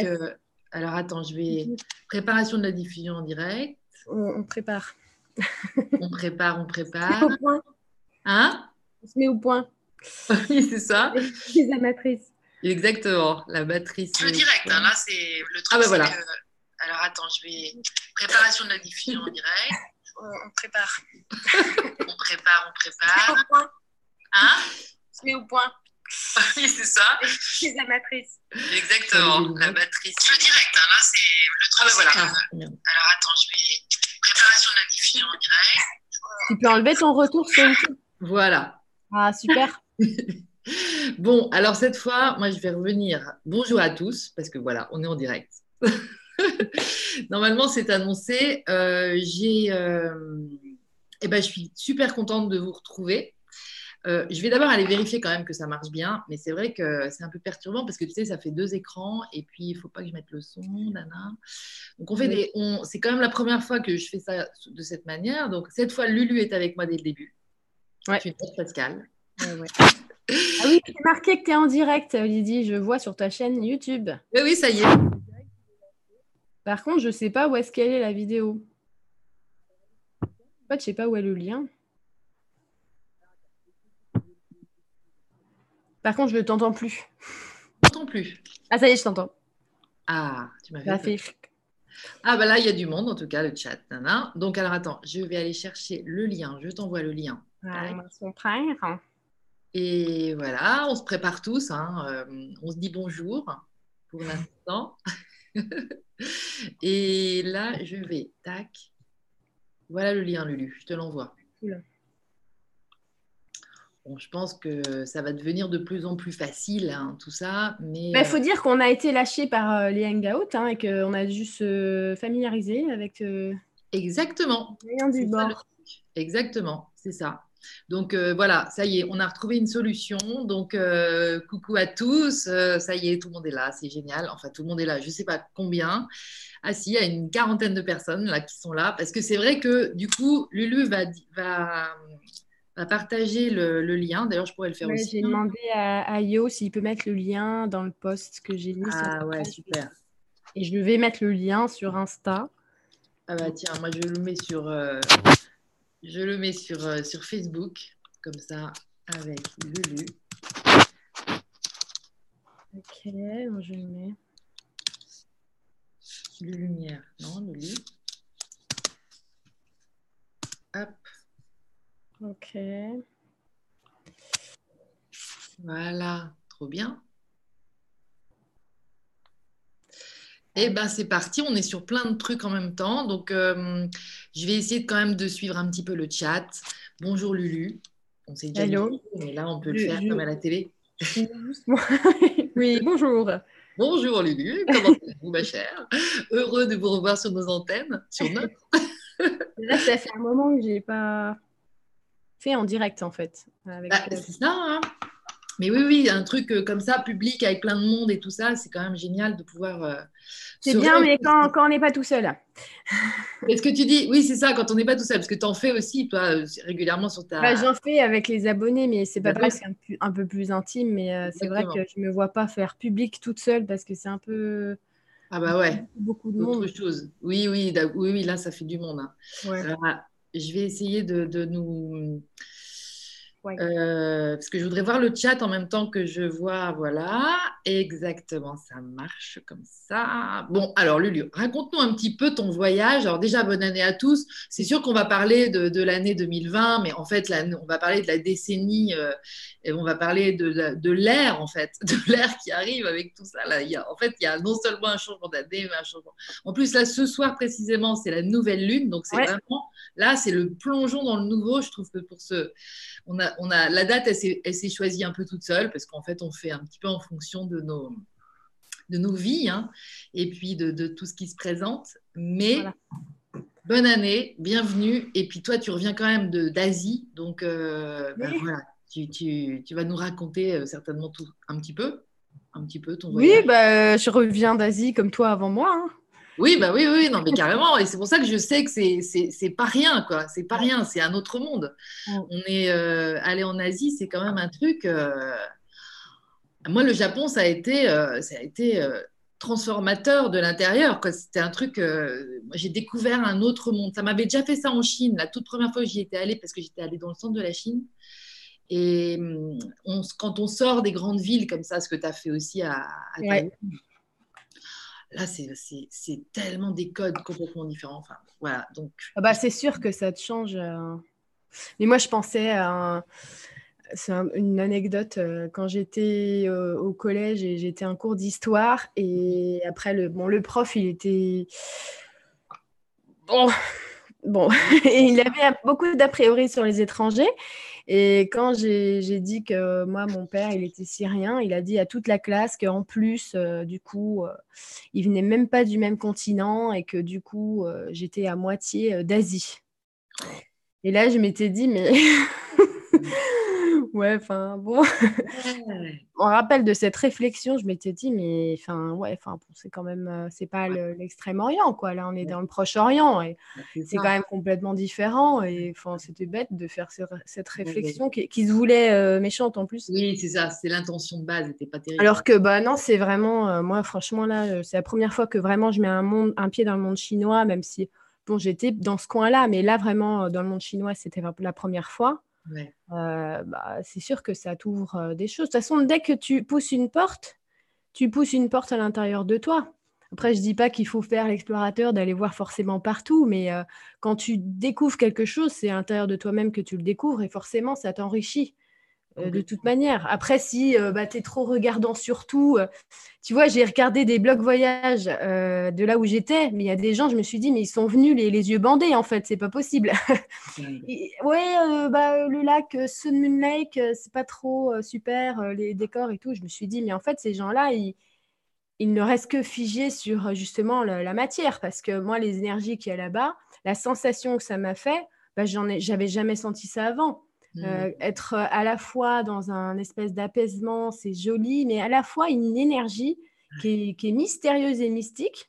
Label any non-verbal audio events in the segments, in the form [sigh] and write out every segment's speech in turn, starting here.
Euh, alors attends, je vais. Préparation de la diffusion en direct. On, prépare. [laughs] on prépare, on prépare. au point. Hein? On se met au point. [laughs] oui, c'est ça. Les amatrices. Exactement, la matrice. Le direct, hein, là, c'est le truc. Ah voilà. Alors attends, je vais. Préparation de la diffusion en direct. [laughs] On, prépare. on prépare, on prépare. au point. Hein? On se met au point. [laughs] oui, c'est ça. Les amatrices. Exactement, la matrice. Le direct, hein, là, c'est le truc. Ah bah voilà. Alors attends, je vais. Préparation de la diffusion en direct. Tu peux enlever ton retour sur YouTube. Voilà. Ah, super. [laughs] bon, alors cette fois, moi, je vais revenir. Bonjour à tous, parce que voilà, on est en direct. [laughs] Normalement, c'est annoncé. Euh, j'ai, euh, eh ben, je suis super contente de vous retrouver. Euh, je vais d'abord aller vérifier quand même que ça marche bien, mais c'est vrai que c'est un peu perturbant parce que tu sais, ça fait deux écrans et puis il faut pas que je mette le son, nana. Donc on fait des, c'est quand même la première fois que je fais ça de cette manière. Donc cette fois, Lulu est avec moi dès le début. Ouais. Tu es Pascal. Ouais, [laughs] ah oui, c'est marqué que tu es en direct, Lydie, je vois sur ta chaîne YouTube. Oui, oui, ça y est. Par contre, je ne sais pas où est-ce qu'elle est la vidéo. En fait, je sais pas où est le lien. Par contre, je ne t'entends plus. Je t'entends plus? Ah, ça y est, je t'entends. Ah, tu m'as fait. Ah, bah là, il y a du monde, en tout cas, le chat. Donc, alors attends, je vais aller chercher le lien. Je t'envoie le lien. Et voilà, on se prépare tous. Hein. Euh, on se dit bonjour pour l'instant. [laughs] Et là, je vais, tac. Voilà le lien, Lulu, je te l'envoie. Bon, je pense que ça va devenir de plus en plus facile, hein, tout ça. Mais il bah, faut dire qu'on a été lâché par euh, les hangouts hein, et qu'on a dû se familiariser avec. Euh, Exactement. Rien du bord. Exactement, c'est ça. Donc euh, voilà, ça y est, on a retrouvé une solution. Donc euh, coucou à tous, euh, ça y est, tout le monde est là, c'est génial. Enfin, tout le monde est là, je ne sais pas combien. Ah si, il y a une quarantaine de personnes là qui sont là, parce que c'est vrai que du coup, Lulu va, va, va partager le, lien. D'ailleurs, je pourrais le faire aussi. J'ai demandé à, Yo s'il peut mettre le lien dans le post que j'ai mis. Ah ouais, super. Et je vais mettre le lien sur Insta. Ah bah tiens, moi je le mets sur, je le mets sur, euh, sur Facebook, comme ça, avec Lulu. Ok, je le mets. Lumière, non, Lulu. Hop. Ok. Voilà, trop bien. Eh ben c'est parti, on est sur plein de trucs en même temps. Donc euh, je vais essayer quand même de suivre un petit peu le chat. Bonjour Lulu. On s'est déjà Hello. mais là on peut le faire comme à la télé. [laughs] oui, bonjour. Bonjour Lulu, comment allez-vous ma chère? Heureux de vous revoir sur nos antennes, sur notre. là, ça fait un moment que je n'ai pas fait en direct en fait. Bah, c'est ça, hein mais oui, oui, un truc euh, comme ça, public, avec plein de monde et tout ça, c'est quand même génial de pouvoir. Euh, c'est bien, mais quand, quand on n'est pas tout seul. Est-ce que tu dis, oui, c'est ça, quand on n'est pas tout seul, parce que tu en fais aussi, toi, euh, régulièrement sur ta. Bah, J'en fais avec les abonnés, mais c'est pas vrai, c'est un, peu plus intime, mais c'est vrai que je ne me vois pas faire public toute seule parce que c'est un peu. Ah bah ouais. Beaucoup de monde. chose. Oui, oui, oui, oui, là, ça fait du monde. Hein. Alors, je vais essayer de, nous euh, parce que je voudrais voir le chat en même temps que je vois. Voilà, exactement, ça marche comme ça. Bon, alors Lulu, raconte-nous un petit peu ton voyage. Alors déjà, bonne année à tous. C'est sûr qu'on va parler de, l'année 2020, mais en fait, là, on va parler de la décennie euh, et on va parler de, de l'ère, en fait, [laughs] de l'ère qui arrive avec tout ça. Là. Il y a, en fait, il y a non seulement un changement d'année, mais un changement. En plus, là, ce soir précisément, c'est la nouvelle lune, donc c'est vraiment là, c'est le plongeon dans le nouveau. Je trouve que pour ce, on a on a, la date, elle s'est choisie un peu toute seule parce qu'en fait, on fait un petit peu en fonction de nos, de nos vies hein, et puis de, tout ce qui se présente. Mais bonne année, bienvenue. Et puis toi, tu reviens quand même d'Asie, donc euh, ben voilà, tu, tu, tu, vas nous raconter euh, certainement tout un petit peu, un petit peu ton voyage. Oui, bah, je reviens d'Asie comme toi avant moi. Hein. Oui, bah oui, oui, non, mais carrément. Et c'est pour ça que je sais que c'est, c'est, pas rien, quoi. C'est pas rien, c'est un autre monde. On est euh, allé en Asie, c'est quand même un truc. Euh, moi, le Japon, ça a été, euh, ça a été transformateur de l'intérieur. C'était un truc, j'ai découvert un autre monde. Ça m'avait déjà fait ça en Chine, la toute première fois que j'y étais allée, parce que j'étais allée dans le centre de la Chine. Et hum, on, quand on sort des grandes villes comme ça, ce que tu as fait aussi à, à là, c'est tellement des codes complètement différents. Enfin, voilà, donc... Ah bah, c'est sûr que ça te change. Euh. Mais moi, je pensais à c'est une anecdote euh, quand j'étais euh, au collège et j'étais en cours d'histoire et après le bon le prof il était bon [laughs] bon [laughs] il avait beaucoup d'a priori sur les étrangers et quand j'ai dit que moi mon père il était syrien il a dit à toute la classe qu'en plus euh, du coup il venait même pas du même continent et que du coup j'étais à moitié d'Asie. Et là je m'étais dit mais [laughs] [laughs] Ouais, enfin bon. On [laughs] rappelle de cette réflexion, je m'étais dit, mais enfin, ouais, enfin, c'est quand même, euh, c'est pas l'extrême-orient, quoi. Là, on est dans le Proche-Orient et c'est quand même complètement différent. Et enfin, c'était bête de faire cette réflexion qui, se voulait euh, méchante en plus. Oui, c'est ça, c'est l'intention de base, n'était pas terrible. Alors que, bah non, c'est vraiment, euh, moi, franchement, là, c'est la première fois que vraiment je mets un, monde, un pied dans le monde chinois, même si, bon, j'étais dans ce coin-là, mais là, vraiment, dans le monde chinois, c'était la première fois. Euh, bah, c'est sûr que ça t'ouvre euh, des choses. De toute façon, dès que tu pousses une porte, tu pousses une porte à l'intérieur de toi. Après, je dis pas qu'il faut faire l'explorateur, d'aller voir forcément partout, mais euh, quand tu découvres quelque chose, c'est à l'intérieur de toi-même que tu le découvres et forcément, ça t'enrichit. Euh, de toute manière. Après, si euh, bah, tu es trop regardant sur tout, euh, tu vois, j'ai regardé des blogs voyage de là où j'étais, mais il y a des gens, je me suis dit, mais ils sont venus les, les yeux bandés, en fait, c'est pas possible. [laughs] ouais, bah, le lac Sun Moon Lake, c'est pas trop super, les décors et tout. Je me suis dit, mais en fait, ces gens-là, ils, ne restent que figés sur justement la, matière, parce que moi, les énergies qu'il y a là-bas, la sensation que ça m'a fait, bah, j'en ai, j'avais jamais senti ça avant. Euh, mmh. être euh, à la fois dans un espèce d'apaisement, c'est joli, mais à la fois une énergie qui est, mystérieuse et mystique,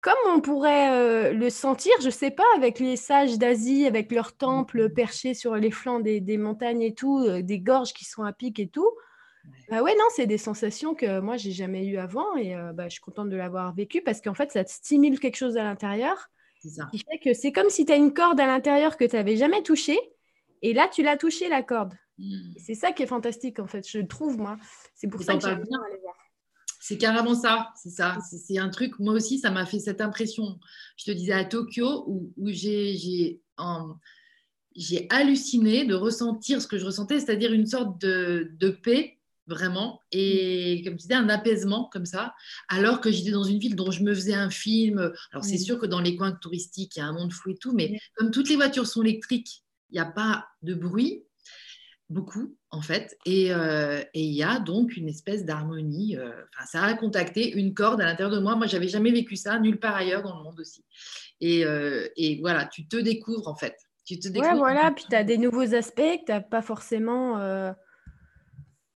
comme on pourrait euh, le sentir, je sais pas, avec les sages d'Asie, avec leurs temples mmh. perchés sur les flancs des, montagnes et tout, des gorges qui sont à pic et tout. Bah ouais, non, c'est des sensations que moi, j'ai jamais eues avant et bah, je suis contente de l'avoir vécu parce qu'en fait, ça te stimule quelque chose à l'intérieur. Qui fait que c'est comme si tu as une corde à l'intérieur que tu n'avais jamais touchée et là, tu l'as touché, la corde. Hmm. C'est ça qui est fantastique, en fait, je trouve, moi. C'est pour ça que j'aime bien aller voir. C'est carrément ça, c'est ça. C'est un truc, moi aussi, ça m'a fait cette impression. Je te disais à Tokyo, où, où j'ai halluciné de ressentir ce que je ressentais, c'est-à-dire une sorte de, de, paix, vraiment, et comme tu disais, un apaisement comme ça, alors que j'étais dans une ville dont je me faisais un film. Alors, c'est sûr que dans les coins touristiques, il y a un monde fou et tout, mais comme toutes les voitures sont électriques, n'y a pas de bruit, beaucoup en fait, euh, et il y a donc une espèce d'harmonie. Euh, ça a contacté une corde à l'intérieur de moi. Moi, j'avais jamais vécu ça nulle part ailleurs dans le monde aussi. Et, euh, et voilà, tu te découvres en fait. Tu te découvres. Ouais, voilà, puis tu as des nouveaux aspects que tu n'as pas forcément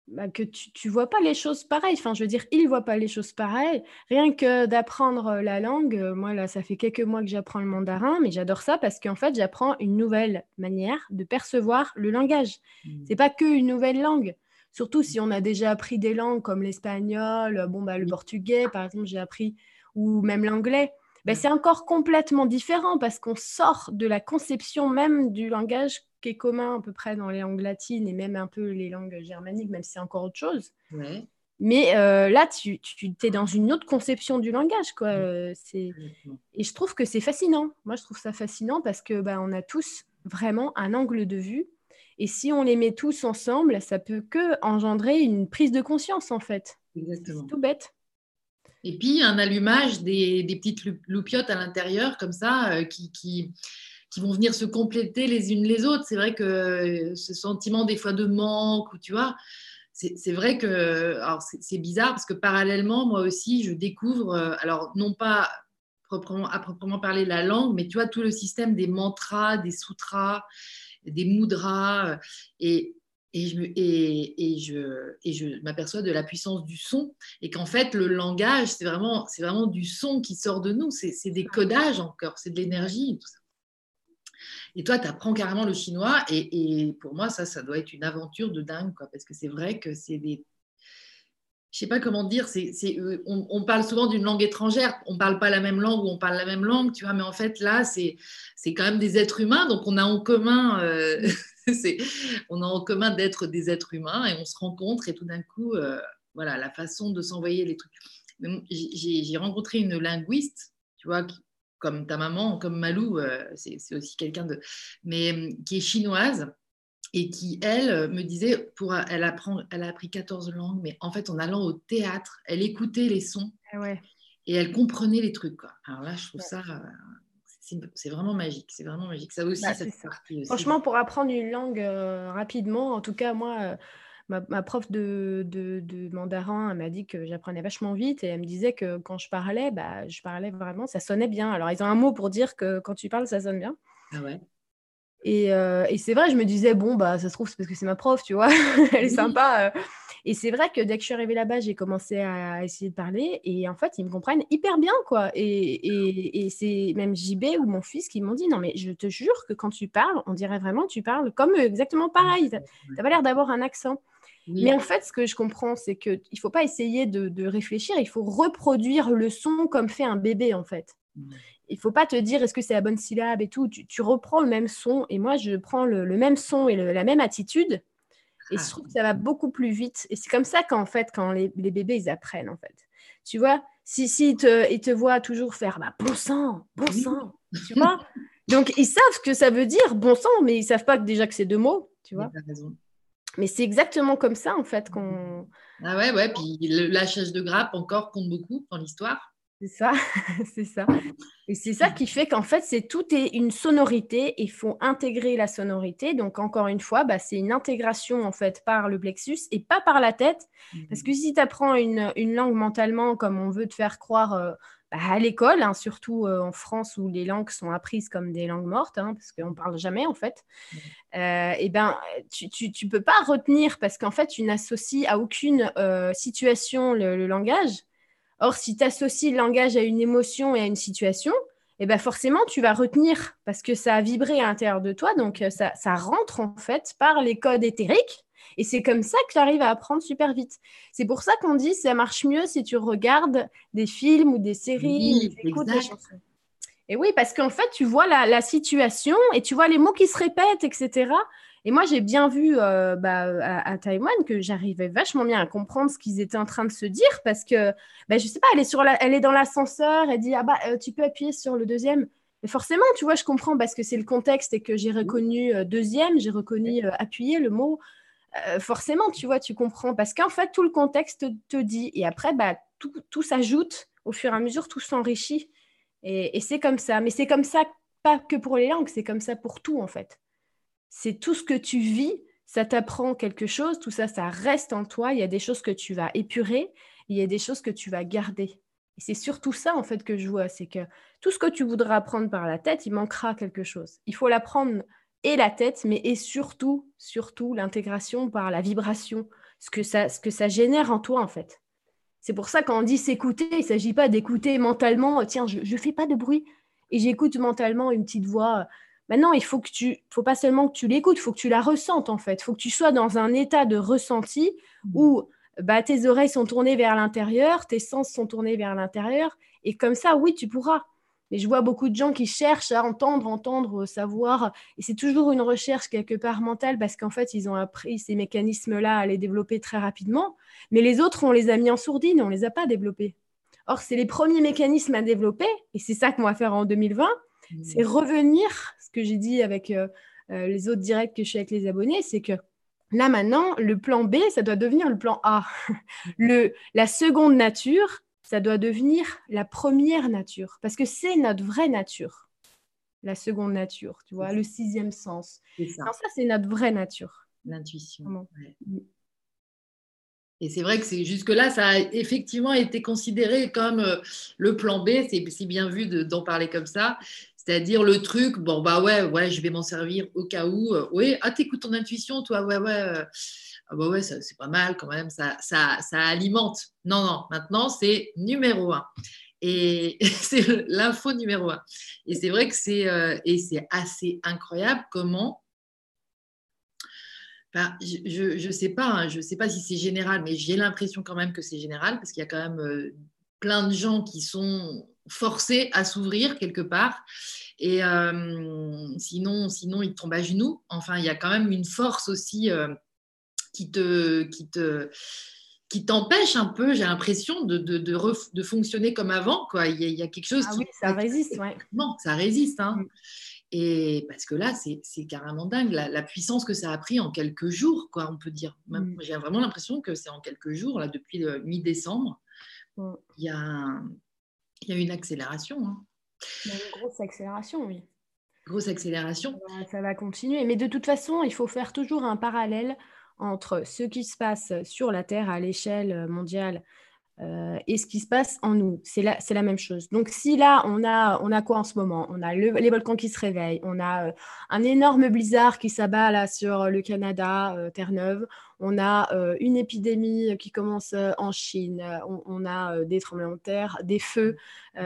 bah, que tu ne vois pas les choses pareilles. Enfin, je veux dire, ils ne voient pas les choses pareilles. Rien que d'apprendre euh, la langue, euh, moi, là, ça fait quelques mois que j'apprends le mandarin, mais j'adore ça parce qu'en fait, j'apprends une nouvelle manière de percevoir le langage. Ce mmh. C'est pas que une nouvelle langue. Surtout si on a déjà appris des langues comme l'espagnol, bon, bah, le mmh. portugais, par exemple, j'ai appris, ou même l'anglais. Bah, c'est encore complètement différent parce qu'on sort de la conception même du langage qui est commun à peu près dans les langues latines et même un peu les langues germaniques, même si c'est encore autre chose. Mais euh, là, tu, tu es dans une autre conception du langage. Quoi. Euh, c'est... Et je trouve que c'est fascinant. Moi, je trouve ça fascinant parce que bah, on a tous vraiment un angle de vue. Et si on les met tous ensemble, ça peut que engendrer une prise de conscience, en fait. Exactement. C'est tout bête. Et puis, un allumage des, des petites loupiottes à l'intérieur, comme ça, euh, qui, qui, qui, vont venir se compléter les unes les autres. C'est vrai que euh, ce sentiment, des fois, de manque, ou tu vois, c'est vrai que c'est bizarre parce que parallèlement, moi aussi, je découvre, euh, alors non pas proprement, à proprement parler la langue, mais tu vois, tout le système des mantras, des sutras, des mudras. Et, et je, et, je, et je m'aperçois de la puissance du son et qu'en fait le langage c'est vraiment, c'est vraiment du son qui sort de nous, c'est, des codages encore, c'est de l'énergie. Tout ça. Et toi, tu apprends carrément le chinois et, pour moi ça, ça doit être une aventure de dingue parce que c'est vrai que c'est des... je sais pas comment dire, c'est, euh, on, parle souvent d'une langue étrangère, on parle pas la même langue ou on parle la même langue, tu vois, mais en fait là, c'est, quand même des êtres humains, donc on a en commun, euh, [laughs] commun d'être des êtres humains et on se rencontre et tout d'un coup, euh, voilà, la façon de s'envoyer les trucs. J'ai, rencontré une linguiste, tu vois, comme ta maman, comme Malou, c'est, c'est aussi quelqu'un de, mais qui est chinoise et qui, elle, me disait, pour, elle, apprend, elle a appris 14 langues, mais en fait, en allant au théâtre, elle écoutait les sons ah et elle comprenait les trucs. Quoi. Alors là, je trouve ça, euh, c'est vraiment magique. C'est vraiment magique. Ça aussi, bah, Franchement, pour apprendre une langue euh, rapidement, en tout cas, moi, euh, ma, prof de, de, mandarin m'a dit que j'apprenais vachement vite et elle me disait que quand je parlais, bah, je parlais vraiment, ça sonnait bien. Alors, ils ont un mot pour dire que quand tu parles, ça sonne bien. Ah ouais. Euh, et, c'est vrai, je me disais, bon, bah, ça se trouve, c'est parce que c'est ma prof, tu vois, [laughs] elle est sympa. Euh. Et c'est vrai que dès que je suis arrivée là-bas, j'ai commencé à essayer de parler. Et en fait, ils me comprennent hyper bien, quoi. Et, et, c'est même JB ou mon fils qui m'ont dit, non, mais je te jure que quand tu parles, on dirait vraiment que tu parles comme exactement pareil. Tu n'as pas l'air d'avoir un accent. Mais en fait, ce que je comprends, c'est qu'il ne faut pas essayer de, de, réfléchir, il faut reproduire le son comme fait un bébé, en fait il faut pas te dire est-ce que c'est la bonne syllabe et tout. Tu, reprends le même son et moi je prends le, même son et la même attitude et je ah. trouve que ça va beaucoup plus vite. Et c'est comme ça qu'en fait, quand les, bébés ils apprennent en fait. Tu vois, si, si te, ils te voient toujours faire bah, bon sang, bon sang, tu vois. Donc ils savent ce que ça veut dire bon sang, mais ils savent pas que déjà que c'est deux mots, tu vois. Mais c'est exactement comme ça en fait qu'on. Ah ouais, ouais. Puis le lâchage de grappe encore compte beaucoup dans l'histoire. C'est ça, [laughs] c'est ça. Et c'est ça qui fait qu'en fait, c'est tout est une sonorité. Il faut intégrer la sonorité. Donc encore une fois, bah, c'est une intégration en fait par le plexus et pas par la tête. Parce que si tu apprends une, langue mentalement comme on veut te faire croire euh, à l'école, hein, surtout euh, en France où les langues sont apprises comme des langues mortes, hein, parce qu'on ne parle jamais en fait, euh, et ben tu, tu, peux pas retenir parce qu'en fait tu n'associes à aucune situation le langage. Or, si tu associes le langage à une émotion et à une situation, eh ben forcément, tu vas retenir parce que ça a vibré à l'intérieur de toi. Donc, euh, ça, ça rentre en fait par les codes éthériques. Et c'est comme ça que tu arrives à apprendre super vite. C'est pour ça qu'on dit ça marche mieux si tu regardes des films ou des séries, ou écoutes des chansons. Et oui, parce qu'en fait, tu vois la, la, situation et tu vois les mots qui se répètent, etc. Et moi, j'ai bien vu euh, bah, à, Taïwan que j'arrivais vachement bien à comprendre ce qu'ils étaient en train de se dire parce que, bah, je sais pas, elle est, sur elle est dans l'ascenseur, elle dit Ah bah, euh, tu peux appuyer sur le deuxième. Mais forcément, tu vois, je comprends parce que c'est le contexte et que j'ai reconnu euh, deuxième, j'ai reconnu appuyer le mot. Forcément, tu vois, tu comprends parce qu'en fait, tout le contexte te dit. Et après, bah, tout, tout s'ajoute au fur et à mesure, tout s'enrichit. Et, et c'est comme ça. Mais c'est comme ça, pas que pour les langues, c'est comme ça pour tout, en fait c'est tout ce que tu vis, ça t'apprend quelque chose, tout ça, ça reste en toi. Il y a des choses que tu vas épurer, il y a des choses que tu vas garder. Et c'est surtout ça, en fait, que je vois, c'est que tout ce que tu voudras apprendre par la tête, il manquera quelque chose. Il faut l'apprendre et la tête, mais et surtout, surtout l'intégration par la vibration, ce que ça, ce que ça génère en toi, en fait. C'est pour ça quand on dit s'écouter, il ne s'agit pas d'écouter mentalement, tiens, je ne fais pas de bruit et j'écoute mentalement une petite voix Maintenant, il faut que tu, faut pas seulement que tu l'écoutes, il faut que tu la ressentes en fait. Il faut que tu sois dans un état de ressenti mmh. où bah, tes oreilles sont tournées vers l'intérieur, tes sens sont tournés vers l'intérieur, et comme ça, oui, tu pourras. Mais je vois beaucoup de gens qui cherchent à entendre, entendre, savoir, et c'est toujours une recherche quelque part mentale parce qu'en fait, ils ont appris ces mécanismes-là à les développer très rapidement, mais les autres, on les a mis en sourdine, on les a pas développés. Or, c'est les premiers mécanismes à développer, et c'est ça qu'on va faire en 2020, mmh. c'est revenir que j'ai dit avec euh, euh, les autres directs que je fais avec les abonnés, c'est que là maintenant, le plan B, ça doit devenir le plan A. [laughs] le, la seconde nature, ça doit devenir la première nature, parce que c'est notre vraie nature, la seconde nature, tu vois, le sixième sens. Ça, ça c'est notre vraie nature. L'intuition. Et c'est vrai que jusque-là, ça a effectivement été considéré comme euh, le plan B. C'est bien vu d'en parler comme ça. C'est-à-dire le truc, bon, bah ouais, ouais, je vais m'en servir au cas où. Euh, oui, ah, t'écoutes ton intuition, toi, ouais, ouais. Euh, ah bah ouais, c'est pas mal quand même, ça, ça, ça alimente. Non, non, maintenant, c'est numéro un. Et [laughs] c'est l'info numéro un. Et c'est vrai que c'est euh, assez incroyable comment je ne sais pas, hein, je sais pas si c'est général, mais j'ai l'impression quand même que c'est général parce qu'il y a quand même euh, plein de gens qui sont forcés à s'ouvrir quelque part. Et euh, sinon, sinon, ils tombent à genoux. Enfin, il y a quand même une force aussi euh, qui te, qui te, qui t'empêche un peu, j'ai l'impression, de, de, de, fonctionner comme avant. Quoi. Il, y a, quelque chose. Ah oui, ça résiste, ouais. Non, ça résiste. Hein. Mm. Et parce que là, c'est carrément dingue la, puissance que ça a pris en quelques jours, quoi, on peut dire. Mm. J'ai vraiment l'impression que c'est en quelques jours, là, depuis le mi-décembre, mm. il y, a y a une accélération. Hein. une grosse accélération, oui. Grosse accélération. Ça va, continuer. Mais de toute façon, il faut faire toujours un parallèle entre ce qui se passe sur la Terre à l'échelle mondiale euh, et ce qui se passe en nous. C'est la, la, même chose. Donc, si là, on a, on a quoi en ce moment? On a les volcans qui se réveillent, on a euh, un énorme blizzard qui s'abat là sur le Canada, euh, Terre-Neuve, on a une épidémie qui commence en Chine, on, a des tremblements de terre, des feux,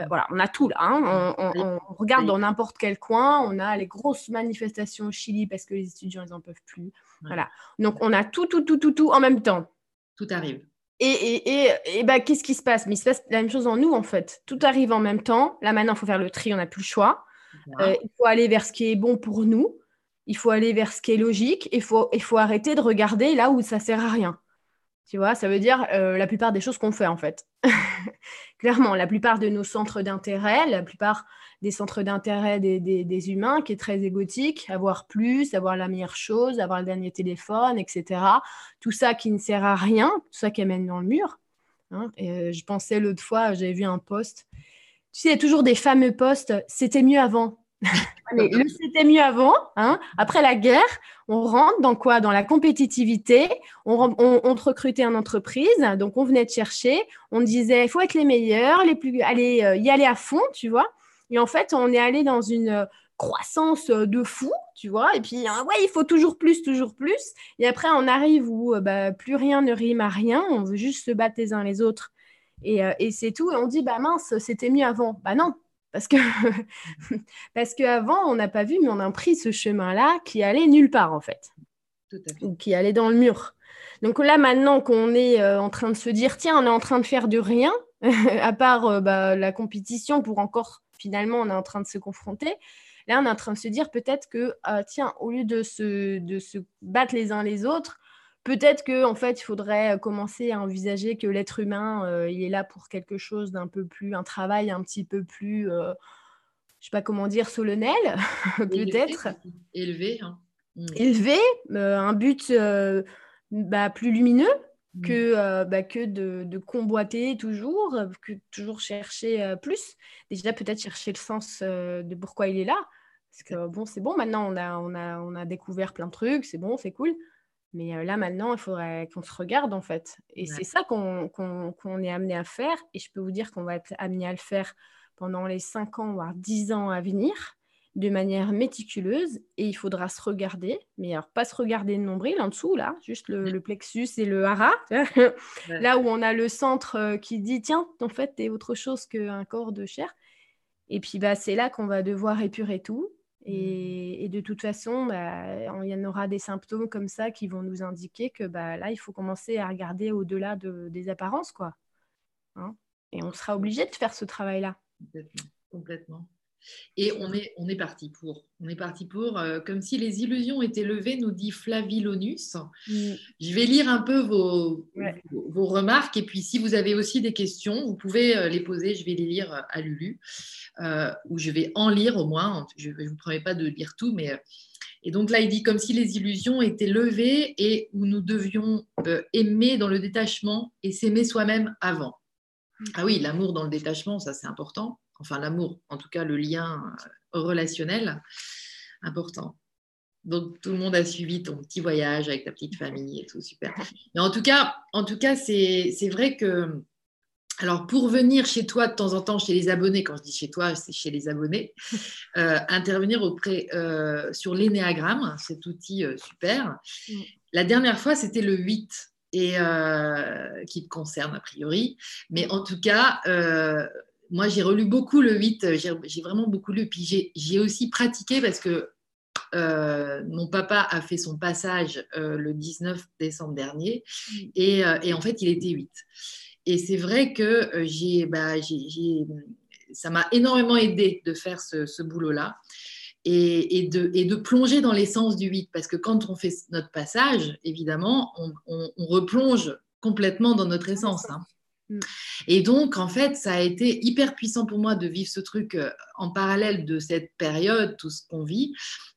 voilà, on a tout là. Hein. On, regarde dans n'importe quel coin, on a les grosses manifestations au Chili parce que les étudiants, ils n'en peuvent plus. Voilà. Donc, on a tout, tout, tout, tout, tout en même temps. Tout arrive. Et, et, bah, qu'est-ce qui se passe? Mais il se passe la même chose en nous, en fait. Tout arrive en même temps. Là, maintenant, il faut faire le tri, on n'a plus le choix. Euh, il faut aller vers ce qui est bon pour nous. Il faut aller vers ce qui est logique. Il faut, il faut arrêter de regarder là où ça sert à rien. Tu vois, ça veut dire euh, la plupart des choses qu'on fait, en fait. [laughs] Clairement, la plupart de nos centres d'intérêt, la plupart des centres d'intérêt des, humains, qui est très égotique, avoir plus, avoir la meilleure chose, avoir le dernier téléphone, etc. Tout ça qui ne sert à rien, tout ça qui amène dans le mur. Hein. Et, euh, je pensais l'autre fois, j'avais vu un post. Tu sais, il y a toujours des fameux posts, c'était mieux avant. Le c'était mieux avant. Hein. Après la guerre, on rentre dans quoi? Dans la compétitivité. On, on, te recrutait en entreprise, donc on venait te chercher. On disait, il faut être les meilleurs, les plus, aller euh, y aller à fond, tu vois. Et en fait, on est allé dans une euh, croissance euh, de fou, tu vois. Et puis, hein, ouais, il faut toujours plus, toujours plus. Et après, on arrive où euh, bah, plus rien ne rime à rien. On veut juste se battre les uns les autres. Et, et c'est tout. Et on dit, bah mince, c'était mieux avant. Bah non, parce que [laughs] parce qu'avant, on n'a pas vu, mais on a pris ce chemin-là qui allait nulle part, en fait. Ou qui allait dans le mur. Donc là, maintenant qu'on est en train de se dire, tiens, on est en train de faire du rien, [laughs] à part bah, la compétition pour encore finalement, on est en train de se confronter. Là, on est en train de se dire peut-être que, euh, tiens, au lieu de se, de se battre les uns les autres, peut-être qu'en en fait, il faudrait commencer à envisager que l'être humain, euh, il est là pour quelque chose d'un peu plus, un travail un petit peu plus, euh, je sais pas comment dire, solennel, [laughs] peut-être. Élevé. Hein. Mm. Élevé, un but bah, plus lumineux, Mmh. que, euh, bah, que de, de, convoiter toujours, que toujours chercher euh, plus. Déjà, peut-être chercher le sens euh, de pourquoi il est là. Parce que bon, c'est bon, maintenant, on a, on, a, on a découvert plein de trucs, c'est bon, c'est cool. Mais là, maintenant, il faudrait qu'on se regarde, en fait. Et c'est ça qu'on est amené à faire. Et je peux vous dire qu'on va être amené à le faire pendant les 5 ans, voire 10 ans à venir de manière méticuleuse et il faudra se regarder, mais alors pas se regarder le nombril en dessous, là, juste le, plexus et le hara, [laughs] là où on a le centre qui dit tiens, en fait, tu es autre chose qu'un corps de chair. Et puis bah, c'est là qu'on va devoir épurer tout. Et, mmh. de toute façon, bah, il y en aura des symptômes comme ça qui vont nous indiquer que bah, là, il faut commencer à regarder au-delà de, des apparences. quoi. Hein. et on sera obligé de faire ce travail-là. Complètement. Et on est, on est parti pour. On est parti pour, euh, comme si les illusions étaient levées, nous dit Flavilonus. Mm. Je vais lire un peu vos, vos, remarques et puis si vous avez aussi des questions, vous pouvez euh, les poser. Je vais les lire euh, à Lulu ou je vais en lire au moins. Je ne vous promets pas de lire tout, mais. Et donc là, il dit comme si les illusions étaient levées et où nous devions aimer dans le détachement et s'aimer soi-même avant. Mm. Ah oui, l'amour dans le détachement, ça c'est important enfin l'amour, en tout cas le lien euh, relationnel important. Donc tout le monde a suivi ton petit voyage avec ta petite famille et tout, super. Mais en tout cas, en tout cas, c'est vrai que alors, pour venir chez toi de temps en temps, chez les abonnés, quand je dis chez toi, c'est chez les abonnés, [laughs] euh, intervenir auprès euh, sur l'énéagramme, cet outil super. Mm. La dernière fois, c'était le 8, et qui te concerne a priori. Mais en tout cas, moi, j'ai relu beaucoup le 8, j'ai vraiment beaucoup lu. Puis j'ai aussi pratiqué parce que mon papa a fait son passage le 19 décembre dernier et, et, en fait, il était 8. Et c'est vrai que j'ai, bah, ça m'a énormément aidé de faire ce, ce boulot-là et, de, et, de, plonger dans l'essence du 8. Parce que quand on fait notre passage, évidemment, on, replonge complètement dans notre essence. Hein. Mm. Et donc, en fait, ça a été hyper puissant pour moi de vivre ce truc euh, en parallèle de cette période, tout ce qu'on vit,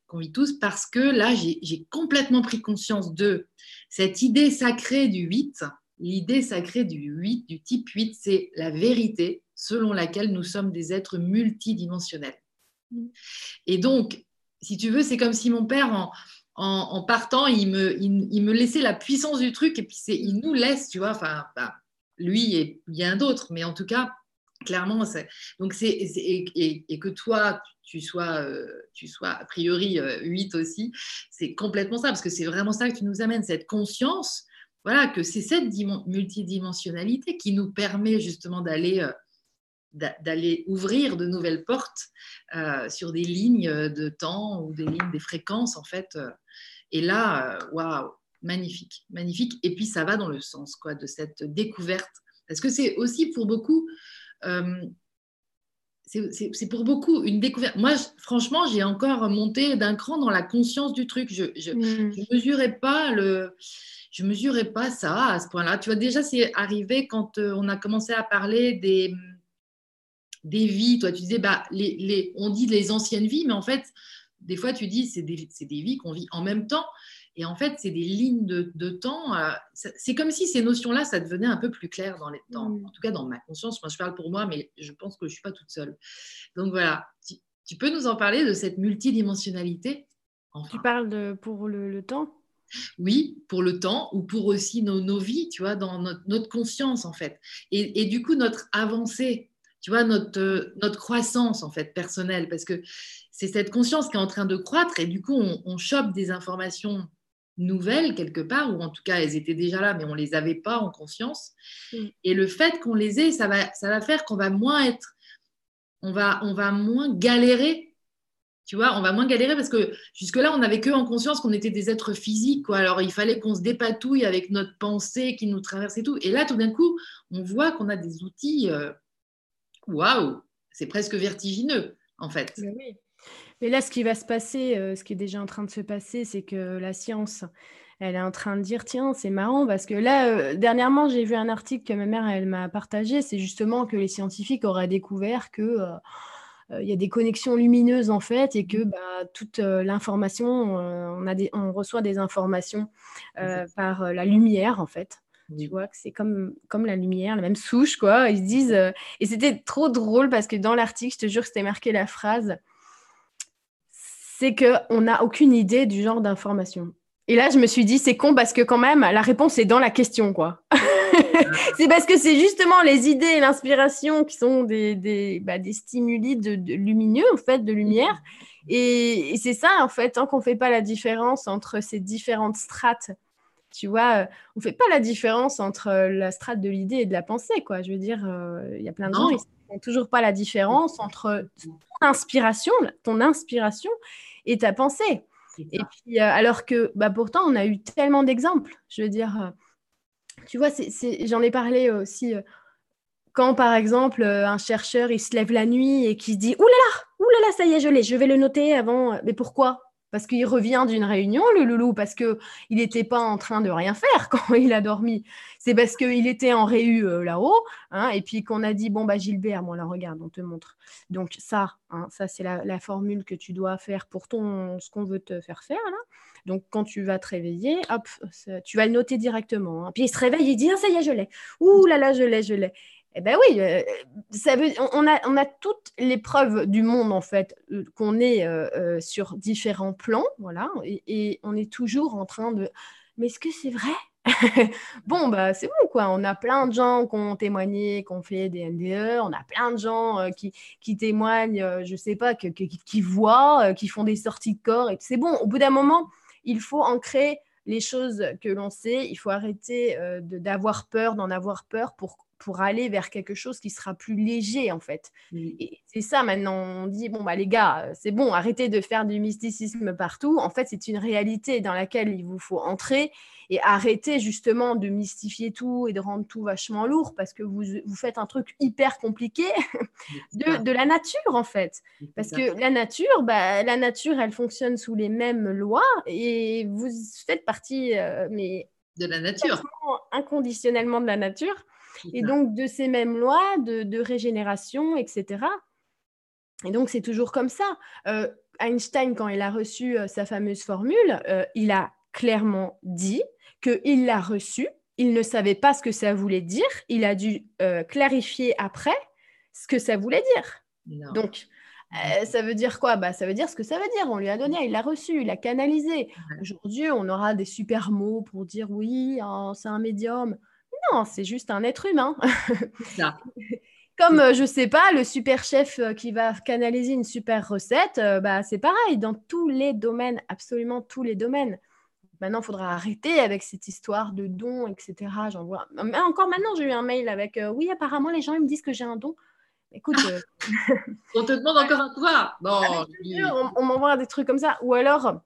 qu'on vit tous, parce que là, j'ai complètement pris conscience de cette idée sacrée du 8. L'idée sacrée du 8, du type 8, c'est la vérité selon laquelle nous sommes des êtres multidimensionnels. Mm. Et donc, si tu veux, c'est comme si mon père, en, partant, il me, il, me laissait la puissance du truc et puis il nous laisse, tu vois, enfin, bah, lui et bien d'autres, mais en tout cas, clairement, donc c'est, et, que toi, tu sois, euh, tu sois a priori 8 euh, aussi, c'est complètement ça, parce que c'est vraiment ça que tu nous amènes, cette conscience, voilà, que c'est cette multidimensionnalité qui nous permet justement d'aller euh, d'aller ouvrir de nouvelles portes sur des lignes de temps ou des lignes des fréquences en fait. Et là, waouh, magnifique, magnifique. Et puis ça va dans le sens quoi de cette découverte, parce que c'est aussi pour beaucoup. Euh, c'est pour beaucoup une découverte. Moi, franchement, j'ai encore monté d'un cran dans la conscience du truc. Je ne mm. mesurais pas le, je mesurais pas ça à ce point-là. Tu vois, déjà, c'est arrivé quand on a commencé à parler des, des vies. Toi, tu disais, bah, les, on dit les anciennes vies, mais en fait, des fois, tu dis, c'est des, des, vies qu'on vit en même temps. Et en fait, c'est des lignes de, temps. Euh, c'est comme si ces notions-là, ça devenait un peu plus clair dans les temps. Mm. En tout cas, dans ma conscience. Moi, je parle pour moi, mais je pense que je ne suis pas toute seule. Donc voilà, tu, peux nous en parler de cette multidimensionnalité? Tu parles de, pour le, temps? Oui, pour le temps ou pour aussi nos, nos vies, tu vois, dans notre, notre, conscience en fait. Et, et, du coup, notre avancée tu vois, notre, euh, notre croissance en fait personnelle, parce que c'est cette conscience qui est en train de croître et du coup, on, chope des informations nouvelles quelque part, ou en tout cas, elles étaient déjà là, mais on les avait pas en conscience. Mm. Et le fait qu'on les ait, ça va, ça va faire qu'on va moins être, on va, on va moins galérer. Tu vois, on va moins galérer parce que jusque-là, on n'avait que en conscience qu'on était des êtres physiques. Quoi. Alors, il fallait qu'on se dépatouille avec notre pensée qui nous traverse et tout. Et là, tout d'un coup, on voit qu'on a des outils euh, waouh, c'est presque vertigineux en fait. Mais là, ce qui va se passer, euh, ce qui est déjà en train de se passer, c'est que la science, elle est en train de dire tiens, c'est marrant parce que là, euh, dernièrement, j'ai vu un article que ma mère elle m'a partagé. C'est justement que les scientifiques auraient découvert que euh, il y a des connexions lumineuses en fait et que mmh. bah, toute l'information, on, a on reçoit des informations par la lumière en fait. Tu vois que c'est comme, comme la lumière, la même souche, quoi. Ils se disent. Et c'était trop drôle parce que dans l'article, je te jure que c'était marqué la phrase c'est qu'on n'a aucune idée du genre d'information. Et là, je me suis dit, c'est con parce que quand même, la réponse est dans la question, quoi. [laughs] c'est parce que c'est justement les idées et l'inspiration qui sont des, des, bah, des stimuli de, lumineux, en fait, de lumière. Et, et c'est ça, en fait, tant qu'on ne fait pas la différence entre ces différentes strates tu vois, euh, on fait pas la différence entre euh, la strate de l'idée et de la pensée, quoi. Je veux dire, euh, il y a plein de gens qui ne font toujours pas la différence entre ton inspiration, ton inspiration et ta pensée. Et puis, alors que, bah, pourtant, on a eu tellement d'exemples. Je veux dire, tu vois, j'en ai parlé aussi quand, par exemple, un chercheur, il se lève la nuit et qui se dit « Ouh là là, ouh là là, ça y est, je l'ai, je vais le noter avant. » Mais pourquoi? Parce qu'il revient d'une réunion, le loulou, parce qu'il n'était pas en train de rien faire [laughs] quand il a dormi. C'est parce qu'il était en réu euh, là-haut, hein, et puis qu'on a dit, bon, bah Gilbert, bon, là, regarde, on te montre. Donc ça, hein, ça c'est la, formule que tu dois faire pour ton, ce qu'on veut te faire faire. Donc quand tu vas te réveiller, hop, tu vas le noter directement. Hein. Puis il se réveille, il dit, ah, ça y est, je l'ai. Ouh là là, je l'ai, je l'ai. Eh bien oui, euh, ça veut, on, a, on a toutes les preuves du monde, en fait, euh, qu'on est euh, sur différents plans, voilà, et, on est toujours en train de... Mais est-ce que c'est vrai? [laughs] Bon, bah c'est bon, quoi. On a plein de gens qui ont témoigné, qui ont fait des NDE, on a plein de gens qui, qui, témoignent, je sais pas, qui voient, qui font des sorties de corps, et c'est bon. Au bout d'un moment, il faut ancrer les choses que l'on sait, il faut arrêter d'avoir peur, d'en avoir peur pour pour aller vers quelque chose qui sera plus léger en fait. Et c'est ça maintenant, on dit, bon, bah les gars, c'est bon, arrêtez de faire du mysticisme partout. En fait, c'est une réalité dans laquelle il vous faut entrer et arrêter justement de mystifier tout et de rendre tout vachement lourd parce que vous, vous faites un truc hyper compliqué de, de, la nature en fait. Parce que la nature, bah, la nature, elle fonctionne sous les mêmes lois et vous faites partie, euh, mais de la nature, inconditionnellement de la nature. Et donc de ces mêmes lois de, de régénération, etc. Et donc c'est toujours comme ça. Euh, Einstein, quand il a reçu euh, sa fameuse formule, il a clairement dit qu'il l'a reçu, il ne savait pas ce que ça voulait dire, il a dû euh, clarifier après ce que ça voulait dire. Donc, euh, ça veut dire quoi? Bah, Ça veut dire ce que ça veut dire. On lui a donné, il l'a reçu, il l'a canalisé. Aujourd'hui, on aura des super mots pour dire oui, hein, c'est un médium. Non, c'est juste un être humain. [laughs] Comme, euh, je sais pas, le super chef qui va canaliser une super recette, bah, c'est pareil dans tous les domaines, absolument tous les domaines. Maintenant, il faudra arrêter avec cette histoire de dons, etc. J'en vois. Encore maintenant, j'ai eu un mail avec euh, Oui, apparemment, les gens ils me disent que j'ai un don. Écoute. Euh, [laughs] on te demande encore un toit. Non. Ah, on, m'envoie des trucs comme ça. Ou alors,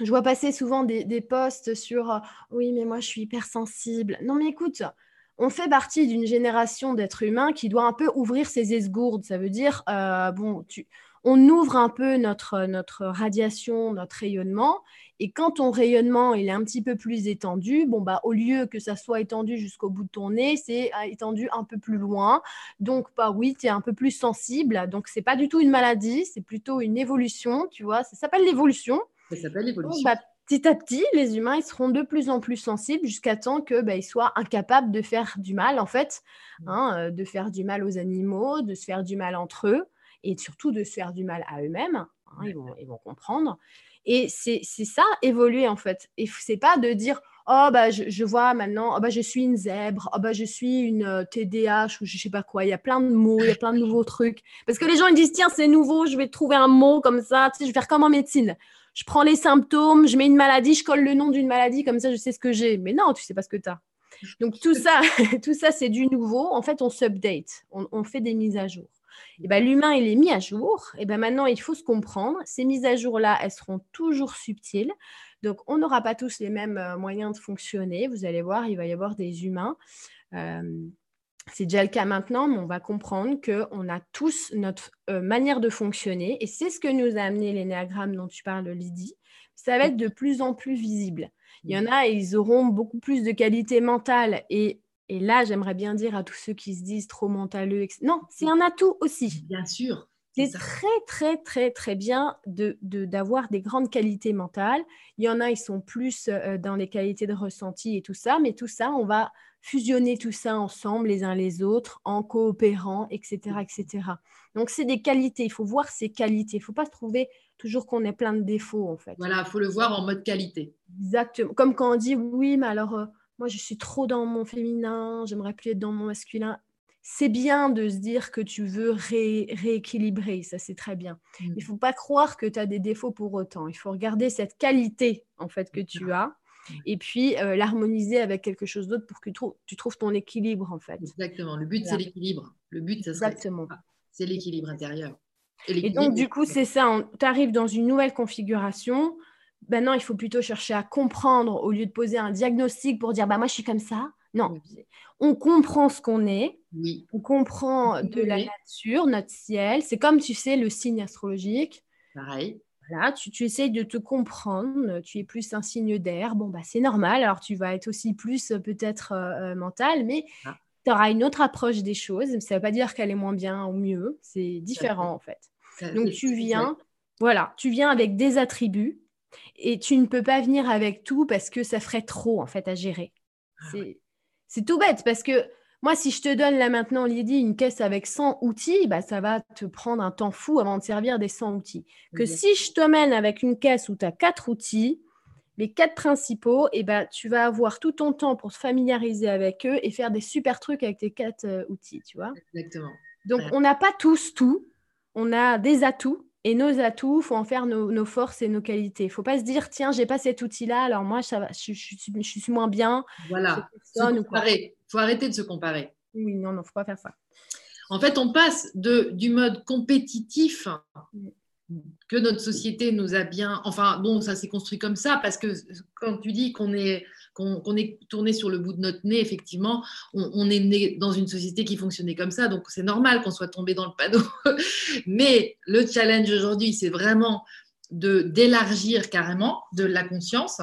je vois passer souvent des, des posts sur euh, Oui, mais moi, je suis hypersensible. Non, mais écoute. On fait partie d'une génération d'êtres humains qui doit un peu ouvrir ses esgourdes. Ça veut dire, bon, tu, on ouvre un peu notre, notre radiation, notre rayonnement. Et quand ton rayonnement il est un petit peu plus étendu, bon bah au lieu que ça soit étendu jusqu'au bout de ton nez, c'est euh, étendu un peu plus loin. Donc bah oui, tu es un peu plus sensible. Donc c'est pas du tout une maladie, c'est plutôt une évolution, tu vois. Ça s'appelle l'évolution. Ça s'appelle l'évolution. Bah, petit à petit, les humains ils seront de plus en plus sensibles jusqu'à temps que bah, ils soient incapables de faire du mal en fait, mmh. hein, euh, de faire du mal aux animaux, de se faire du mal entre eux et surtout de se faire du mal à eux-mêmes. Hein, ils, vont, comprendre. Et c'est ça, évoluer en fait. Et c'est pas de dire oh bah je, vois maintenant, oh bah je suis une zèbre, oh bah je suis une TDAH euh, ou je sais pas quoi. Il y a plein de mots, il y a plein de nouveaux trucs. Parce que les gens ils disent tiens c'est nouveau, je vais trouver un mot comme ça. Tu sais, je vais faire comme en médecine. Je prends les symptômes, je mets une maladie, je colle le nom d'une maladie comme ça je sais ce que j'ai. Mais non, tu sais pas ce que tu as. Donc tout ça, [laughs] tout ça c'est du nouveau. En fait on s'update, on fait des mises à jour. Et ben, l'humain, il est mis à jour. Et ben, maintenant, il faut se comprendre. Ces mises à jour-là, elles seront toujours subtiles. Donc, on n'aura pas tous les mêmes euh, moyens de fonctionner. Vous allez voir, il va y avoir des humains. Euh, c'est déjà le cas maintenant, mais on va comprendre qu'on a tous notre euh, manière de fonctionner. Et c'est ce que nous a amené l'énéagramme dont tu parles, Lydie. Ça va être de plus en plus visible. Il y en a, ils auront beaucoup plus de qualité mentale et et là, j'aimerais bien dire à tous ceux qui se disent trop mentaleux, etc. non, c'est un atout aussi. Bien sûr. C'est très, très, très, très bien d'avoir de, d'avoir des grandes qualités mentales. Il y en a, ils sont plus euh, dans les qualités de ressenti et tout ça, mais tout ça, on va fusionner tout ça ensemble, les uns les autres, en coopérant, etc. etc. Donc, c'est des qualités. Il faut voir ces qualités. Il ne faut pas se trouver toujours qu'on ait plein de défauts, en fait. Voilà, il faut le voir en mode qualité. Exactement. Comme quand on dit, oui, mais alors... Euh, moi je suis trop dans mon féminin, j'aimerais plus être dans mon masculin. C'est bien de se dire que tu veux rééquilibrer, ça c'est très bien. Mmh. Il ne faut pas croire que tu as des défauts pour autant. Il faut regarder cette qualité en fait que tu as. Et puis euh, l'harmoniser avec quelque chose d'autre pour que tu, trouves ton équilibre en fait. Exactement. Le but c'est l'équilibre. Le but ça Exactement. c'est l'équilibre intérieur. Et, et, donc du coup c'est ça. Tu arrives dans une nouvelle configuration maintenant, il faut plutôt chercher à comprendre au lieu de poser un diagnostic pour dire bah moi je suis comme ça. Non, on comprend ce qu'on est, oui. on comprend de la nature, notre ciel. C'est comme tu sais le signe astrologique. Pareil. Voilà, tu, tu, essayes de te comprendre, tu es plus un signe d'air, bon, bah, c'est normal, alors tu vas être aussi plus euh, peut-être euh, euh, mental, mais ah. tu auras une autre approche des choses. Ça ne veut pas dire qu'elle est moins bien ou mieux, c'est différent en fait. Donc tu viens, voilà, tu viens avec des attributs et tu ne peux pas venir avec tout parce que ça ferait trop, en fait, à gérer. Ah c'est tout bête parce que moi, si je te donne là maintenant, Lydie, une caisse avec 100 outils, bah, ça va te prendre un temps fou avant de servir des 100 outils. Que si je te mène avec une caisse où tu as quatre outils, les quatre principaux, et eh bah, tu vas avoir tout ton temps pour te familiariser avec eux et faire des super trucs avec tes quatre euh, outils, tu vois. Exactement. Donc, on n'a pas tous tout. On a des atouts et nos atouts, il faut en faire nos, forces et nos qualités. Il ne faut pas se dire, tiens, j'ai pas cet outil-là, alors moi, ça va, je, suis moins bien. Voilà. Il faut arrêter de se comparer. Oui, non, non, faut pas faire ça. En fait, on passe de, du mode compétitif que notre société nous a bien. Enfin, bon, ça s'est construit comme ça parce que quand tu dis qu'on est, qu'on est tourné sur le bout de notre nez, effectivement, on, est né dans une société qui fonctionnait comme ça, donc c'est normal qu'on soit tombé dans le panneau. [laughs] Mais le challenge aujourd'hui, c'est vraiment de d'élargir carrément de la conscience.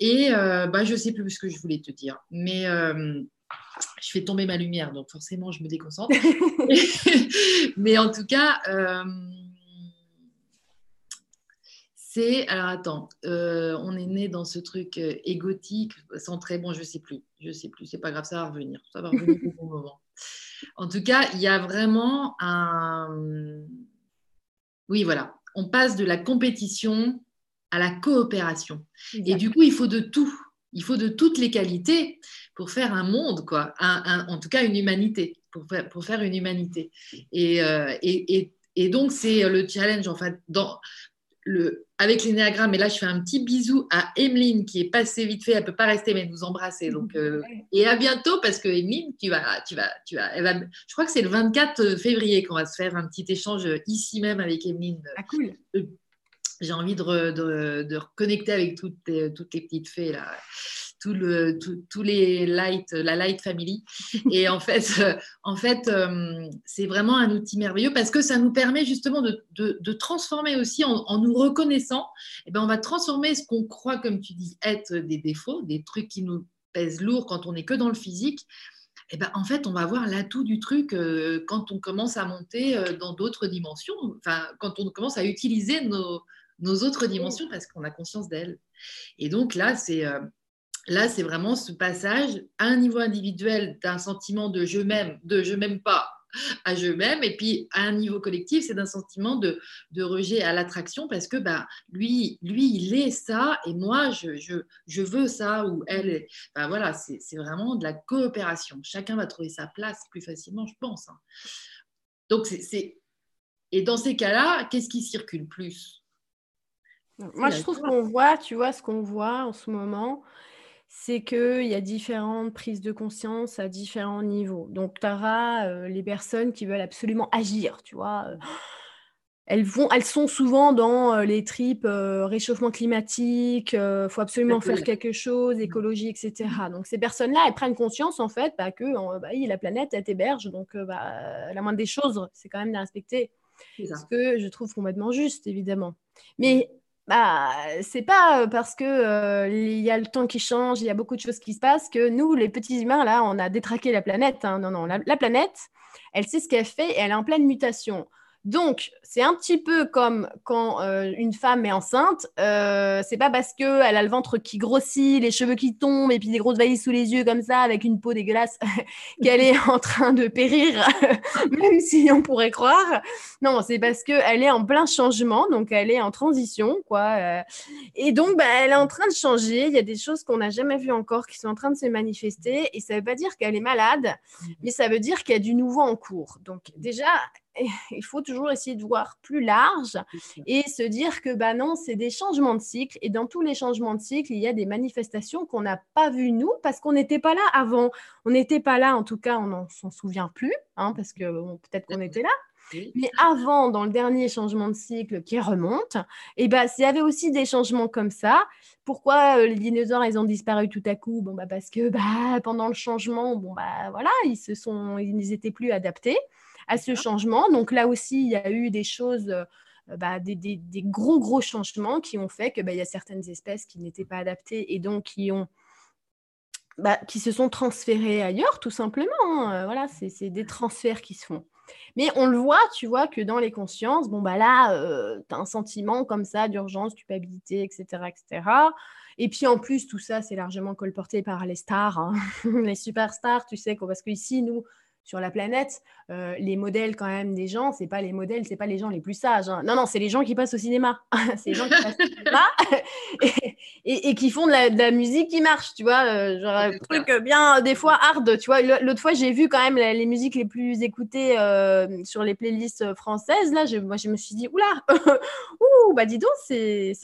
Et euh, bah, je ne sais plus ce que je voulais te dire, mais euh, je fais tomber ma lumière, donc forcément, je me déconcentre. [laughs] [laughs] mais en tout cas, euh, c'est. Alors attends, euh, on est né dans ce truc euh, égotique, centré. Bon, je ne sais plus. Je ne sais plus. C'est pas grave, ça va revenir. Ça va revenir au bon moment. En tout cas, il y a vraiment un. Oui, voilà. On passe de la compétition à la coopération. Et du coup, il faut de tout. Il faut de toutes les qualités pour faire un monde, quoi. en tout cas, une humanité, pour faire, pour faire une humanité. Et, euh, et, et, et donc, c'est le challenge, en fait, dans, le, avec l'énéagramme. Et là, je fais un petit bisou à Emeline qui est passée vite fait. Elle ne peut pas rester, mais nous embrasser. Donc, euh, et à bientôt parce que Emeline, tu vas, tu vas, tu vas, elle va, je crois que c'est le 24 février qu'on va se faire un petit échange ici même avec Emeline. Ah, cool. Euh, j'ai envie de, de, de, reconnecter avec toutes, toutes les petites fées là tout le, tous les light, la light family. [laughs] Et en fait, en fait euh, c'est vraiment un outil merveilleux parce que ça nous permet justement de, de, transformer aussi en, nous reconnaissant. Et eh ben, on va transformer ce qu'on croit, comme tu dis, être des défauts, des trucs qui nous pèsent lourd quand on n'est que dans le physique. Et eh ben, en fait, on va voir l'atout du truc euh, quand on commence à monter euh, dans d'autres dimensions, enfin, quand on commence à utiliser nos, nos autres dimensions parce qu'on a conscience d'elles. Et donc là, c'est Là, c'est vraiment ce passage à un niveau individuel d'un sentiment de je m'aime, de je m'aime pas à je m'aime, et puis à un niveau collectif, c'est d'un sentiment de, de, rejet à l'attraction parce que bah, lui, lui, il est ça, et moi, je, je, je veux ça, ou elle, bah, voilà, c'est vraiment de la coopération. Chacun va trouver sa place plus facilement, je pense. Hein. Donc, c'est. Et dans ces cas-là, qu'est-ce qui circule plus? Moi, je trouve qu'on voit, tu vois, ce qu'on voit en ce moment, c'est qu'il y a différentes prises de conscience à différents niveaux. Donc, tu auras euh, les personnes qui veulent absolument agir, tu vois. Euh, elles, vont, elles sont souvent dans euh, les tripes réchauffement climatique, il faut absolument faire quelque chose, mmh. écologie, etc. Donc, ces personnes-là, elles prennent conscience, en fait, bah, que bah, la planète, elle t'héberge. Donc, bah, la moindre des choses, c'est quand même de respecter. Ce que je trouve complètement juste, évidemment. Mais bah, c'est pas parce que il y a le temps qui change, il y a beaucoup de choses qui se passent que nous, les petits humains, là, on a détraqué la planète. Hein. Non, non, la, planète, elle sait ce qu'elle fait et elle est en pleine mutation. Donc, c'est un petit peu comme quand euh, une femme est enceinte. Euh, c'est pas parce qu'elle a le ventre qui grossit, les cheveux qui tombent et puis des grosses vailles sous les yeux comme ça, avec une peau dégueulasse, [laughs] qu'elle est en train de périr, [laughs] même si on pourrait croire. Non, c'est parce qu'elle est en plein changement, donc elle est en transition, quoi. Euh. et donc, bah, elle est en train de changer. Il y a des choses qu'on n'a jamais vues encore qui sont en train de se manifester. Et ça ne veut pas dire qu'elle est malade, mmh. mais ça veut dire qu'il y a du nouveau en cours. Donc, déjà, [laughs] il faut toujours essayer de voir plus large et se dire que bah non, c'est des changements de cycle et dans tous les changements de cycle, il y a des manifestations qu'on n'a pas vues nous parce qu'on n'était pas là avant. On n'était pas là, en tout cas, on n'en s'en souvient plus, hein, parce que peut-être qu'on était là. Mais avant, dans le dernier changement de cycle qui remonte, eh ben, s'il y avait aussi des changements comme ça, pourquoi euh, les dinosaures ils ont disparu tout à coup? Bon bah parce que bah pendant le changement, bon bah voilà, ils se sont, ils n'étaient plus adaptés à ce changement. Donc là aussi, il y a eu des choses, euh, bah, des, gros, gros changements qui ont fait qu'il bah, y a certaines espèces qui n'étaient pas adaptées et donc qui ont... Bah, qui se sont transférées ailleurs, tout simplement. Hein. Euh, voilà, c'est des transferts qui se font. Mais on le voit, tu vois, que dans les consciences, bon, bah là, euh, tu as un sentiment comme ça d'urgence, culpabilité, etc., etc. Et puis en plus, tout ça, c'est largement colporté par les stars, hein. [laughs] les superstars, tu sais, parce qu'ici, nous, sur la planète, euh, les modèles quand même des gens, c'est pas les modèles, c'est pas les gens les plus sages. Hein. Non, non, c'est les gens qui passent au cinéma. [laughs] c'est les gens qui passent au cinéma [laughs] et, qui font de la, musique qui marche, tu vois. Euh, genre un truc bien, des fois hard, tu vois. L'autre fois, j'ai vu quand même les musiques les plus écoutées euh, sur les playlists françaises. Là, je, moi, je me suis dit, oula, [laughs] ouh, bah dis donc, c'est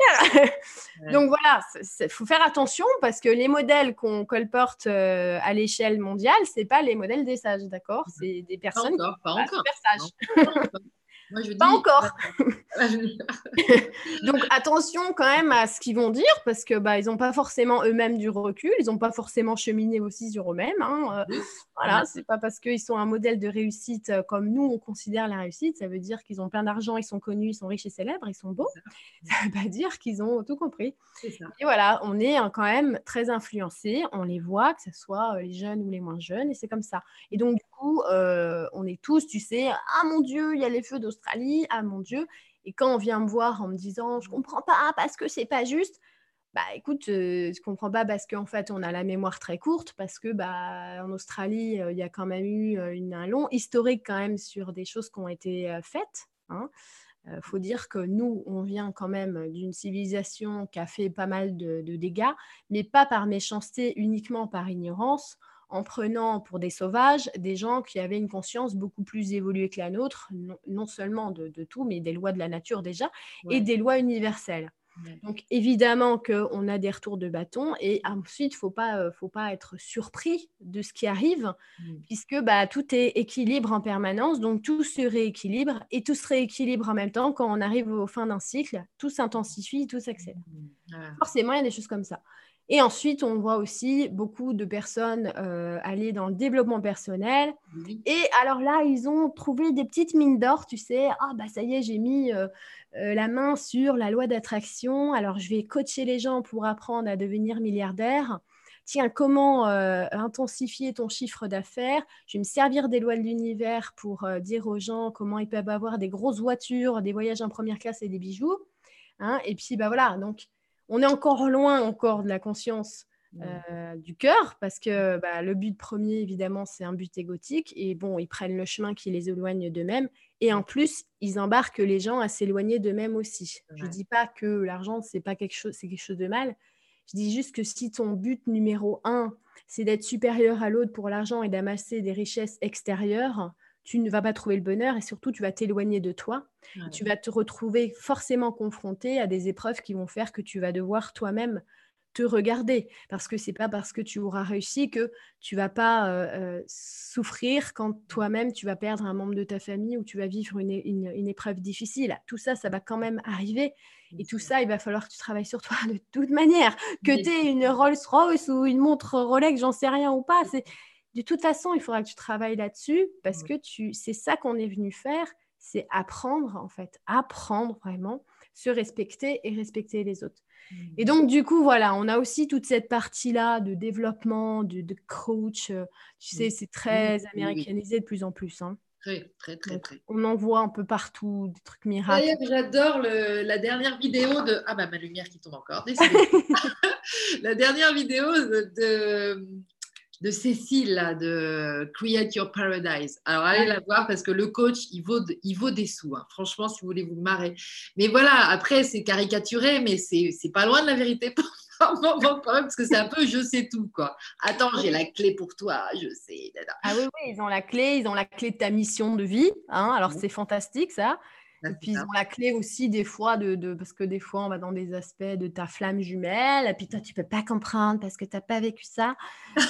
[laughs] Donc voilà, il faut faire attention parce que les modèles qu'on colporte euh, à l'échelle mondiale, c'est pas les modèles des sages, d'accord? C'est des personnes pas encore, [laughs] pas encore. [laughs] super sages. pas encore. Donc attention quand même à ce qu'ils vont dire parce que bah ils n'ont pas forcément eux-mêmes du recul, ils n'ont pas forcément cheminé aussi sur eux-mêmes. Hein. Euh, voilà, c'est pas parce qu'ils sont un modèle de réussite euh, comme nous on considère la réussite, ça veut dire qu'ils ont plein d'argent, ils sont connus, ils sont riches et célèbres, ils sont beaux. [laughs] Ça veut pas dire qu'ils ont tout compris. Et voilà, on est hein, quand même très influencés, on les voit, que ce soit euh, les jeunes ou les moins jeunes, et c'est comme ça. Et donc du coup, on est tous, tu sais, ah mon Dieu, il y a les feux d'Australie, ah mon Dieu. Et quand on vient me voir en me disant je comprends pas parce que c'est pas juste, bah écoute, euh, je comprends pas parce qu'en fait on a la mémoire très courte parce que bah en Australie euh, il y a quand même eu euh, une, un long historique quand même sur des choses qui ont été faites. Hein. faut dire que nous, on vient quand même d'une civilisation qui a fait pas mal de, de, dégâts, mais pas par méchanceté, uniquement par ignorance en prenant pour des sauvages des gens qui avaient une conscience beaucoup plus évoluée que la nôtre, non, seulement de, tout, mais des lois de la nature déjà, et des lois universelles. Donc évidemment qu'on a des retours de bâton et ensuite il faut pas euh, faut pas être surpris de ce qui arrive mmh. puisque bah, tout est équilibre en permanence donc tout se rééquilibre et tout se rééquilibre en même temps quand on arrive au fin d'un cycle tout s'intensifie tout s'accélère. Mmh. Forcément il y a des choses comme ça. Et ensuite, on voit aussi beaucoup de personnes euh, aller dans le développement personnel. Et alors là, ils ont trouvé des petites mines d'or, tu sais. Ah, bah ça y est, j'ai mis euh, euh, la main sur la loi d'attraction. Alors, je vais coacher les gens pour apprendre à devenir milliardaire. Tiens, comment intensifier ton chiffre d'affaires? Je vais me servir des lois de l'univers pour dire aux gens comment ils peuvent avoir des grosses voitures, des voyages en première classe et des bijoux. Hein. et puis, bah voilà, donc on est encore loin encore de la conscience euh, du cœur, parce que bah, le but premier, évidemment, c'est un but égotique. Et bon, ils prennent le chemin qui les éloigne d'eux-mêmes. Et en plus, ils embarquent les gens à s'éloigner d'eux-mêmes aussi. Je ne dis pas que l'argent, c'est pas quelque chose, c'est quelque chose de mal. Je dis juste que si ton but numéro un, c'est d'être supérieur à l'autre pour l'argent et d'amasser des richesses extérieures, tu ne vas pas trouver le bonheur et surtout tu vas t'éloigner de toi. Tu vas te retrouver forcément confronté à des épreuves qui vont faire que tu vas devoir toi-même te regarder. Parce que c'est pas parce que tu auras réussi que tu vas pas euh, euh, souffrir quand toi-même tu vas perdre un membre de ta famille ou tu vas vivre une, une, épreuve difficile. Tout ça, ça va quand même arriver. Et tout ça, il va falloir que tu travailles sur toi [laughs] de toute manière. Que tu aies une Rolls-Royce ou une montre Rolex, j'en sais rien ou pas, c'est de toute façon, il faudra que tu travailles là-dessus parce que tu, c'est ça qu'on est venu faire, c'est apprendre en fait, apprendre vraiment, se respecter et respecter les autres. Et mmh. donc, du coup, voilà, on a aussi toute cette partie-là de développement, de, coach. Euh, tu sais, c'est très américanisé de plus en plus. Hein. Très, très, très, très. On en voit un peu partout, des trucs miracles. J'adore la dernière vidéo de. Ah, bah, ma lumière qui tombe encore. [laughs] [laughs] la dernière vidéo de, de Cécile, de Create Your Paradise. Alors, allez la voir parce que le coach, il vaut, il vaut des sous. Hein. Franchement, si vous voulez vous marrer. Mais voilà, après, c'est caricaturé, mais c'est pas loin de la vérité [laughs] parce que c'est un peu je sais tout, quoi. Attends, j'ai la clé pour toi, je sais. Ah oui, oui, ils ont la clé, ils ont la clé de ta mission de vie. Hein. Alors, c'est fantastique, ça. Et puis ils ont la clé aussi des fois de, parce que des fois on va dans des aspects de ta flamme jumelle et puis toi tu peux pas comprendre parce que tu n'as pas vécu ça.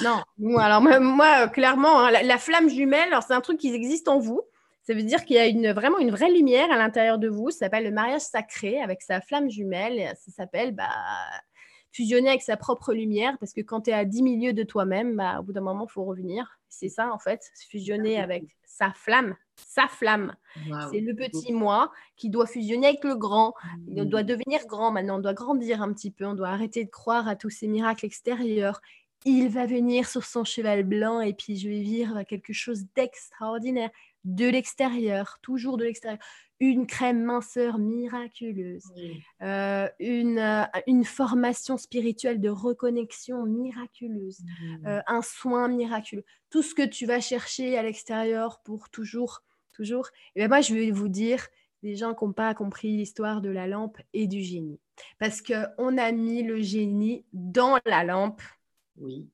Non, moi, alors moi, clairement hein, la, flamme jumelle, c'est un truc qui existe en vous. Ça veut dire qu'il y a une, vraiment une vraie lumière à l'intérieur de vous. Ça s'appelle le mariage sacré avec sa flamme jumelle. ça s'appelle bah, fusionner avec sa propre lumière parce que quand tu es à 10 milieux de toi-même, bah, au bout d'un moment, il faut revenir. C'est ça en fait, fusionner avec sa flamme sa flamme. C'est le petit moi qui doit fusionner avec le grand. Il mmh. doit devenir grand maintenant, on doit grandir un petit peu, on doit arrêter de croire à tous ces miracles extérieurs. Il va venir sur son cheval blanc et puis je vais vivre quelque chose d'extraordinaire de l'extérieur, toujours de l'extérieur. Une crème minceur miraculeuse, euh, une, euh, une, formation spirituelle de reconnexion miraculeuse, mmh. euh, un soin miraculeux. Tout ce que tu vas chercher à l'extérieur pour toujours toujours. Et bien moi, je vais vous dire, des gens qui n'ont pas compris l'histoire de la lampe et du génie. Parce qu'on a mis le génie dans la lampe. Oui.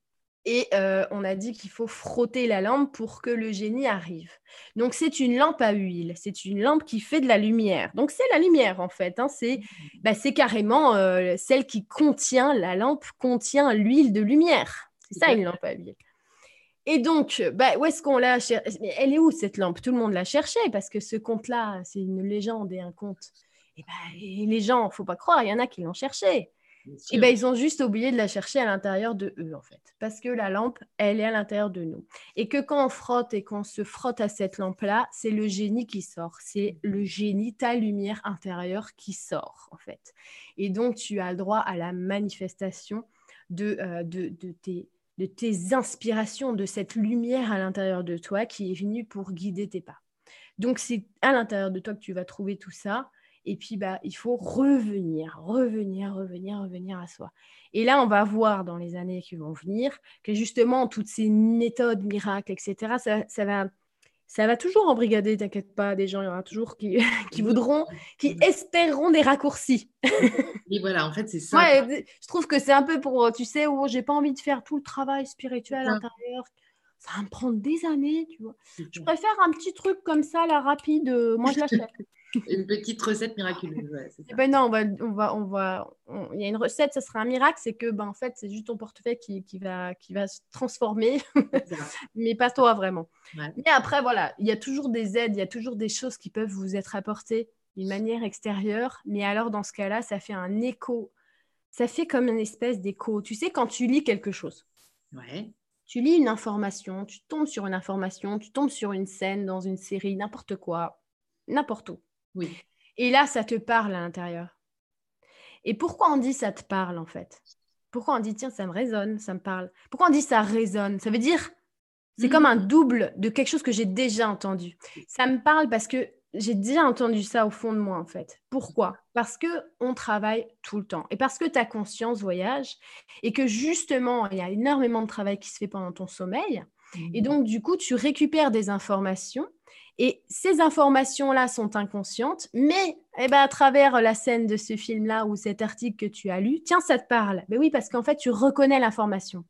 Et euh, on a dit qu'il faut frotter la lampe pour que le génie arrive. Donc c'est une lampe à huile, c'est une lampe qui fait de la lumière. Donc c'est la lumière en fait, hein. bah, c'est carrément euh, celle qui contient, la lampe contient l'huile de lumière. C'est ça une lampe à huile. Et donc, bah, où est-ce qu'on l'a cherché Elle est où cette lampe? Tout le monde l'a cherchée parce que ce conte-là, c'est une légende et un conte. Et, bah, et les gens, faut pas croire, il y en a qui l'ont cherché. Et ben, ils ont juste oublié de la chercher à l'intérieur de eux, en fait. Parce que la lampe, elle est à l'intérieur de nous. Et que quand on frotte et qu'on se frotte à cette lampe-là, c'est le génie qui sort. C'est le génie, ta lumière intérieure qui sort, en fait. Et donc, tu as le droit à la manifestation de, euh, de, de, tes, de tes inspirations, de cette lumière à l'intérieur de toi qui est venue pour guider tes pas. Donc, c'est à l'intérieur de toi que tu vas trouver tout ça. Et puis, bah, il faut revenir, revenir, revenir, revenir à soi. Et là, on va voir dans les années qui vont venir que justement, toutes ces méthodes miracles, etc., ça, va, ça va toujours embrigader, t'inquiète pas, des gens, il y aura toujours qui, [laughs] qui voudront, qui espéreront des raccourcis. [laughs] Et voilà, en fait, c'est ça. je trouve que c'est un peu pour, tu sais, où j'ai pas envie de faire tout le travail spirituel à l'intérieur ça va me prendre des années, tu vois. Je préfère un petit truc comme ça, la rapide. Euh, moi, je l'achète. [laughs] une petite recette miraculeuse. Eh ben non, on va, on va, on va, il y a une recette, ça sera un miracle, c'est que, ben, en fait, c'est juste ton portefeuille qui, qui, va, qui va se transformer, [laughs] mais pas toi vraiment. Mais après, voilà, il y a toujours des aides, il y a toujours des choses qui peuvent vous être apportées d'une manière extérieure, mais alors dans ce cas-là, ça fait un écho, ça fait comme une espèce d'écho. Tu sais, quand tu lis quelque chose. Ouais tu lis une information, tu tombes sur une information, tu tombes sur une scène dans une série, n'importe quoi, n'importe où. Oui. Et là, ça te parle à l'intérieur. Et pourquoi on dit ça te parle en fait? Pourquoi on dit tiens, ça me résonne, ça me parle? Pourquoi on dit ça résonne? Ça veut dire c'est comme un mmh. double de quelque chose que j'ai déjà entendu. Ça me parle parce que j'ai déjà entendu ça au fond de moi en fait. Pourquoi? Parce que on travaille tout le temps et parce que ta conscience voyage et que justement il y a énormément de travail qui se fait pendant ton sommeil et mmh. donc du coup tu récupères des informations et ces informations-là sont inconscientes, mais eh ben, à travers la scène de ce film-là ou cet article que tu as lu, tiens, ça te parle. Ben oui, parce qu'en fait, tu reconnais l'information.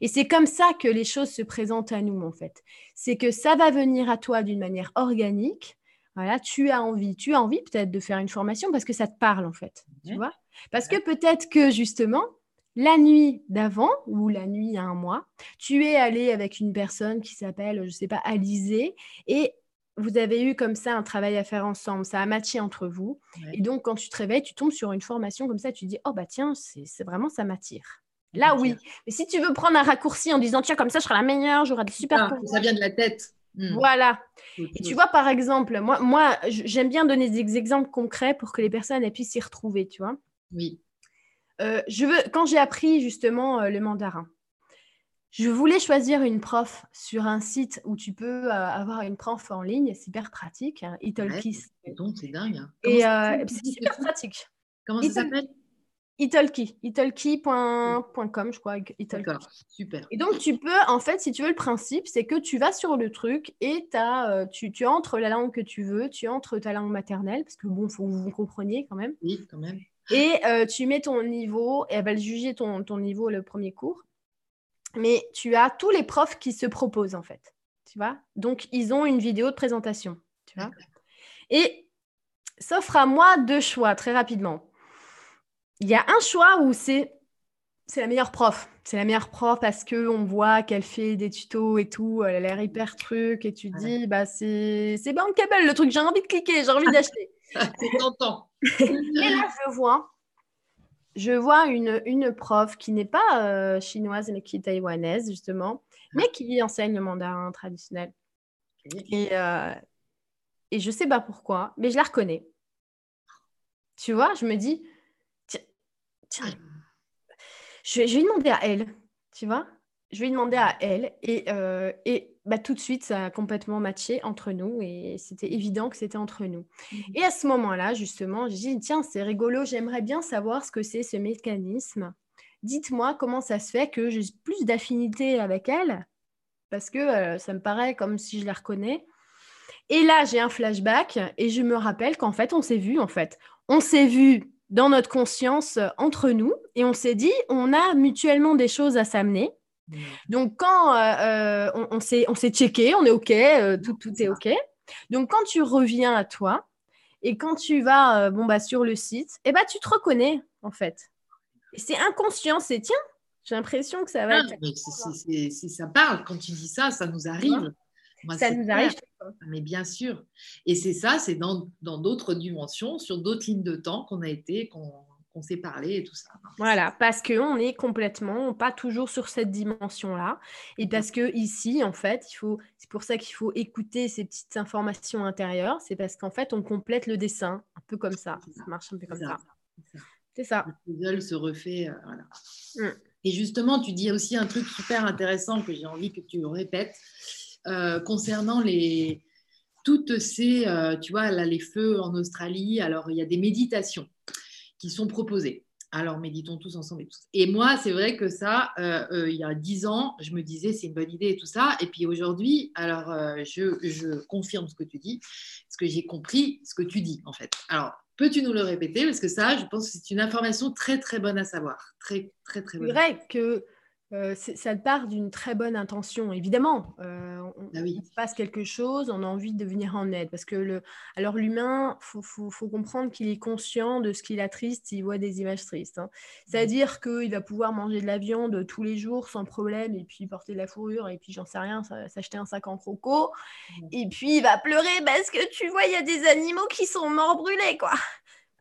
Et c'est comme ça que les choses se présentent à nous, en fait. C'est que ça va venir à toi d'une manière organique. Voilà, tu as envie, tu as envie peut-être de faire une formation parce que ça te parle, en fait. Tu vois Parce que peut-être que justement, la nuit d'avant ou la nuit il y a un mois, tu es allé avec une personne qui s'appelle, je ne sais pas, Alizé, et vous avez eu comme ça un travail à faire ensemble, ça a matché entre vous. Et donc, quand tu te réveilles, tu tombes sur une formation comme ça, tu dis, oh bah tiens, c'est vraiment, ça m'attire. Là, oui. Mais si tu veux prendre un raccourci en disant, tiens, comme ça, je serai la meilleure, j'aurai des super. Ah, ça vient de la tête. Hmm. Voilà. Et tu vois, par exemple, moi, moi j'aime bien donner des exemples concrets pour que les personnes puissent s'y retrouver, tu vois. Oui. Euh, je veux, quand j'ai appris justement euh, le mandarin, je voulais choisir une prof sur un site où tu peux euh, avoir une prof en ligne, c'est hyper pratique, hein, Italki. c'est dingue. Hein. Et c'est super pratique. Comment ça s'appelle? Italki, italki.com, je crois. D'accord, super. Et donc, tu peux, en fait, si tu veux, le principe, c'est que tu vas sur le truc et as, tu, tu entres la langue que tu veux, tu entres ta langue maternelle, parce que bon, il faut que vous compreniez quand même. Oui, quand même. Et euh, tu mets ton niveau, et elle va juger ton, ton niveau le premier cours. Mais tu as tous les profs qui se proposent, en fait. Tu vois? Donc, ils ont une vidéo de présentation. Tu vois? Et s'offre à moi deux choix, très rapidement. Il y a un choix où c'est c'est la meilleure prof. C'est la meilleure prof parce que on voit qu'elle fait des tutos et tout. Elle a l'air hyper truc et tu dis bah c'est c'est bankable le truc. J'ai envie de cliquer, j'ai envie d'acheter. [laughs] c'est tentant. Et là je vois je vois une, une prof qui n'est pas euh, chinoise mais qui est taïwanaise justement, mais qui enseigne le mandarin traditionnel. Et, euh, et je sais pas pourquoi, mais je la reconnais. Tu vois, je me dis, tiens, tiens je vais, je vais demander à elle, tu vois Je vais demander à elle et, euh, et bah, tout de suite, ça a complètement matché entre nous et c'était évident que c'était entre nous. Mmh. Et à ce moment-là, justement, j'ai dit, tiens, c'est rigolo, j'aimerais bien savoir ce que c'est ce mécanisme. Dites-moi comment ça se fait que j'ai plus d'affinité avec elle, parce que euh, ça me paraît comme si je la reconnais. Et là, j'ai un flashback et je me rappelle qu'en fait, on s'est vu, en fait. On s'est vu dans notre conscience euh, entre nous et on s'est dit, on a mutuellement des choses à s'amener. Mmh. Donc, quand euh, euh, on, s'est, on s'est checké, on est OK, tout, tout est OK. Donc, quand tu reviens à toi et quand tu vas bon, bah, sur le site, eh bah, tu te reconnais, en fait. c'est inconscient, c'est tiens, j'ai l'impression que ça va. si ça parle, quand tu dis ça, ça nous arrive. ça nous arrive. Mais bien sûr. Et c'est ça, c'est dans d'autres dimensions, sur d'autres lignes de temps qu'on a été, qu'on s'est parlé et tout ça. Voilà, parce qu'on est complètement pas toujours sur cette dimension-là. Et parce que ici, en fait, il faut, c'est pour ça qu'il faut écouter ces petites informations intérieures. C'est parce qu'en fait, on complète le dessin, un peu comme ça. Ça marche un peu comme ça. C'est ça. Le puzzle se refait. Euh, voilà. Mm. Et justement, tu dis aussi un truc super intéressant que j'ai envie que tu répètes euh, concernant les, toutes ces, euh, tu vois, là, les feux en Australie. Alors, il y a des méditations qui sont proposées. Alors, méditons tous ensemble et moi, c'est vrai que ça, euh, il y a dix ans, je me disais, c'est une bonne idée et tout ça. Et puis aujourd'hui, alors, je, je, confirme ce que tu dis, parce que j'ai compris ce que tu dis, en fait. Alors, peux-tu nous le répéter? Parce que ça, je pense que c'est une information très, très bonne à savoir. Très, très, très bonne. C'est vrai que euh, ça part d'une très bonne intention, évidemment. Euh, ah il se passe quelque chose, on a envie de venir en aide. Parce que le, alors l'humain, il faut, comprendre qu'il est conscient de ce qui l'attriste s'il voit des images tristes. Hein. C'est-à-dire qu'il va pouvoir manger de la viande tous les jours sans problème, et puis porter de la fourrure, et puis j'en sais rien, s'acheter un sac en croco. Et puis il va pleurer parce que tu vois, il y a des animaux qui sont morts brûlés, quoi.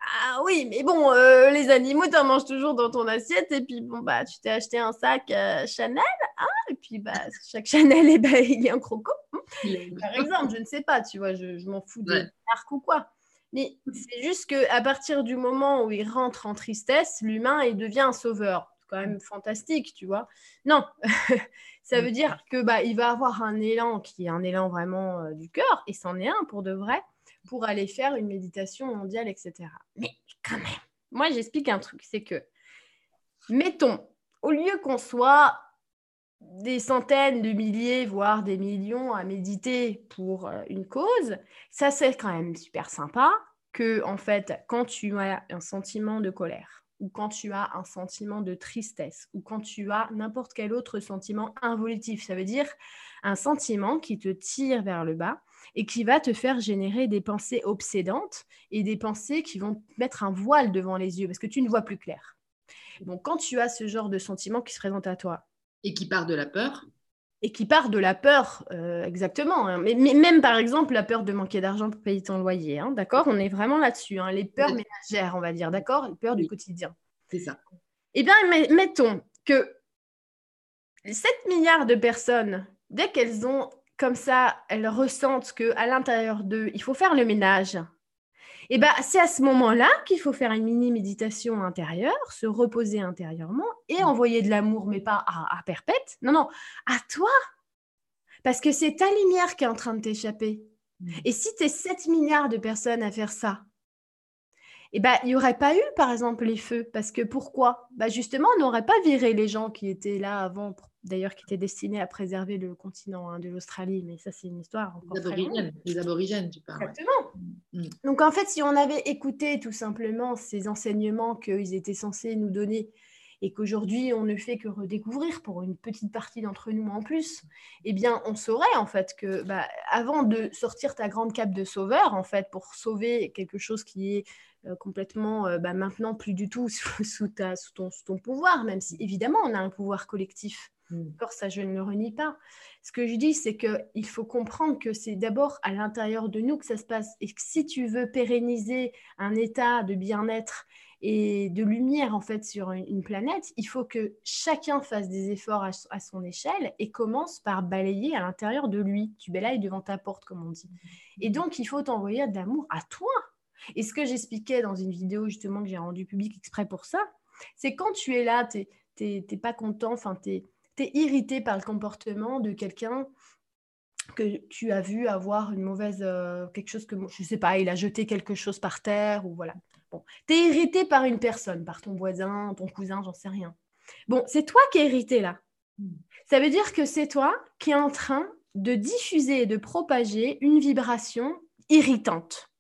Ah oui, mais bon, euh, les animaux, tu en manges toujours dans ton assiette. Et puis, bon, bah, tu t'es acheté un sac euh, Chanel. Hein, et puis, bah, [laughs] chaque Chanel, et eh ben, il y a un croco. Par exemple, je ne sais pas, tu vois, je, m'en fous de l'arc ou quoi. Mais c'est juste qu'à partir du moment où il rentre en tristesse, l'humain, il devient un sauveur. C'est quand même fantastique, tu vois. Non, [laughs] ça veut dire que bah, il va avoir un élan qui est un élan vraiment euh, du cœur, et c'en est un pour de vrai pour aller faire une méditation mondiale, etc. Mais quand même, moi j'explique un truc, c'est que, mettons, au lieu qu'on soit des centaines de milliers, voire des millions à méditer pour euh, une cause, ça c'est quand même super sympa que, en fait, quand tu as un sentiment de colère, ou quand tu as un sentiment de tristesse, ou quand tu as n'importe quel autre sentiment involutif, ça veut dire un sentiment qui te tire vers le bas, et qui va te faire générer des pensées obsédantes et des pensées qui vont mettre un voile devant les yeux parce que tu ne vois plus clair. Donc, quand tu as ce genre de sentiment qui se présente à toi. Et qui part de la peur et qui part de la peur, euh, exactement. Hein. Mais, même par exemple la peur de manquer d'argent pour payer ton loyer, hein, d'accord? On est vraiment là-dessus, hein. les peurs ménagères, on va dire, d'accord? Les peurs du quotidien. C'est ça. Eh bien, mettons que 7 milliards de personnes, dès qu'elles ont comme ça, elles ressentent qu'à l'intérieur d'eux, il faut faire le ménage. Et ben, c'est à ce moment-là qu'il faut faire une mini méditation intérieure, se reposer intérieurement et envoyer de l'amour, mais pas à, à perpète. Non, non, à toi. Parce que c'est ta lumière qui est en train de t'échapper. Mm. Et si tu es 7 milliards de personnes à faire ça, eh ben, il n'y aurait pas eu, par exemple, les feux. Parce que pourquoi? Bah Justement, on n'aurait pas viré les gens qui étaient là avant, d'ailleurs, qui étaient destinés à préserver le continent hein, de l'Australie. Mais ça, c'est une histoire encore les aborigènes, les aborigènes, tu parles. Exactement. Mm. Donc, en fait, si on avait écouté tout simplement ces enseignements qu'ils étaient censés nous donner et qu'aujourd'hui on ne fait que redécouvrir pour une petite partie d'entre nous en plus, eh bien on saurait en fait que bah, avant de sortir ta grande cape de sauveur en fait pour sauver quelque chose qui est euh, complètement euh, bah, maintenant plus du tout [laughs] sous, ta, sous, ton, ton, pouvoir, même si évidemment on a un pouvoir collectif. Mm. ça je ne le renie pas. Ce que je dis, c'est qu'il faut comprendre que c'est d'abord à l'intérieur de nous que ça se passe et que si tu veux pérenniser un état de bien-être et de lumière en fait sur une, planète, il faut que chacun fasse des efforts à, son échelle et commence par balayer à l'intérieur de lui. Tu balayes devant ta porte, comme on dit. Et donc, il faut t'envoyer de l'amour à toi. Et ce que j'expliquais dans une vidéo justement que j'ai rendue publique exprès pour ça, c'est quand tu es là, tu n'es pas content, enfin, tu es, irrité par le comportement de quelqu'un que tu as vu avoir une mauvaise euh, quelque chose que je sais pas il a jeté quelque chose par terre ou voilà Bon, tu es irrité par une personne, par ton voisin, ton cousin, j'en sais rien. Bon, c'est toi qui es irrité là. Ça veut dire que c'est toi qui es en train de diffuser et de propager une vibration irritante.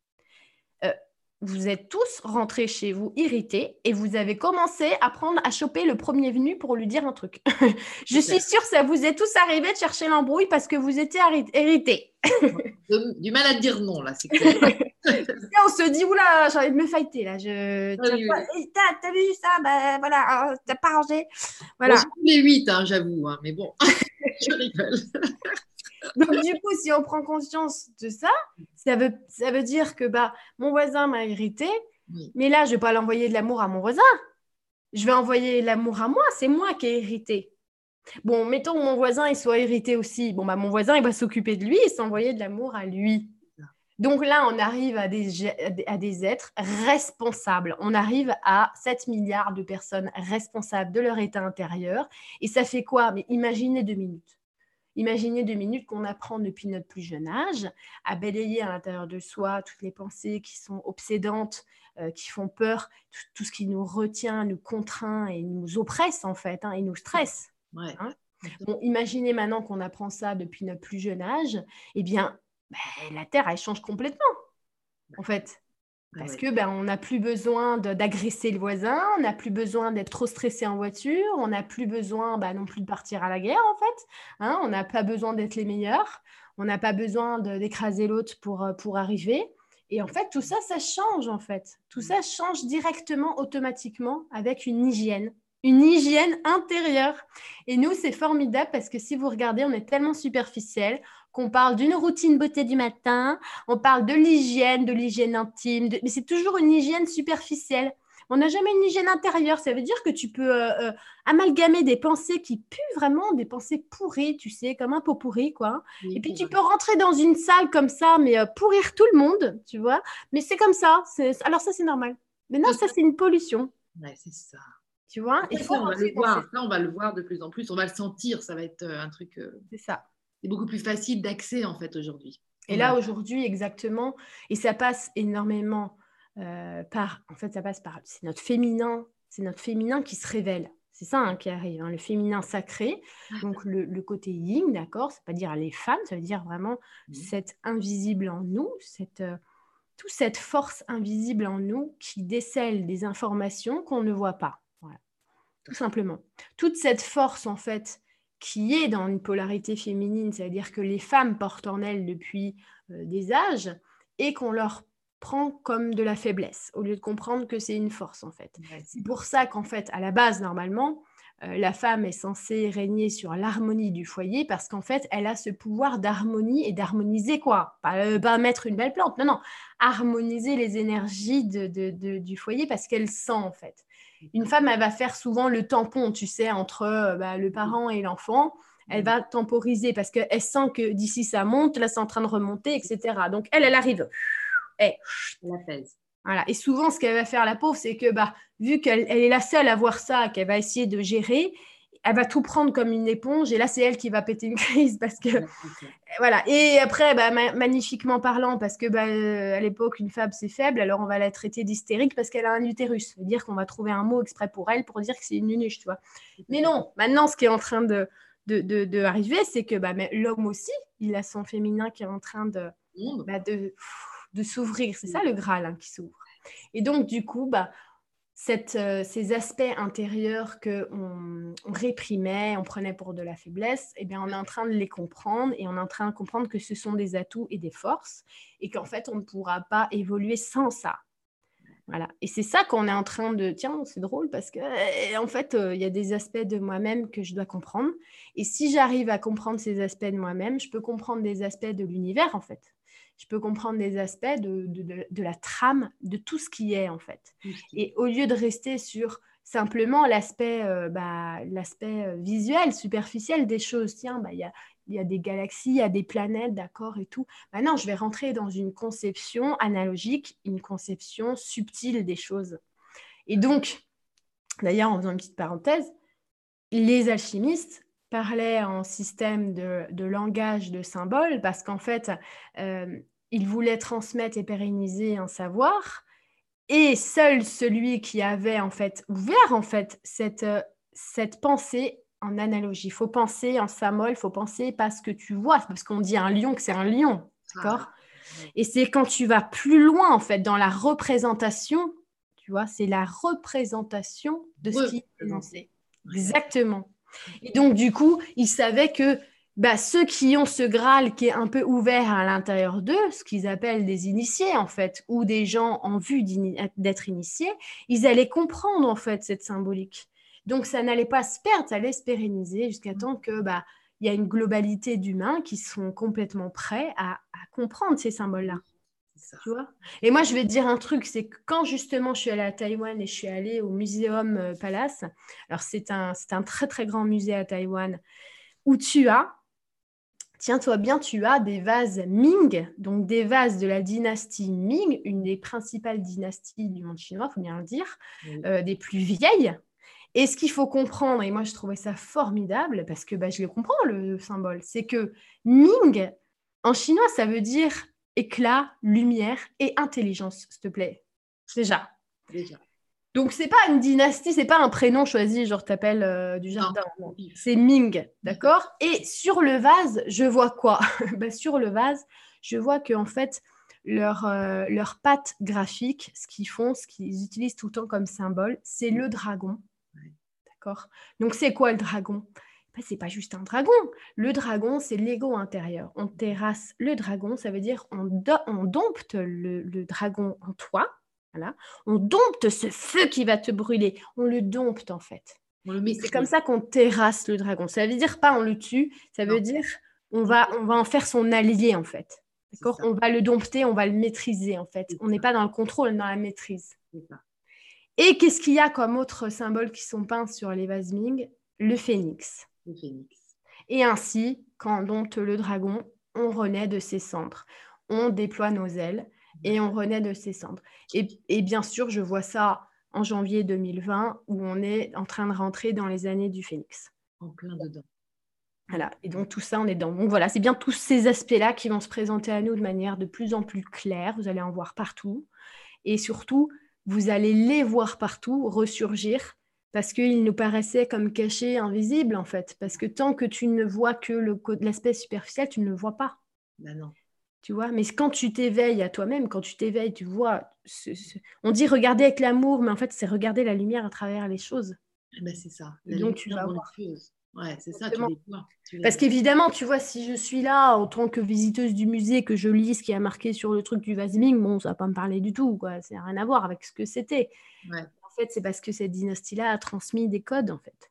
Vous êtes tous rentrés chez vous irrités et vous avez commencé à prendre, à choper le premier venu pour lui dire un truc. [laughs] je suis sûre que ça vous est tous arrivé de chercher l'embrouille parce que vous étiez irrités. [laughs] du mal à dire non, là, c'est [laughs] on se dit, oula, j'ai envie de me fighter, là. Je... Eh, t'as, vu ça? Ben voilà, hein, t'as pas rangé. Voilà. les huit, hein, j'avoue, hein, mais bon, je rigole. Donc, du coup, si on prend conscience de ça, ça veut, ça veut dire que bah, mon voisin m'a irrité, mais là, je ne vais pas l'envoyer de l'amour à mon voisin. Je vais envoyer l'amour à moi, c'est moi qui ai irrité. Bon, mettons que mon voisin il soit irrité aussi. Bon, bah, mon voisin, il va s'occuper de lui et s'envoyer de l'amour à lui. Donc là, on arrive à des, à des êtres responsables. On arrive à 7 milliards de personnes responsables de leur état intérieur. Et ça fait quoi? Mais imaginez deux minutes. Imaginez deux minutes qu'on apprend depuis notre plus jeune âge à balayer à l'intérieur de soi toutes les pensées qui sont obsédantes, euh, qui font peur, tout, ce qui nous retient, nous contraint et nous oppresse en fait, hein, et nous stresse. Hein. imaginez maintenant qu'on apprend ça depuis notre plus jeune âge, eh bien, ben, la Terre, elle change complètement. En fait, parce que ben, on n'a plus besoin d'agresser le voisin, on n'a plus besoin d'être trop stressé en voiture, on n'a plus besoin ben, non plus de partir à la guerre en fait. Hein. on n'a pas besoin d'être les meilleurs, on n'a pas besoin d'écraser l'autre pour, euh, pour arriver. Et en fait, tout ça, ça change en fait. Tout mm. ça change directement, automatiquement, avec une hygiène, une hygiène intérieure. Et nous, c'est formidable parce que si vous regardez, on est tellement superficiel qu'on parle d'une routine beauté du matin, on parle de l'hygiène, de l'hygiène intime, mais c'est toujours une hygiène superficielle. On n'a jamais une hygiène intérieure. Ça veut dire que tu peux euh, euh, amalgamer des pensées qui puent vraiment, des pensées pourries, tu sais, comme un pot pourri, quoi. et puis tu peux rentrer dans une salle comme ça, mais euh, pourrir tout le monde, tu vois. Mais c'est comme ça. Alors ça, c'est normal. Mais non, ça, c'est une pollution. Ouais, c'est ça. Tu vois Et ça, on va le voir. on va le voir de plus en plus. On va le sentir. Ça va être un truc. C'est ça c'est beaucoup plus facile d'accès en fait aujourd'hui. Et là aujourd'hui exactement, et ça passe énormément euh, par, en fait ça passe par, c'est notre féminin, c'est notre féminin qui se révèle. C'est ça hein, qui arrive, hein, le féminin sacré, donc le, côté yin, d'accord, c'est pas dire les femmes, ça veut dire vraiment cette invisible en nous, cette, euh, toute cette force invisible en nous qui décèle des informations qu'on ne voit pas. Tout simplement. Toute cette force en fait qui est dans une polarité féminine, c'est-à-dire que les femmes portent en elles depuis euh, des âges et qu'on leur prend comme de la faiblesse, au lieu de comprendre que c'est une force en fait. C'est pour ça qu'en fait, à la base, normalement, euh, la femme est censée régner sur l'harmonie du foyer parce qu'en fait, elle a ce pouvoir d'harmonie et d'harmoniser quoi? Pas, euh, pas, mettre une belle plante, non, non, harmoniser les énergies de, du foyer parce qu'elle sent en fait. Une femme, elle va faire souvent le tampon, tu sais, entre euh, bah, le parent et l'enfant. Elle va temporiser parce qu'elle sent que d'ici ça monte, là c'est en train de remonter, etc. Donc elle, elle arrive. Et, la Voilà. Et souvent, ce qu'elle va faire, la pauvre, c'est que bah, vu qu'elle est la seule à voir ça, qu'elle va essayer de gérer, elle va tout prendre comme une éponge et là c'est elle qui va péter une [laughs] crise parce que voilà. Et après bah, magnifiquement parlant parce que bah, euh, à l'époque une femme c'est faible alors on va la traiter d'hystérique parce qu'elle a un utérus. Veut dire qu'on va trouver un mot exprès pour elle pour dire que c'est une nunuche tu vois. Mais non maintenant ce qui est en train de de, de, arriver c'est que bah, l'homme aussi il a son féminin qui est en train de bah, de, de s'ouvrir. C'est ça le Graal hein, qui s'ouvre. Et donc du coup bah euh, ces aspects intérieurs qu'on on réprimait, on prenait pour de la faiblesse, eh bien, on est en train de les comprendre et on est en train de comprendre que ce sont des atouts et des forces et qu'en fait, on ne pourra pas évoluer sans ça. Voilà. Et c'est ça qu'on est en train de... Tiens, c'est drôle parce que, euh, en fait, euh, il y a des aspects de moi-même que je dois comprendre. Et si j'arrive à comprendre ces aspects de moi-même, je peux comprendre des aspects de l'univers, en fait je peux comprendre des aspects de, de, la trame, de tout ce qui est en fait. Et au lieu de rester sur simplement l'aspect euh, bah, euh, visuel, superficiel des choses, tiens, bah, il y, a, y, a, des galaxies, il y a des planètes, d'accord, et tout. Maintenant, je vais rentrer dans une conception analogique, une conception subtile des choses. Et donc, d'ailleurs, en faisant une petite parenthèse, les alchimistes parlaient en système de, de langage de symboles parce qu'en fait, euh, il voulait transmettre et pérenniser un savoir, et seul celui qui avait en fait ouvert en fait cette, euh, cette pensée en analogie. Il faut penser en symbole, il faut penser parce que tu vois, parce qu'on dit un lion que c'est un lion, d'accord? Et c'est quand tu vas plus loin, en fait, dans la représentation, tu vois, c'est la représentation de ce qui est présenté. Exactement. Et donc, du coup, il savait que bah, ceux qui ont ce Graal qui est un peu ouvert à l'intérieur d'eux, ce qu'ils appellent des initiés en fait, ou des gens en vue d'être initiés, ils allaient comprendre en fait cette symbolique. Donc ça n'allait pas se perdre, ça allait se pérenniser jusqu'à temps que bah il y a une globalité d'humains qui sont complètement prêts à, comprendre ces symboles-là. et moi, je vais te dire un truc, c'est que quand justement je suis allée à Taïwan et je suis allée au Muséum euh, Palace, alors c'est un, un très très grand musée à Taïwan, où tu as Tiens-toi bien, tu as des vases Ming, donc des vases de la dynastie Ming, une des principales dynasties du monde chinois, il faut bien le dire, euh, des plus vieilles. Et ce qu'il faut comprendre, et moi je trouvais ça formidable, parce que bah, je le comprends le symbole, c'est que Ming, en chinois, ça veut dire éclat, lumière et intelligence, s'il te plaît. Déjà. Déjà. Donc, c'est pas une dynastie, c'est pas un prénom choisi, genre t'appelles euh, du jardin. C'est Ming, d'accord? Et sur le vase, je vois quoi? [laughs] Bah, Sur le vase, je vois que en fait, leur, euh, leur patte graphique, ce qu'ils font, ce qu'ils utilisent tout le temps comme symbole, c'est le dragon. D'accord? Donc, c'est quoi le dragon? Bah, c'est pas juste un dragon. Le dragon, c'est l'ego intérieur. On terrasse le dragon, ça veut dire on, on dompte le dragon en toi, on dompte ce feu qui va te brûler. On le dompte en fait. C'est comme ça qu'on terrasse le dragon. Ça veut dire pas on le tue, ça veut dire on va, on va en faire son allié en fait. D'accord On va le dompter, on va le maîtriser en fait. On n'est pas dans le contrôle, dans la maîtrise. Et qu'est-ce qu'il y a comme autres symboles qui sont peints sur les vases Ming? Le phénix. Le phénix. Et ainsi, quand on dompte le dragon, on renaît de ses cendres. On déploie nos ailes et on renaît de ses cendres. Et, bien sûr, je vois ça en janvier 2020 où on est en train de rentrer dans les années du phénix. En plein dedans. Voilà, et donc tout ça, on est dedans. Donc voilà, c'est bien tous ces aspects-là qui vont se présenter à nous de manière de plus en plus claire. Vous allez en voir partout. Et surtout, vous allez les voir partout ressurgir parce qu'ils nous paraissaient comme cachés, invisibles en fait. Parce que tant que tu ne vois que l'aspect superficiel, tu ne le vois pas. Ben non. Tu vois, mais quand tu t'éveilles à toi-même, quand tu t'éveilles, tu vois. On dit regarder avec l'amour, mais en fait, c'est regarder la lumière à travers les choses. Eh ben, c'est ça. donc, tu vas voir. Ouais, c'est ça, Parce qu'évidemment, tu vois, si je suis là en tant que visiteuse du musée, que je lis ce qui a marqué sur le truc du Vasming, bon, ça va pas me parler du tout, quoi. Ça n'a rien à voir avec ce que c'était. En fait, c'est parce que cette dynastie-là a transmis des codes, en fait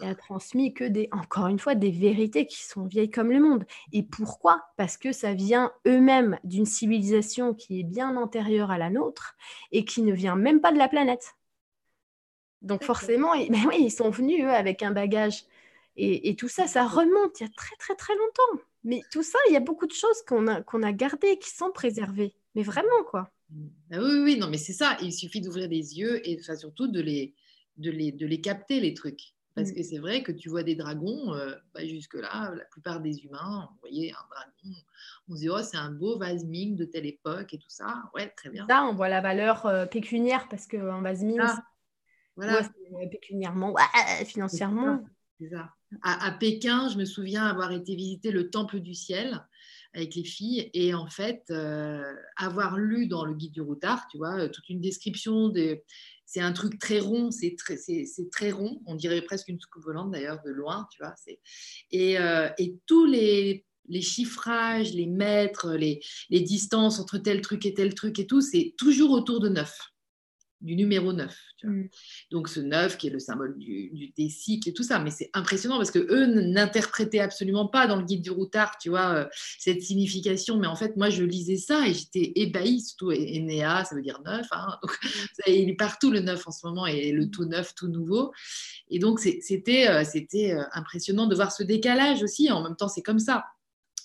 et a transmis que des, encore une fois, des vérités qui sont vieilles comme le monde. Et pourquoi? Parce que ça vient eux-mêmes d'une civilisation qui est bien antérieure à la nôtre et qui ne vient même pas de la planète. Donc forcément, ils, [laughs] ben oui, ils sont venus eux, avec un bagage. Et, tout ça, ça remonte il y a très très très longtemps. Mais tout ça, il y a beaucoup de choses qu'on a, qu'on a gardées, qui sont préservées. Mais vraiment, quoi. Ah oui, oui, non, mais c'est ça. Il suffit d'ouvrir les yeux et surtout de les, de, les, de les capter, les trucs. Parce mmh. que c'est vrai que tu vois des dragons, euh, bah, jusque-là, la plupart des humains, vous voyez un dragon, on se dit, oh, c'est un beau vase Ming de telle époque et tout ça. Ouais, très bien. Ça, on voit la valeur euh, pécuniaire parce qu'un vase Ming, ah, voilà. Euh, pécuniairement, financièrement. C'est ça. À, Pékin, je me souviens avoir été visiter le Temple du Ciel avec les filles et en fait avoir lu dans le guide du routard, tu vois, toute une description des, c'est un truc très rond, c'est très, très rond, on dirait presque une soucoupe volante d'ailleurs de loin, tu vois. Et, euh, et, tous les, chiffrages, les mètres, les, les, distances entre tel truc et tel truc et tout, c'est toujours autour de 9 du numéro 9. Mm. Donc ce 9 qui est le symbole du, du des cycles et tout ça. Mais c'est impressionnant parce que eux n'interprétaient absolument pas dans le guide du routard, tu vois, euh, cette signification. Mais en fait, moi, je lisais ça et j'étais ébahie, surtout Enea, ça veut dire 9. Hein. donc, mm. il est partout le 9 en ce moment et le tout neuf, tout nouveau. Et donc c'était euh, c'était euh, impressionnant de voir ce décalage aussi. En même temps, c'est comme ça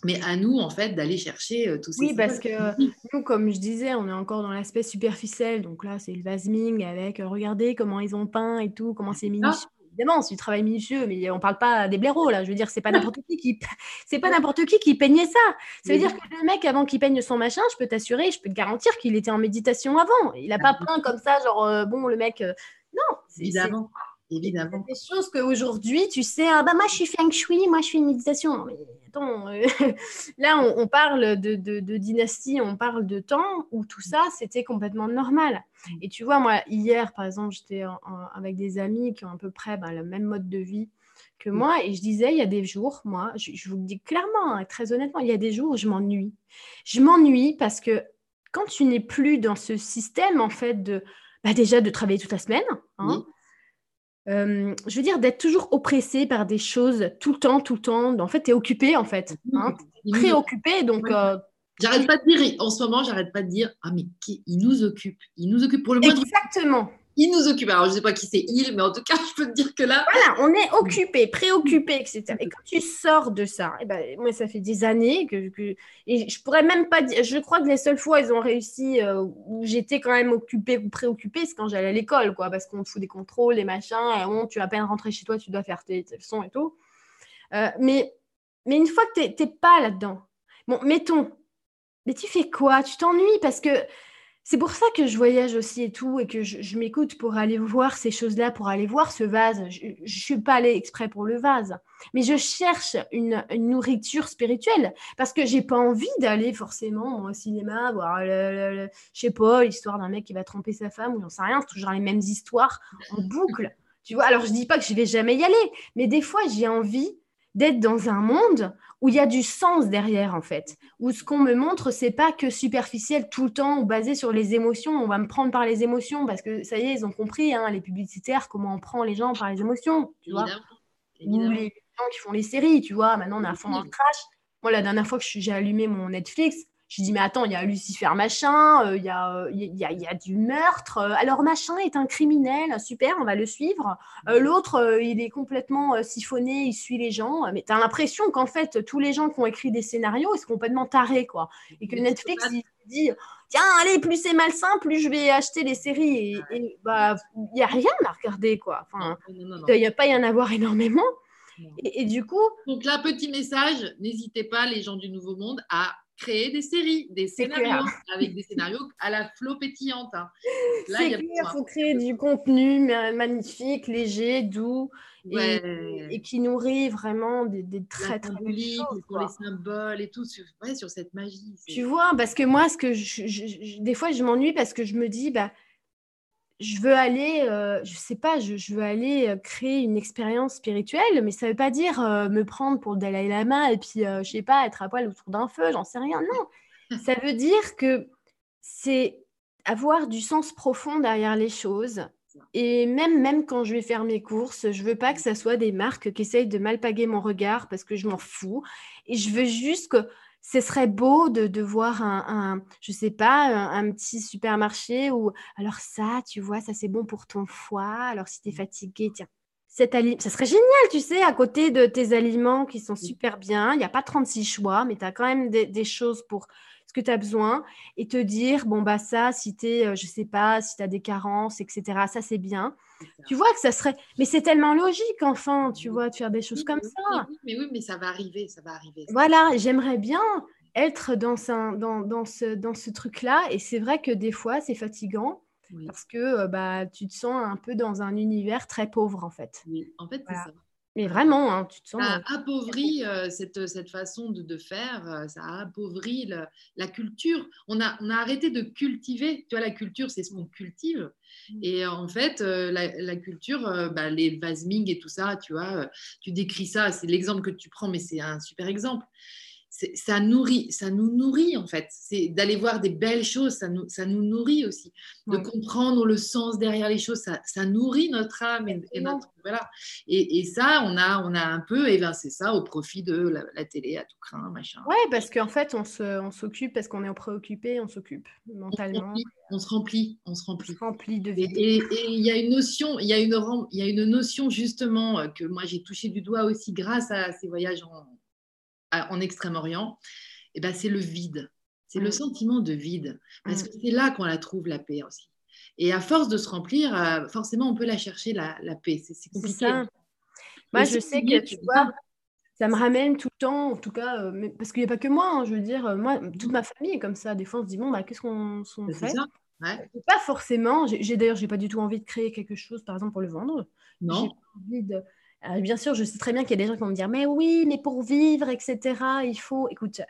mais à nous, en fait, d'aller chercher euh, tous ces... Oui, parce que [laughs] nous, comme je disais, on est encore dans l'aspect superficiel. Donc là, c'est le vasming avec, euh, regardez comment ils ont peint et tout, comment c'est minutieux. Évidemment, c'est du travail minutieux, mais on ne parle pas des blaireaux, là. Je veux dire, c'est pas [laughs] n'importe qui qui... [laughs] C'est pas n'importe qui qui peignait ça. Ça veut dire que le mec, avant qu'il peigne son machin, je peux t'assurer, je peux te garantir qu'il était en méditation avant. Il n'a pas peint comme ça, genre, euh, bon, le mec... Non, évidemment. Évidemment. Des choses qu'aujourd'hui, tu sais, ah, bah, moi je suis feng shui, moi je suis une méditation. Mais attends, euh, [laughs] là on, parle de, de, dynastie, on parle de temps où tout ça c'était complètement normal. Et tu vois, moi hier par exemple, j'étais avec des amis qui ont à peu près bah, le même mode de vie que moi et je disais, il y a des jours, moi, je, vous le dis clairement, hein, très honnêtement, il y a des jours où je m'ennuie. Je m'ennuie parce que quand tu n'es plus dans ce système en fait de bah, déjà de travailler toute la semaine. Hein. Euh, je veux dire, d'être toujours oppressé par des choses tout le temps, tout le temps. En fait, tu es occupé, en fait. Hein. préoccupé, donc... Euh, j'arrête pas de dire, en ce moment, j'arrête pas de dire, ah mais qui, il nous occupe, il nous occupe pour le moins. Exactement il nous occupe. Alors, je ne sais pas qui c'est il, mais en tout cas, [laughs] je peux te dire que là. Voilà, on est occupé, préoccupé, etc. Et quand tu sors de ça, eh ben, moi, ça fait des années que, Et je pourrais même pas dire. Je crois que les seules fois ils ont réussi euh, où j'étais quand même occupée ou préoccupée, c'est quand j'allais à l'école, quoi, parce qu'on te fout des contrôles, des machins, et bon, tu vas à peine rentrer chez toi, tu dois faire tes, leçons et tout. Euh, mais, mais une fois que tu n'es pas là-dedans, bon, mettons, mais tu fais quoi? Tu t'ennuies parce que c'est pour ça que je voyage aussi et tout, et que je, m'écoute pour aller voir ces choses-là, pour aller voir ce vase. Je ne suis pas allée exprès pour le vase, mais je cherche une, nourriture spirituelle parce que j'ai pas envie d'aller forcément au cinéma voir, je sais pas, l'histoire d'un mec qui va tromper sa femme ou j'en sais rien, c'est toujours les mêmes histoires en boucle. Tu vois, alors je dis pas que je vais jamais y aller, mais des fois j'ai envie d'être dans un monde où il y a du sens derrière en fait, où ce qu'on me montre c'est pas que superficiel tout le temps ou basé sur les émotions, on va me prendre par les émotions parce que ça y est ils ont compris hein, les publicitaires comment on prend les gens par les émotions, tu vois, ou les gens qui font les séries, tu vois, maintenant on a à fond dans le crash. Moi la dernière fois que j'ai allumé mon Netflix, je dis, mais attends, il y a Lucifer machin, euh, il y, a, y, y, a, du meurtre. Euh, alors, machin est un criminel, super, on va le suivre. Euh, l'autre, il est complètement siphonné, il suit les gens. Mais tu as l'impression qu'en fait, tous les gens qui ont écrit des scénarios, ils sont complètement tarés, quoi. Et que Netflix, il dit, tiens, allez, plus c'est malsain, plus je vais acheter les séries. Et, bah, il n'y a rien à regarder, quoi. Enfin, il n'y a pas y en avoir énormément. Et, et, du coup. Donc là, petit message, n'hésitez pas, les gens du Nouveau Monde, à créer des séries, des scénarios, avec des scénarios à la flot pétillante. Hein. C'est clair, il faut créer du contenu magnifique, léger, doux, et, qui nourrit vraiment des, des très, très belles Pour les symboles et tout, sur, sur cette magie. Tu vois, parce que moi, ce que je, des fois, je m'ennuie parce que je me dis, bah, je veux aller, euh, je sais pas, je, veux aller euh, créer une expérience spirituelle, mais ça veut pas dire euh, me prendre pour le Dalai Lama et puis, je sais pas, être à poil autour d'un feu, j'en sais rien. Non, [laughs] ça veut dire que c'est avoir du sens profond derrière les choses. Et même, même quand je vais faire mes courses, je veux pas que ça soit des marques qui essayent de mal paguer mon regard parce que je m'en fous. Et je veux juste que ce serait beau de, de voir un, un, je sais pas, un, petit supermarché où, alors ça, tu vois, ça c'est bon pour ton foie. Alors si tu es mmh. fatigué, tiens, cet aliment, ça serait génial, tu sais, à côté de tes aliments qui sont mmh. super bien. Il n'y a pas 36 choix, mais tu as quand même des, des choses pour ce que tu as besoin et te dire, bon, bah ça, si tu es, euh, je sais pas, si tu as des carences, etc., ça c'est bien. Tu vois que ça serait. Mais c'est tellement logique, enfin, tu vois, de faire des choses comme ça. mais oui, mais ça va arriver, ça va arriver. Voilà, j'aimerais bien être dans, dans, dans ce, dans ce truc-là. Et c'est vrai que des fois, c'est fatigant. Parce que euh, bah, tu te sens un peu dans un univers très pauvre, en fait. Oui, en fait, c'est ça. Mais vraiment, hein, tu te sens. Ça a appauvri euh, cette, cette, façon de, de faire, euh, ça a appauvri la culture. On a, on a arrêté de cultiver. Tu vois, la culture, c'est ce qu'on cultive. Mmh. Et en fait, euh, la, la, culture, bah, les vases Ming et tout ça, tu vois, tu décris ça, c'est l'exemple que tu prends, mais c'est un super exemple ça nourrit, ça nous nourrit en fait. C'est d'aller voir des belles choses, ça nous, ça nous nourrit aussi. De comprendre le sens derrière les choses, ça, ça nourrit notre âme et, notre voilà. Et, et, ça, on a, on a un peu évincé ça au profit de la, télé à tout craint, machin. Ouais, parce qu'en fait, on se, on s'occupe parce qu'on est préoccupé, on s'occupe mentalement. On se remplit, on se remplit, on se remplit de vie. Et il y a une notion, il y a une, il y a une notion justement euh, que moi j'ai touché du doigt aussi grâce à ces voyages en en Extrême-Orient, eh ben, c'est le vide. C'est le mm. sentiment de vide. Parce mm. que c'est là qu'on la trouve, la paix aussi. Et à force de se remplir, euh, forcément, on peut la chercher, la, paix. C'est compliqué. Moi, je sais que, tu vois, ça me ramène tout le temps, en tout cas, euh, parce qu'il n'y a pas que moi, hein, je veux dire, euh, moi, toute ma famille est comme ça. Des fois, on se dit, bon, bah, qu'est-ce qu'on fait Pas forcément. J'ai d'ailleurs, j'ai pas du tout envie de créer quelque chose, par exemple, pour le vendre. Non. Bien sûr, je sais très bien qu'il y a des gens qui vont me dire, mais oui, mais pour vivre, etc., il faut. Écoute,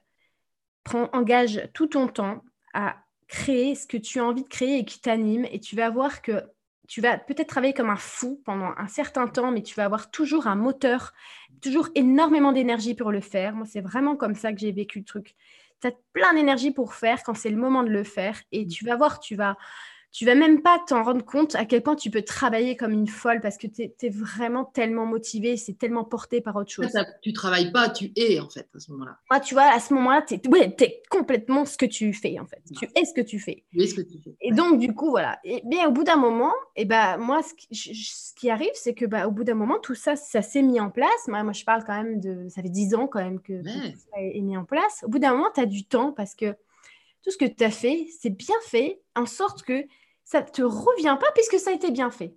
prends, engage tout ton temps à créer ce que tu as envie de créer et qui t'anime, et tu vas voir que tu vas peut-être travailler comme un fou pendant un certain temps, mais tu vas avoir toujours un moteur, toujours énormément d'énergie pour le faire. Moi, c'est vraiment comme ça que j'ai vécu le truc. Tu as plein d'énergie pour faire quand c'est le moment de le faire. Et tu vas voir, tu vas, tu vas même pas t'en rendre compte à quel point tu peux travailler comme une folle parce que tu es, vraiment tellement motivé, c'est tellement porté par autre chose. Ça, tu travailles pas, tu es en fait à ce moment-là. Ah, tu vois, à ce moment-là, tu es, complètement ce que tu fais en fait. Tu es ce que tu fais. Oui, ce que tu fais. Et donc, du coup, voilà. Et bien, au bout d'un moment, et ben, moi, ce qui, ce qui arrive, c'est que bah, au bout d'un moment, tout ça, ça s'est mis en place. Moi, moi, je parle quand même de. Ça fait dix ans quand même que, tout ça est mis en place. Au bout d'un moment, tu as du temps parce que tout ce que tu as fait, c'est bien fait en sorte que ça ne te revient pas puisque ça a été bien fait.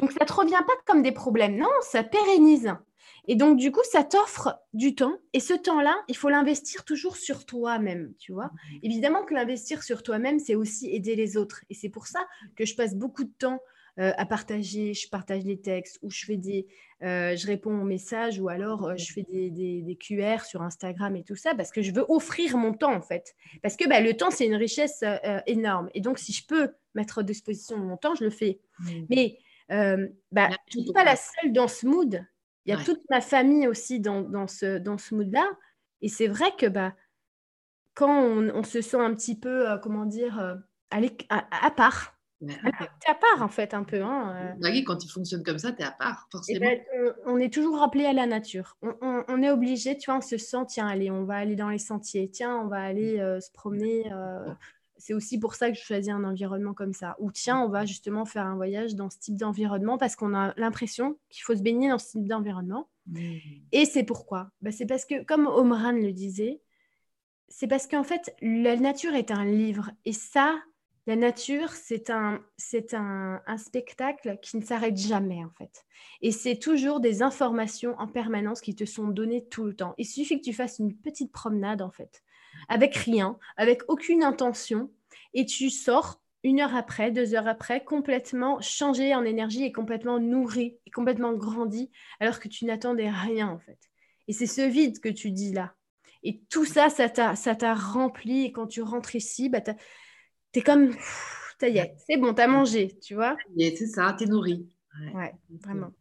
Donc, ça ne te revient pas comme des problèmes. Non, ça pérennise. Et donc, du coup, ça t'offre du temps. Et ce temps-là, il faut l'investir toujours sur toi-même, tu vois. Mmh. Évidemment que l'investir sur toi-même, c'est aussi aider les autres. Et c'est pour ça que je passe beaucoup de temps euh, à partager, je partage les textes ou je fais des, euh, je réponds aux messages ou alors euh, je fais des, des, QR sur Instagram et tout ça parce que je veux offrir mon temps en fait. Parce que bah, le temps c'est une richesse énorme et donc si je peux mettre à disposition mon temps, je le fais. Mmh. Mais bah, je ne suis pas la seule dans ce mood. Il y a toute ma famille aussi dans, dans ce, dans ce mood-là. Et c'est vrai que bah, quand on, se sent un petit peu, comment dire, à, part, tu es à part en fait un peu. Hein, euh. quand tu fonctionnes comme ça, tu es à part, eh forcément. Ben, on, est toujours rappelé à la nature. On, est obligé, tu vois, on se sent, tiens, allez, on va aller dans les sentiers, tiens, on va aller euh, se promener. Euh. c'est aussi pour ça que je choisis un environnement comme ça. Ou tiens, on va justement faire un voyage dans ce type d'environnement parce qu'on a l'impression qu'il faut se baigner dans ce type d'environnement. Mmh. Et c'est pourquoi? Ben, C'est parce que, comme Omran le disait, c'est parce qu'en fait, la nature est un livre. Et ça, la nature, c'est un, c'est un, spectacle qui ne s'arrête jamais en fait. Et c'est toujours des informations en permanence qui te sont données tout le temps. Il suffit que tu fasses une petite promenade en fait, avec rien, avec aucune intention, et tu sors une heure après, deux heures après, complètement changé en énergie et complètement nourri et complètement grandi, alors que tu n'attendais rien en fait. Et c'est ce vide que tu dis là. Et tout ça, ça t'a, ça t'a rempli. Et quand tu rentres ici, bah, c'est comme, ça y est, c'est bon, t'as mangé, tu vois. C'est ça, t'es nourri. Ouais, vraiment.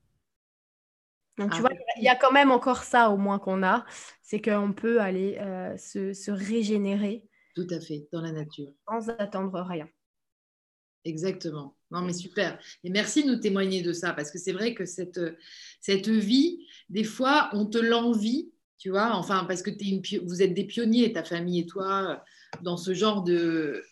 Donc, tu ah vois, il y a quand même encore ça au moins qu'on a, c'est qu'on peut aller euh, se, régénérer. Tout à fait, dans la nature. Sans attendre rien. Exactement. Non, mais super. Et merci de nous témoigner de ça, parce que c'est vrai que cette, cette vie, des fois, on te l'envie, tu vois, enfin, parce que es une, vous êtes des pionniers, ta famille et toi, dans ce genre de,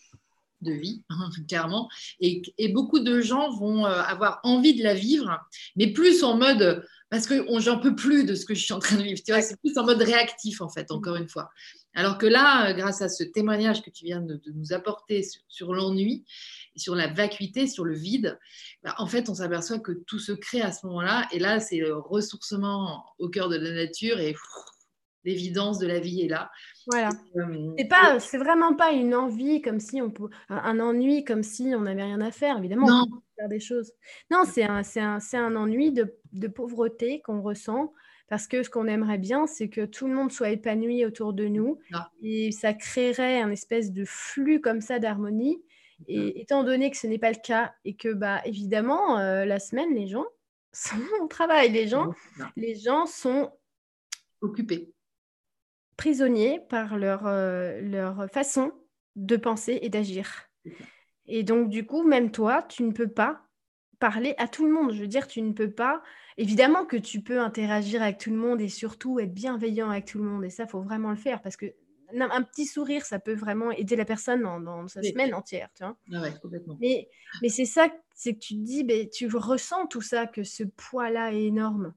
de vie, [laughs] clairement. Et, beaucoup de gens vont euh, avoir envie de la vivre, mais plus en mode parce que j'en peux plus de ce que je suis en train de vivre. Tu vois, c'est plus en mode réactif en fait, encore une fois. Alors que là, euh, grâce à ce témoignage que tu viens de, nous apporter sur, l'ennui, sur la vacuité, sur le vide, bah, en fait, on s'aperçoit que tout se crée à ce moment-là. Et là, c'est le ressourcement au cœur de la nature et l'évidence de la vie est là. Voilà. C'est pas, c'est vraiment pas une envie comme si on peut, un ennui comme si on n'avait rien à faire. Évidemment, on peut faire des choses. Non, c'est un, c'est un, c'est un ennui de, de pauvreté qu'on ressent parce que ce qu'on aimerait bien, c'est que tout le monde soit épanoui autour de nous ah. et ça créerait un espèce de flux comme ça d'harmonie. Et étant donné que ce n'est pas le cas et que, bah, évidemment, euh, la semaine, les gens [laughs] sont au travail, les gens, les gens sont occupés prisonniers par leur, euh, leur façon de penser et d'agir. Et donc, du coup, même toi, tu ne peux pas parler à tout le monde. Je veux dire, tu ne peux pas. Évidemment que tu peux interagir avec tout le monde et surtout être bienveillant avec tout le monde. Et ça, il faut vraiment le faire parce que un petit sourire, ça peut vraiment aider la personne dans, sa semaine entière. Tu vois ah ouais, complètement. Mais, mais c'est ça, c'est que tu te dis, ben, tu ressens tout ça, que ce poids-là est énorme.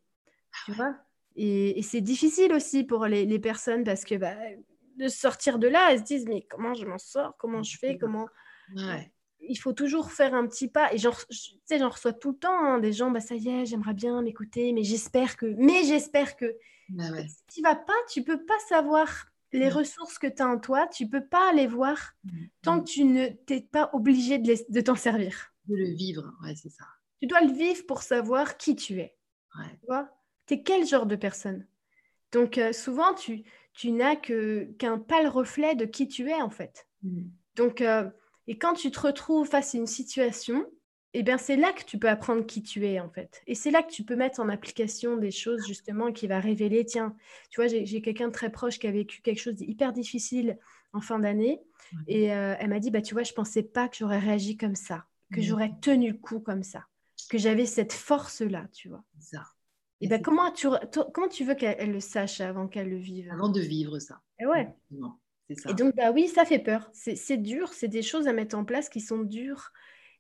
Tu vois? Et, c'est difficile aussi pour les, personnes parce que bah, de sortir de là, elles se disent mais comment je m'en sors? Comment je fais? Comment Il faut toujours faire un petit pas. Et j'en reçois tout le temps hein, des gens, bah ça y est, j'aimerais bien m'écouter, mais j'espère que, mais j'espère que. Bah Si tu vas pas, tu peux pas savoir les ressources que tu as en toi, tu peux pas les voir tant que tu ne t'es pas obligé de, de t'en servir. De le vivre, ouais, c'est ça. Tu dois le vivre pour savoir qui tu es. Ouais. Tu vois? Tu es quel genre de personne? Donc, euh, souvent, tu, tu n'as qu'un pâle reflet de qui tu es, en fait. Mm. Donc, euh, et quand tu te retrouves face à une situation, eh bien, c'est là que tu peux apprendre qui tu es, en fait. Et c'est là que tu peux mettre en application des choses, justement, qui va révéler, tiens, tu vois, j'ai quelqu'un de très proche qui a vécu quelque chose d'hyper difficile en fin d'année. Et euh, elle m'a dit, bah, tu vois, je ne pensais pas que j'aurais réagi comme ça, que j'aurais tenu le coup comme ça, que j'avais cette force-là, tu vois. Ça. Et, ben, comment, tu, comment tu veux qu'elle le sache avant qu'elle le vive? Avant de vivre ça. Et ouais. Et donc, bah oui, ça fait peur. C'est dur, c'est des choses à mettre en place qui sont dures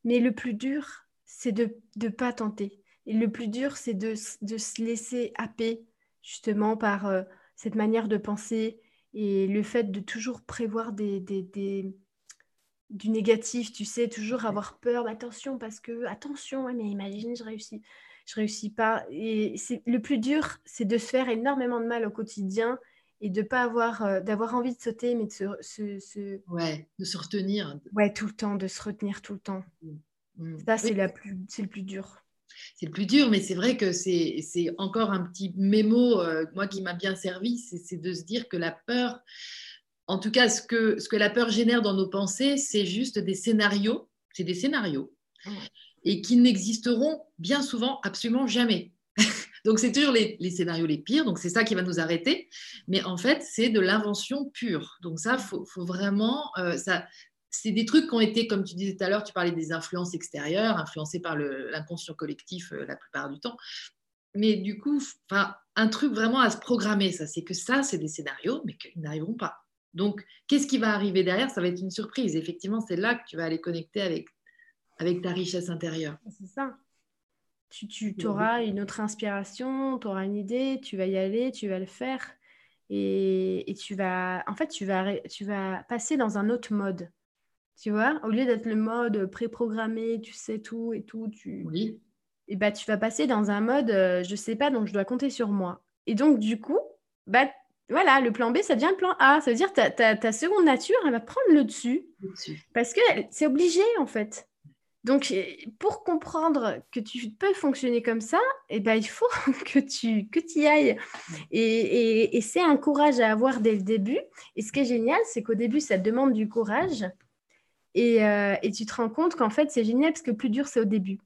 mais le plus dur, c'est de ne pas tenter. Et le plus dur, c'est de, de, se laisser happer justement par euh, cette manière de penser et le fait de toujours prévoir des, des, des du négatif, tu sais, toujours avoir peur, attention, parce que, attention, mais imagine, je réussis, je réussis pas. Et c'est le plus dur, c'est de se faire énormément de mal au quotidien et de pas avoir, euh, d'avoir envie de sauter, mais de se, Ouais, de se retenir. Ouais, tout le temps, de se retenir tout le temps. Mmh. Mmh. Ça, c'est, la plus, c'est le plus dur. C'est le plus dur, mais c'est vrai que c'est, c'est encore un petit mémo, euh, moi, qui m'a bien servi, c'est, de se dire que la peur, en tout cas, ce que, ce que la peur génère dans nos pensées, c'est juste des scénarios, c'est des scénarios, et qui n'existeront bien souvent absolument jamais. [laughs] Donc, c'est toujours les, scénarios les pires. Donc, c'est ça qui va nous arrêter. Mais en fait, c'est de l'invention pure. Donc, ça, il faut, vraiment. Euh, ça, c'est des trucs qui ont été, comme tu disais tout à l'heure, tu parlais des influences extérieures, influencées par l'inconscient collectif euh, la plupart du temps. Mais du coup, un truc vraiment à se programmer, ça, c'est que ça, c'est des scénarios, mais qu'ils n'arriveront pas. Donc, qu'est-ce qui va arriver derrière? Ça va être une surprise. Effectivement, c'est là que tu vas aller connecter avec, avec ta richesse intérieure. C'est ça. Tu, tu auras une autre inspiration, tu auras une idée, tu vas y aller, tu vas le faire. Et, et, tu vas, en fait, tu vas, tu vas passer dans un autre mode. Tu vois, au lieu d'être le mode préprogrammé, tu sais tout et tout, tu, oui. et bah, tu vas passer dans un mode, euh, je sais pas, donc je dois compter sur moi. Et donc, du coup, bah, voilà, le plan B, ça devient le plan A. Ça veut dire que ta, ta, seconde nature, elle va prendre le dessus. Le dessus. Parce que c'est obligé, en fait. Donc, pour comprendre que tu peux fonctionner comme ça, eh ben, il faut [laughs] que tu que y ailles. Et, c'est un courage à avoir dès le début. Et ce qui est génial, c'est qu'au début, ça demande du courage. Euh, et, tu te rends compte qu'en fait, c'est génial parce que le plus dur, c'est au début.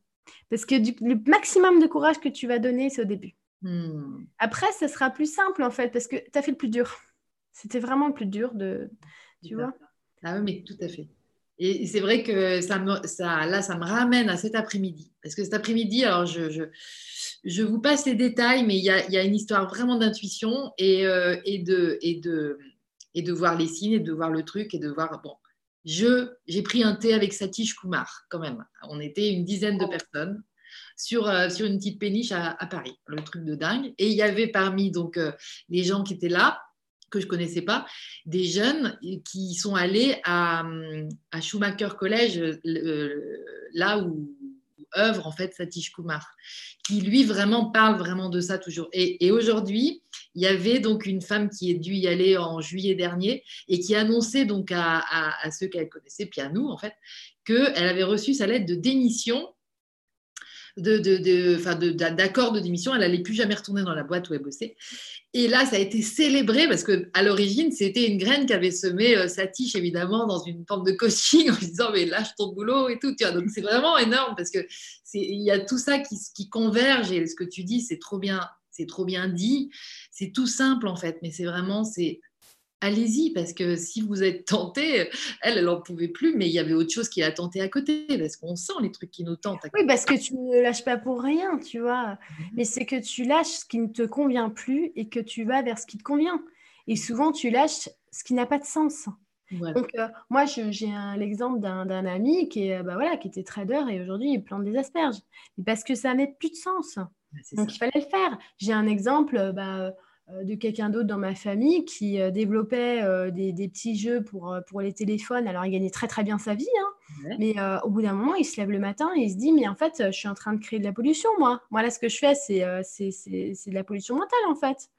Parce que le maximum de courage que tu vas donner, c'est au début. Hmm. Après, ça sera plus simple, en fait, parce que tu as fait le plus dur. C'était vraiment le plus dur de... Tu vois Ah oui, mais tout à fait. Et c'est vrai que ça, ça, là, ça me ramène à cet après-midi. Parce que cet après-midi, alors je, vous passe les détails, mais il y a, une histoire vraiment d'intuition et, euh, et, de, voir les signes et de voir le truc et de voir. Bon, j'ai pris un thé avec Satish Kumar quand même. On était une dizaine de personnes. Sur, euh, une petite péniche à, à, Paris, le truc de dingue. Et il y avait parmi donc euh, les gens qui étaient là, que je connaissais pas, des jeunes qui sont allés à, à Schumacher College, là où œuvre en fait Satish Kumar, qui lui vraiment parle vraiment de ça toujours. Et, aujourd'hui, il y avait donc une femme qui est dû y aller en juillet dernier et qui annonçait donc à, à ceux qu'elle connaissait, puis à nous en fait, qu'elle avait reçu sa lettre de démission de, d'accord de, démission. Elle n'allait plus jamais retourner dans la boîte où elle bossait. Et là, ça a été célébré parce qu'à l'origine, c'était une graine qu'avait semé euh, Satish, évidemment, dans une forme de coaching en disant Mais lâche ton boulot et tout. Donc, c'est vraiment énorme parce qu'il y a tout ça qui, qui converge et ce que tu dis, c'est trop bien. C'est trop bien dit, c'est tout simple en fait, mais c'est vraiment, c'est allez-y, parce que si vous êtes tenté, elle, elle n'en pouvait plus, mais il y avait autre chose qui l'a tenté à côté, parce qu'on sent les trucs qui nous tentent. oui, parce que tu ne lâches pas pour rien, tu vois, mhm. mais c'est que tu lâches ce qui ne te convient plus et que tu vas vers ce qui te convient. Et souvent, tu lâches ce qui n'a pas de sens. Donc, euh, moi, j'ai l'exemple d'un ami qui, est, bah, voilà, qui était trader et aujourd'hui, il plante des asperges. Parce que ça n'a plus de sens. Donc, il fallait le faire. J'ai un exemple, bah, euh, de quelqu'un d'autre dans ma famille qui euh, développait euh, des, petits jeux pour, pour les téléphones. Alors, il gagnait très, très bien sa vie. Hein. Mais au bout d'un moment, il se lève le matin et il se dit, mais en fait, je suis en train de créer de la pollution, moi. Moi, là, ce que je fais, c'est, de la pollution mentale, en fait.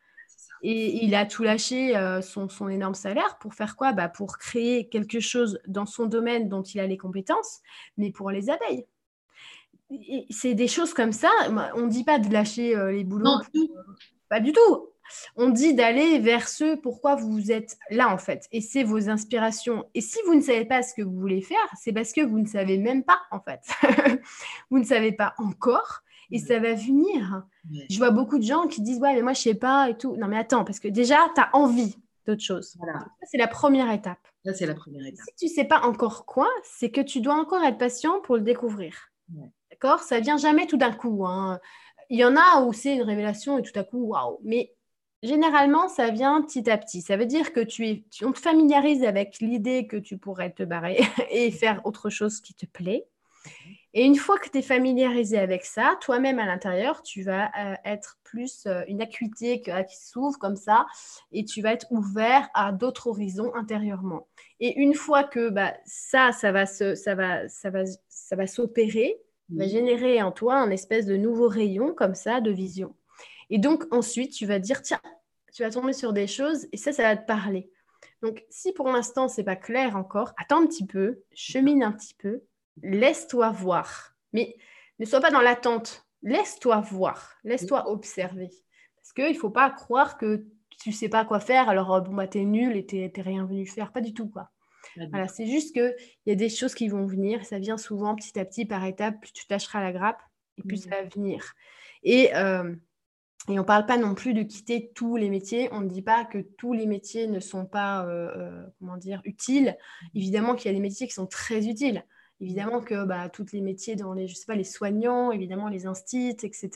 Et il a tout lâché, euh, son, son, énorme salaire, pour faire quoi? Bah, Pour créer quelque chose dans son domaine dont il a les compétences, mais pour les abeilles. C'est des choses comme ça. On ne dit pas de lâcher euh, les boulots. Non, pas du tout. On dit d'aller vers ce pourquoi vous êtes là, en fait. Et c'est vos inspirations. Et si vous ne savez pas ce que vous voulez faire, c'est parce que vous ne savez même pas, en fait. [laughs] vous ne savez pas encore et ça va venir. Je vois beaucoup de gens qui disent Ouais, mais moi, je sais pas et tout. Non, mais attends, parce que déjà, tu as envie d'autre chose. Voilà. C'est la première étape. Ça, c'est la première étape. Si tu sais pas encore quoi, c'est que tu dois encore être patient pour le découvrir. D'accord? Ça vient jamais tout d'un coup. Hein. Il y en a où c'est une révélation et tout à coup, waouh. Mais généralement, ça vient petit à petit. Ça veut dire que tu es, on te familiarise avec l'idée que tu pourrais te barrer [laughs] et faire autre chose qui te plaît. Et une fois que tu es familiarisé avec ça, toi-même à l'intérieur, tu vas euh, être plus euh, une acuité euh, qui, s'ouvre comme ça et tu vas être ouvert à d'autres horizons intérieurement. Et une fois que bah, ça, ça va, se, ça va, ça va, ça va s'opérer, va générer en toi un espèce de nouveau rayon comme ça de vision. Et donc ensuite, tu vas dire, tiens, tu vas tomber sur des choses et ça, ça va te parler. Donc si pour l'instant, c'est pas clair encore, attends un petit peu, chemine un petit peu laisse-toi voir. Mais ne sois pas dans l'attente. Laisse-toi voir. Laisse-toi observer. Parce qu'il ne faut pas croire que tu ne sais pas quoi faire, alors euh, bon, bah, tu es nul et tu n'es rien venu faire. Pas du tout. quoi. Voilà, c'est juste qu'il y a des choses qui vont venir. Ça vient souvent petit à petit, par étapes. Plus tu tâcheras la grappe et plus ça va venir. Et, euh, et on ne parle pas non plus de quitter tous les métiers. On ne dit pas que tous les métiers ne sont pas euh, comment dire, utiles. Évidemment qu'il y a des métiers qui sont très utiles. Évidemment que bah, tous les métiers dans les, je sais pas, les soignants, évidemment les instits, etc.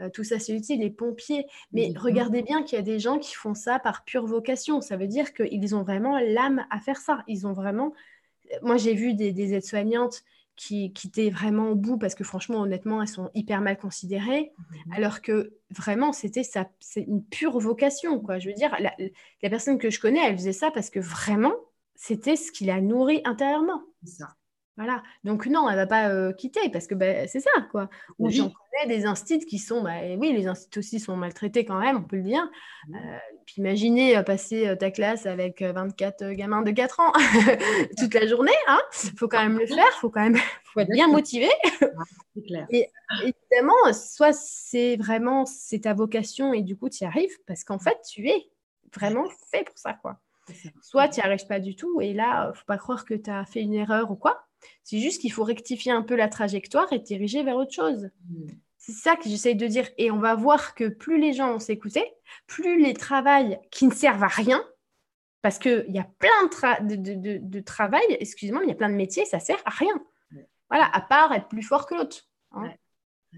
Euh, tout ça c'est utile, les pompiers. Mais regardez bien qu'il y a des gens qui font ça par pure vocation. Ça veut dire qu'ils ont vraiment l'âme à faire ça. Ils ont vraiment. Moi j'ai vu des, aides-soignantes qui, qui, étaient vraiment au bout parce que franchement, honnêtement, elles sont hyper mal considérées, mhm. alors que vraiment, c'était ça, c'est une pure vocation, quoi. Je veux dire, la, la, personne que je connais, elle faisait ça parce que vraiment, c'était ce qui la nourrit intérieurement. Ça. Voilà. Donc non, elle ne va pas euh, quitter parce que bah, c'est ça, quoi. Ou des instituts qui sont, bah, oui, les instituts aussi sont maltraités quand même, on peut le dire. Euh, puis imaginez euh, passer ta classe avec 24 gamins de 4 ans [laughs] toute la journée. Il hein. faut quand même le faire, il faut quand même [laughs] faut être bien motivé. clair. Et évidemment, soit c'est vraiment c'est ta vocation et du coup tu y arrives parce qu'en fait tu es vraiment fait pour ça, quoi. Soit tu n'y arrives pas du tout et là, faut pas croire que tu as fait une erreur ou quoi. C'est juste qu'il faut rectifier un peu la trajectoire et diriger vers autre chose. Mm. C'est ça que j'essaye de dire. Et on va voir que plus les gens vont s'écouter, plus les travails qui ne servent à rien, parce qu'il y a plein de, de, de, travail, excusez-moi, mais il y a plein de métiers, ça sert à rien. Voilà, à part être plus fort que l'autre. Hein.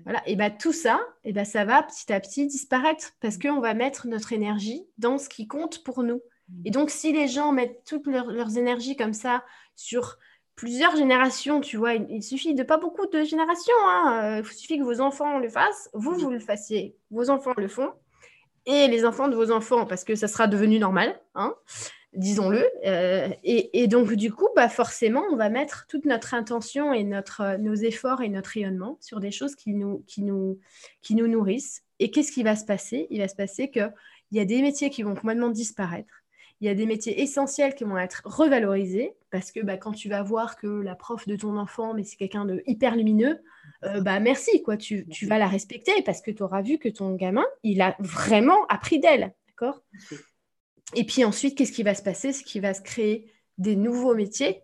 Voilà, et bien tout ça, et ben ça va petit à petit disparaître parce qu'on va mettre notre énergie dans ce qui compte pour nous. Mm. Et donc, si les gens mettent toutes leurs énergies comme ça sur plusieurs générations, tu vois. Il, suffit de pas beaucoup de générations. Hein. Il suffit que vos enfants le fassent, vous, vous le fassiez, vos enfants le font, et les enfants de vos enfants, parce que ça sera devenu normal, hein, disons-le. Euh, et, donc, du coup, bah, forcément, on va mettre toute notre intention et notre, nos efforts et notre rayonnement sur des choses qui nous, qui nous, qui nous nourrissent. Et qu'est-ce qui va se passer? Il va se passer qu'il y a des métiers qui vont complètement disparaître il y a des métiers essentiels qui vont être revalorisés parce que bah, quand tu vas voir que la prof de ton enfant, mais c'est quelqu'un de hyper lumineux, euh, bah merci, quoi. Tu, vas la respecter parce que tu auras vu que ton gamin, il a vraiment appris d'elle. D'accord? Et puis ensuite, qu'est-ce qui va se passer? C'est qu'il va se créer des nouveaux métiers,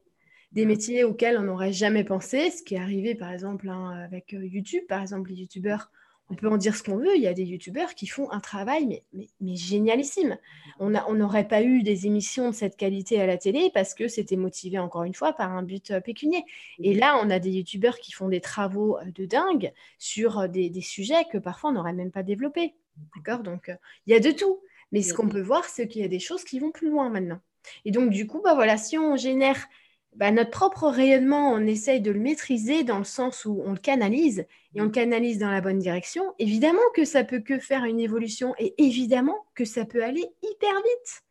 des métiers auxquels on n'aurait jamais pensé, ce qui est arrivé par exemple hein, avec euh, YouTube. Par exemple, les YouTubeurs on peut en dire ce qu'on veut, il y a des youtubeurs qui font un travail mais, mais, génialissime. On n'aurait pas eu des émissions de cette qualité à la télé parce que c'était motivé encore une fois par un but euh, pécunier. Et là, on a des youtubeurs qui font des travaux euh, de dingue sur euh, des, sujets que parfois on n'aurait même pas développés. D'accord? Donc, il y a de tout. Mais ce qu'on peut voir, c'est qu'il y a des choses qui vont plus loin maintenant. Et donc, du coup, bah voilà, si on génère bah, notre propre rayonnement, on essaye de le maîtriser dans le sens où on le canalise et on le canalise dans la bonne direction. Évidemment que ça peut que faire une évolution et évidemment que ça peut aller hyper vite.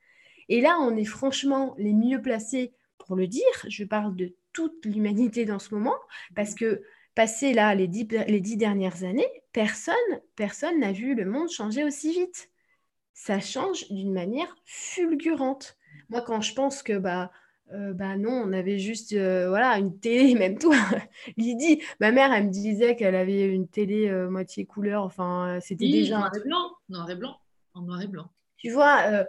Et là, on est franchement les mieux placés pour le dire. Je parle de toute l'humanité dans ce moment parce que passé là les dix, les dix dernières années, personne personne n'a vu le monde changer aussi vite. ça change d'une manière fulgurante. Moi, quand je pense que bah, euh, bah non, on avait juste euh, voilà une télé, [laughs] même toi, Lydie, ma mère, elle me disait qu'elle avait une télé euh, moitié couleur, enfin, c'était déjà. Noir et blanc, noir et blanc, en noir et blanc. Tu vois,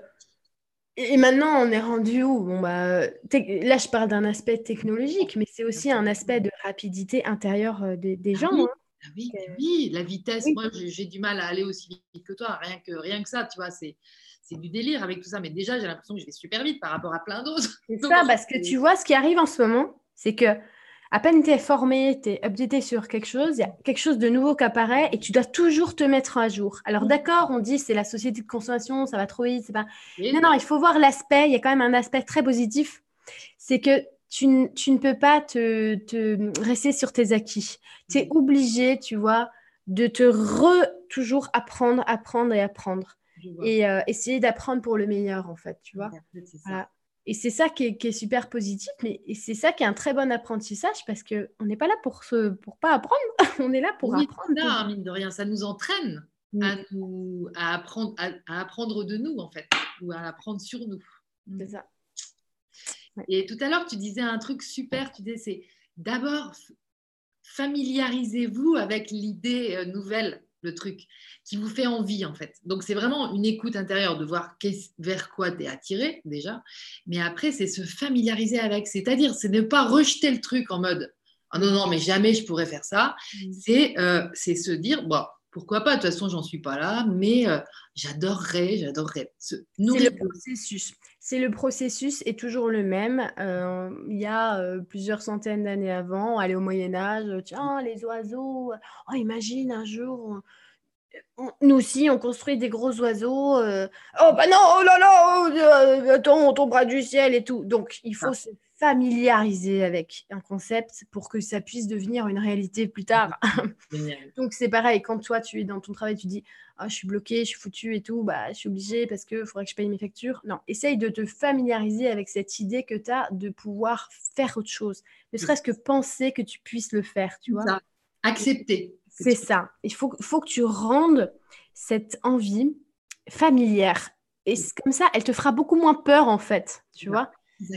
et maintenant, on est rendu où? Bon, bah, Là, je parle d'un aspect technologique, mais c'est aussi un aspect de rapidité intérieure des, ah gens. Hein. Ah oui, oui, la vitesse, moi j'ai du mal à aller aussi vite que toi, rien que, rien que ça, tu vois, c'est du délire avec tout ça, mais déjà j'ai l'impression que je vais super vite par rapport à plein d'autres. C'est [laughs] ça, parce que tu vois, ce qui arrive en ce moment, c'est que à peine tu es formé, tu es updaté sur quelque chose, il y a quelque chose de nouveau qui apparaît et tu dois toujours te mettre à jour. Alors d'accord, on dit c'est la société de consommation, ça va trop vite, c'est pas... Non, non, il faut voir l'aspect, il y a quand même un aspect très positif, c'est que tu, ne peux pas te, rester sur tes acquis. Tu es mm. obligé, tu vois, de te re toujours apprendre, apprendre et apprendre. Et euh, essayer d'apprendre pour le meilleur, en fait, tu vois. Et c'est ça qui est, super positif, mais c'est ça qui est un très bon apprentissage parce qu'on n'est pas là pour ne pour pas apprendre, [laughs] on est là pour apprendre. Là, mine de rien, ça nous entraîne mm. à, nous, à, apprendre, à, apprendre de nous, en fait, ou à apprendre sur nous. Mm. C'est ça. Et tout à l'heure, tu disais un truc super, tu disais, c'est d'abord familiarisez-vous avec l'idée euh, nouvelle, le truc qui vous fait envie en fait. Donc c'est vraiment une écoute intérieure de voir vers quoi tu es attiré déjà, mais après c'est se familiariser avec, c'est-à-dire c'est ne pas rejeter le truc en mode ah non non mais jamais je pourrais faire ça, c'est euh, c'est se dire bon pourquoi pas, de toute façon j'en suis pas là, mais euh, j'adorerais, j'adorerais. C'est le processus c'est le processus est toujours le même. Euh, il y a euh, plusieurs centaines d'années avant, aller au Moyen Âge, tiens, les oiseaux, oh, imagine un jour, nous aussi, on construit des gros oiseaux. Oh, bah non, oh là là, oh, attends, on tombera du ciel et tout. Donc, il faut ah. se familiariser avec un concept pour que ça puisse devenir une réalité plus tard. [laughs] Donc c'est pareil, quand toi tu es dans ton travail, tu dis ah, je suis bloqué, je suis foutu et tout, bah, je suis obligé parce qu'il faudrait que je paye mes factures. Non, essaye de te familiariser avec cette idée que tu as de pouvoir faire autre chose. Ne serait-ce que penser que tu puisses le faire, tu vois. Accepter. C'est ça. Il faut, faut que tu rendes cette envie familière. Et comme ça, elle te fera beaucoup moins peur, en fait, tu vois.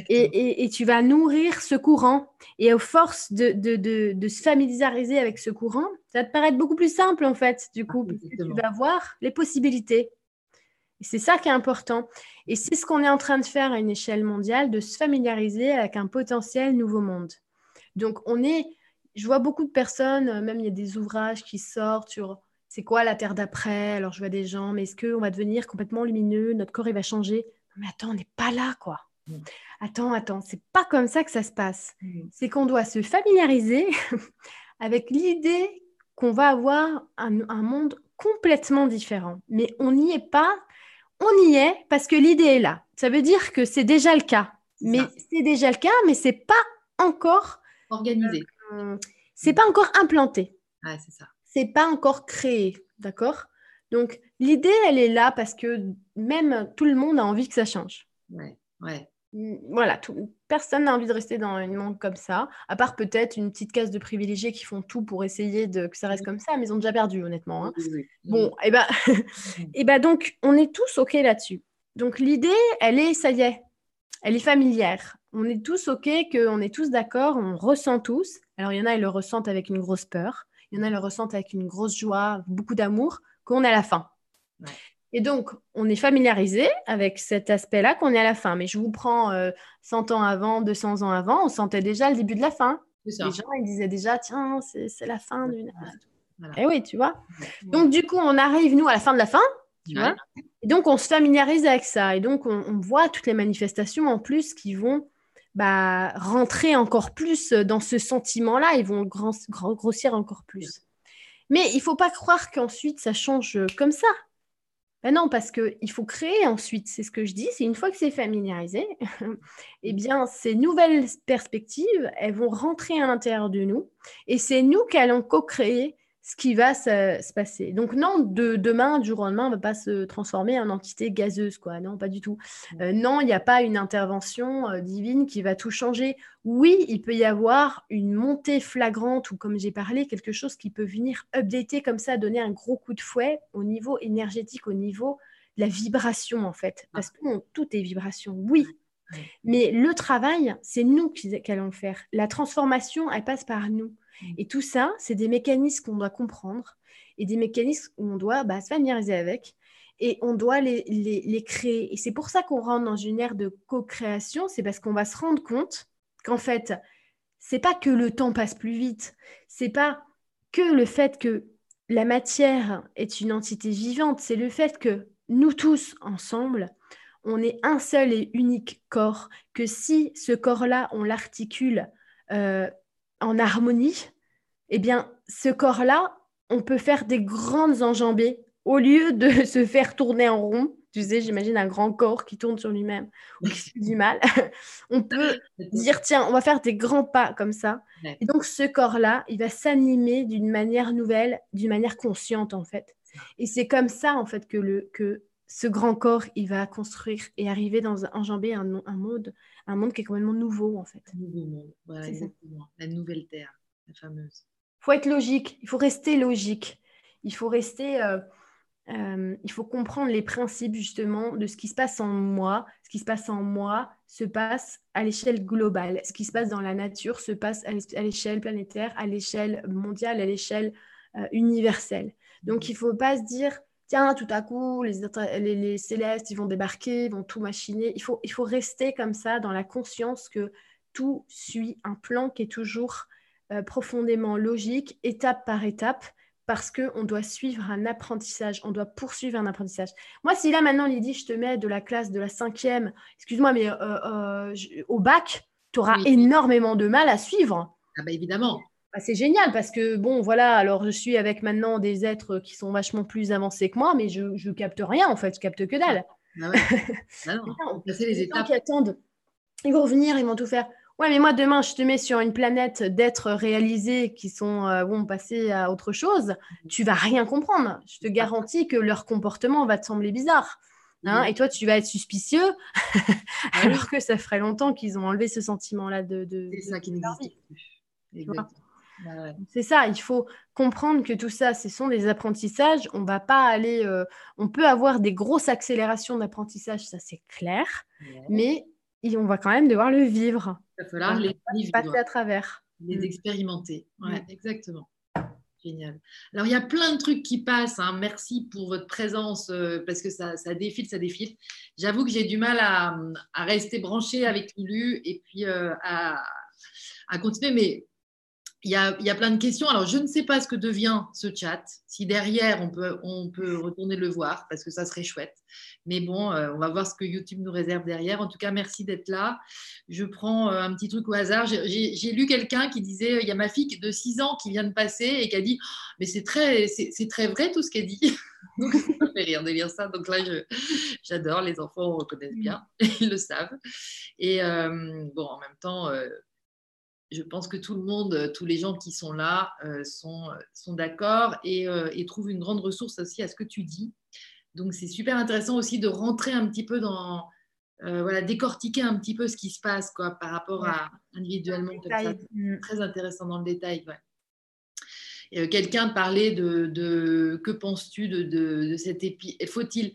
Et, tu vas nourrir ce courant. Et aux forces de, de, se familiariser avec ce courant, ça va te paraître beaucoup plus simple en fait, du coup, tu vas voir les possibilités. Et c'est ça qui est important. Et c'est ce qu'on est en train de faire à une échelle mondiale, de se familiariser avec un potentiel nouveau monde. Donc, on est, je vois beaucoup de personnes, euh, même il y a des ouvrages qui sortent sur c'est quoi la Terre d'après? Alors, je vois des gens, mais est-ce qu'on va devenir complètement lumineux? Notre corps, il va changer? Mais attends, on n'est pas là, quoi. Mm. Attends, attends, c'est pas comme ça que ça se passe. Mm. C'est qu'on doit se familiariser [laughs] avec l'idée qu'on va avoir un, monde complètement différent. Mais on n'y est pas, on y est parce que l'idée est là. Ça veut dire que c'est déjà le cas. Mais c'est déjà le cas, mais c'est pas encore organisé. Euh, c'est pas encore implanté. Ah, c'est ça. C'est pas encore créé, d'accord? Donc l'idée, elle est là parce que même tout le monde a envie que ça change. Ouais, ouais voilà, personne n'a envie de rester dans un monde comme ça, à part peut-être une petite case de privilégiés qui font tout pour essayer de, que ça reste comme ça, mais ils ont déjà perdu, honnêtement. Hein. Bon, et eh ben, [laughs] et ben donc, on est tous OK là-dessus. Donc, l'idée, elle est, ça y est, elle est familière. On est tous OK, qu'on est tous d'accord, on ressent tous. Alors, il y en a, ils le ressentent avec une grosse peur, il y en a, ils le ressentent avec une grosse joie, beaucoup d'amour, qu'on est à la fin. Et donc, on est familiarisé avec cet aspect-là qu'on est à la fin. Mais je vous prends 100 euh, ans avant, 200 ans avant, on sentait déjà le début de la fin. Les gens, ils disaient déjà, tiens, c'est la fin d'une... Et eh oui, tu vois. Donc, du coup, on arrive, nous, à la fin de la fin. Tu vois et donc, on se familiarise avec ça. Et donc, on, voit toutes les manifestations en plus qui vont bah, rentrer encore plus dans ce sentiment-là. Ils vont grossir encore plus. Mais il ne faut pas croire qu'ensuite, ça change comme ça. Ben non, parce qu'il faut créer ensuite, c'est ce que je dis, c'est une fois que c'est familiarisé, [laughs] eh bien, ces nouvelles perspectives, elles vont rentrer à l'intérieur de nous et c'est nous qui allons co-créer ce qui va se, passer. Donc non, de demain, du jour au lendemain, on ne va pas se transformer en entité gazeuse, quoi. Non, pas du tout. Euh, non, il n'y a pas une intervention euh, divine qui va tout changer. Oui, il peut y avoir une montée flagrante ou, comme j'ai parlé, quelque chose qui peut venir updater comme ça, donner un gros coup de fouet au niveau énergétique, au niveau la vibration, en fait. Parce que tout est vibration, oui. Mais le travail, c'est nous qui, allons le faire. La transformation, elle passe par nous. Mm. Et tout ça, c'est des mécanismes qu'on doit comprendre et des mécanismes où on doit bah, se familiariser avec et on doit les, les créer. Et c'est pour ça qu'on rentre dans une ère de co-création, c'est parce qu'on va se rendre compte qu'en fait, c'est pas que le temps passe plus vite, c'est pas que le fait que la matière est une entité vivante, c'est le fait que nous tous ensemble, on est un seul et unique corps, que si ce corps-là, on l'articule euh, en harmonie, eh bien, ce corps-là, on peut faire des grandes enjambées au lieu de [laughs] se faire tourner en rond. Tu sais, j'imagine un grand corps qui tourne sur lui-même ou qui fait du mal. [laughs] on peut dire, tiens, on va faire des grands pas comme ça. Et donc, ce corps-là, il va s'animer d'une manière nouvelle, d'une manière consciente, en fait. Et c'est comme ça, en fait, que, le, que ce grand corps, il va construire et arriver dans un, enjamber un, un, monde, un monde qui est complètement nouveau en fait. nouveau monde, voilà, exactement. La nouvelle terre, la fameuse. Il faut être logique, il faut rester logique, il faut rester, euh, euh, il faut comprendre les principes justement de ce qui se passe en moi. Ce qui se passe en moi se passe à l'échelle globale. Ce qui se passe dans la nature se passe à l'échelle planétaire, à l'échelle mondiale, à l'échelle euh, universelle. Donc il ne faut pas se dire tiens, tout à coup, les, les, célestes, ils vont débarquer, ils vont tout machiner. Il faut, il faut rester comme ça dans la conscience que tout suit un plan qui est toujours euh, profondément logique, étape par étape, parce qu'on doit suivre un apprentissage, on doit poursuivre un apprentissage. Moi, si là, maintenant, Lydie, je te mets de la classe de la cinquième, excuse-moi, mais euh, euh, au bac, tu auras énormément de mal à suivre. Ah bah évidemment. Bah, c'est génial parce que, bon, voilà, alors je suis avec maintenant des êtres qui sont vachement plus avancés que moi, mais je, ne capte rien en fait, je capte que dalle. Ah ouais. [laughs] ah non, les étapes. qui attendent, ils vont revenir, ils vont tout faire. Ouais, mais moi demain, je te mets sur une planète d'êtres réalisés qui sont euh, vont passer à autre chose. Mhm. Tu vas rien comprendre. Je te garantis que leur comportement va te sembler bizarre. Hein, et toi, tu vas être suspicieux, ah [laughs] alors que ça ferait longtemps qu'ils ont enlevé ce sentiment-là de. de c'est ça qui n'existe plus. C'est ça, il faut comprendre que tout ça, ce sont des apprentissages. On va pas aller, euh, on peut avoir des grosses accélérations d'apprentissage, ça c'est clair, mais on va quand même devoir le vivre. Il va falloir les passer à travers, les mm. expérimenter. Ouais, mm. exactement. Génial. Alors, il y a plein de trucs qui passent. Hein. Merci pour votre présence euh, parce que ça, défile, ça défile. J'avoue que j'ai du mal à, rester branché avec Lulu et puis euh, à, à, continuer. Mais il y, a, plein de questions. Alors, je ne sais pas ce que devient ce chat. Si derrière, on peut, on peut retourner le voir, parce que ça serait chouette. Mais bon, euh, on va voir ce que YouTube nous réserve derrière. En tout cas, merci d'être là. Je prends euh, un petit truc au hasard. J'ai lu quelqu'un qui disait, il y a ma fille de 6 ans qui vient de passer et qui a dit, oh, mais c'est très, très vrai tout ce qu'elle dit. [laughs] Donc, ça fait rire de lire ça. Donc là, j'adore. Les enfants reconnaissent bien. [laughs] Ils le savent. Et euh, bon, en même temps je pense que tout le monde, euh, tous les gens qui sont là euh, sont, euh, sont d'accord et, trouvent une grande ressource aussi à ce que tu dis. Donc c'est super intéressant aussi de rentrer un petit peu dans, voilà, décortiquer un petit peu ce qui se passe quoi, par rapport à individuellement. Mm. Très intéressant dans le détail. Ouais. Quelqu'un parlait de, de que penses-tu de, de, cette épidémie Faut-il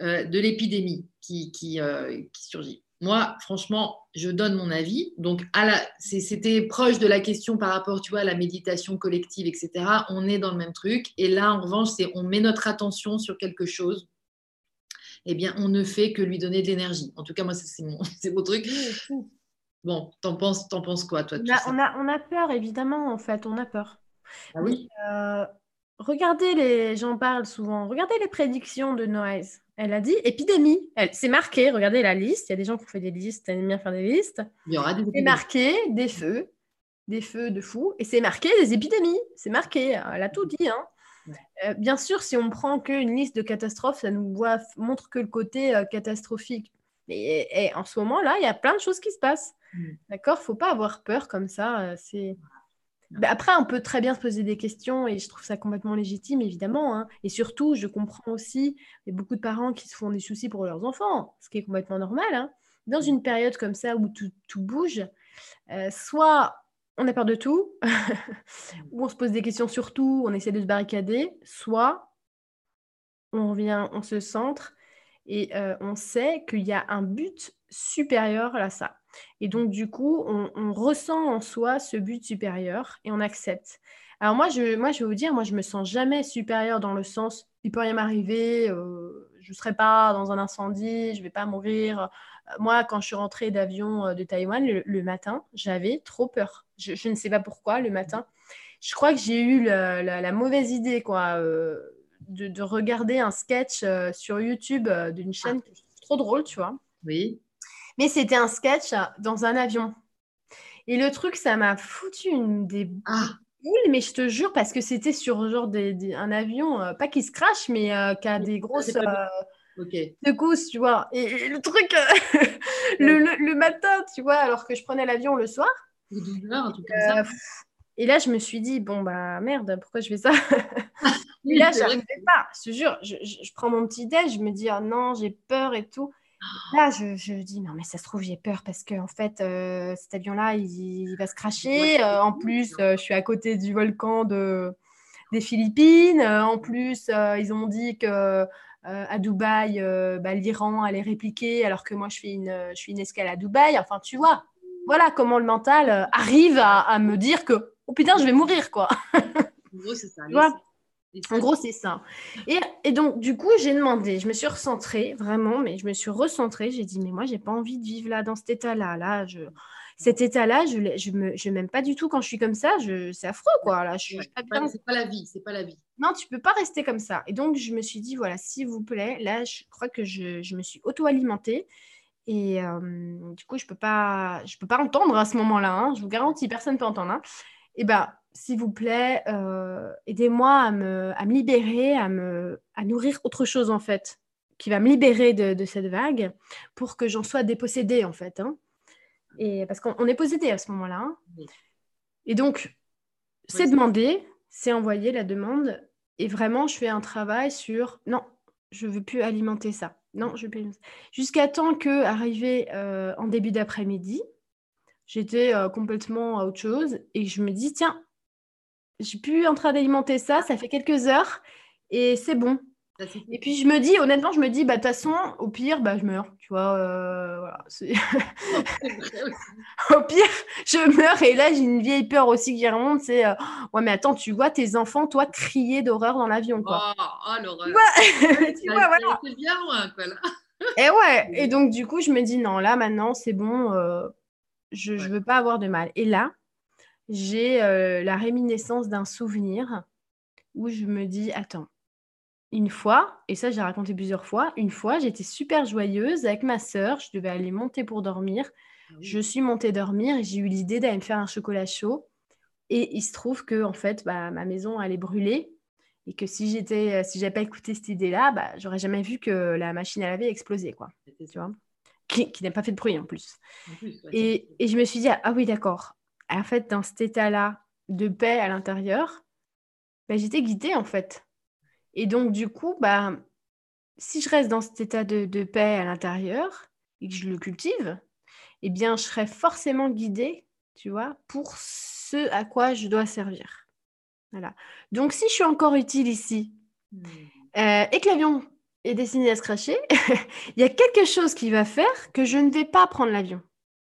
de l'épidémie qui, qui, qui surgit? Moi, franchement, je donne mon avis. Donc, c'était proche de la question par rapport, tu vois, à la méditation collective, etc. On est dans le même truc. Et là, en revanche, c'est on met notre attention sur quelque chose. Eh bien, on ne fait que lui donner de l'énergie. En tout cas, moi, c'est mon, [laughs] mon truc. Bon, t'en penses, en penses quoi, toi on a, on, a, peur, évidemment, en fait. On a peur. Ah oui? Euh, regardez les, j'en parle souvent. Regardez les prédictions de Noise. Elle a dit épidémie. C'est marqué, regardez la liste. Il y a des gens qui ont fait des listes, aiment bien faire des listes. Il y aura des C'est marqué des feux, des feux de fou. Et c'est marqué des épidémies. C'est marqué. Elle a tout dit. Hein. Euh, bien sûr, si on prend qu'une liste de catastrophes, ça nous voit, montre que le côté euh, catastrophique. Mais et, en ce moment-là, il y a plein de choses qui se passent. Mm. D'accord? Faut pas avoir peur comme ça. Euh, c'est après, on peut très bien se poser des questions et je trouve ça complètement légitime, évidemment. Hein. Et surtout, je comprends aussi, il y a beaucoup de parents qui se font des soucis pour leurs enfants, ce qui est complètement normal. Hein. Dans une période comme ça où tout, bouge, euh, soit on a peur de tout, [laughs] ou on se pose des questions sur tout, on essaie de se barricader, soit on revient, on se centre et on sait qu'il y a un but supérieur à ça. Et donc, du coup, on, ressent en soi ce but supérieur et on accepte. Alors moi je, moi, je vais vous dire, moi, je me sens jamais supérieure dans le sens, il peut rien m'arriver, euh, je ne serai pas dans un incendie, je ne vais pas mourir. Moi, quand je suis rentrée d'avion euh, de Taïwan le, matin, j'avais trop peur. Je, ne sais pas pourquoi, le matin. Je crois que j'ai eu la, mauvaise idée, quoi, euh, de, regarder un sketch sur YouTube d'une chaîne ah. trop drôle, tu vois. Oui. Mais c'était un sketch dans un avion. Et le truc, ça m'a foutu une des ah. boules, mais je te jure, parce que c'était sur genre des, un avion, euh, pas qui se crache, mais euh, qui a des grosses euh, secousses, tu vois. Et, le truc, le, le, matin, tu vois, alors que je prenais l'avion le soir. Et là, je me suis dit, bon, bah merde, pourquoi je fais ça? [laughs] Et là, j'arrivais pas, je te jure. Je, je, prends mon petit déj, je me dis, oh non, j'ai peur et tout. Là, je, je, dis, non, mais ça se trouve, j'ai peur parce qu'en en fait, euh, cet avion-là, il, va se cracher. Euh, en plus, euh, je suis à côté du volcan de, des Philippines. en plus, ils ont dit que à Dubaï, bah, l'Iran allait répliquer alors que moi, je fais une, je fais une escale à Dubaï. Enfin, tu vois, voilà comment le mental arrive à, à, me dire que, oh putain, je vais mourir, quoi. c'est ça. [laughs] En gros, c'est ça. Et, donc, du coup, j'ai demandé, je me suis recentrée, vraiment, mais je me suis recentrée. J'ai dit, mais moi, j'ai pas envie de vivre là, dans cet état-là. Là, je... Cet état-là, je ne m'aime pas du tout quand je suis comme ça. Je... C'est affreux, quoi. Là, je, C'est pas la vie, c'est pas la vie. Non, tu peux pas rester comme ça. Et donc, je me suis dit, voilà, s'il vous plaît, là, je crois que je, me suis auto-alimentée. Et euh, du coup, je peux pas, je peux pas entendre à ce moment-là. Hein. Je vous garantis, personne ne peut entendre. Hein. Et ben, s'il vous plaît, euh, aidez-moi à me, à me libérer, à, me, à nourrir autre chose en fait, qui va me libérer de, cette vague pour que j'en sois dépossédée en fait. Hein. Et, parce qu'on est possédé à ce moment-là. Hein. Et donc, c'est demandé, c'est envoyé la demande. Et vraiment, je fais un travail sur non, je ne veux plus alimenter ça. Non, je veux plus. Jusqu'à temps que, arrivé euh, en début d'après-midi, j'étais euh, complètement à autre chose et je me dis, tiens, j'ai plus en train d'alimenter ça, ça fait quelques heures et c'est bon. Et puis je me dis, honnêtement, je me dis, bah de toute façon, au pire, bah je meurs, tu vois. Euh, [laughs] au pire, je meurs et là j'ai une vieille peur aussi qui remonte, c'est, euh, ouais mais attends, tu vois tes enfants, toi, crier d'horreur dans l'avion, quoi. Oh, oh l'horreur. [laughs] tu [laughs] vois, voilà. bien loin, quoi, là. et ouais, et donc du coup, je me dis, non, là maintenant, c'est bon, euh, je ne veux pas avoir de mal. Et là, j'ai euh, la réminiscence d'un souvenir où je me dis, attends, une fois, et ça j'ai raconté plusieurs fois, une fois j'étais super joyeuse avec ma sœur, je devais aller monter pour dormir. Ah je suis montée dormir et j'ai eu l'idée d'aller me faire un chocolat chaud. Et il se trouve que en fait, bah, ma maison allait brûler et que si j'étais, si j'avais pas écouté cette idée-là, bah, j'aurais jamais vu que la machine à laver explosait, quoi. Tu vois? Qui, n'a pas fait de bruit en plus. et, et, je me suis dit, ah oui, d'accord en fait, dans cet état-là de paix à l'intérieur, bah, j'étais guidée en fait. Et donc, du coup, bah, si je reste dans cet état de, paix à l'intérieur et que je le cultive, eh bien, je serai forcément guidée, tu vois, pour ce à quoi je dois servir. Voilà. Donc, si je suis encore utile ici hmm. euh, et que l'avion est destiné à se cracher, [laughs] il y a quelque chose qui va faire que je ne vais pas prendre l'avion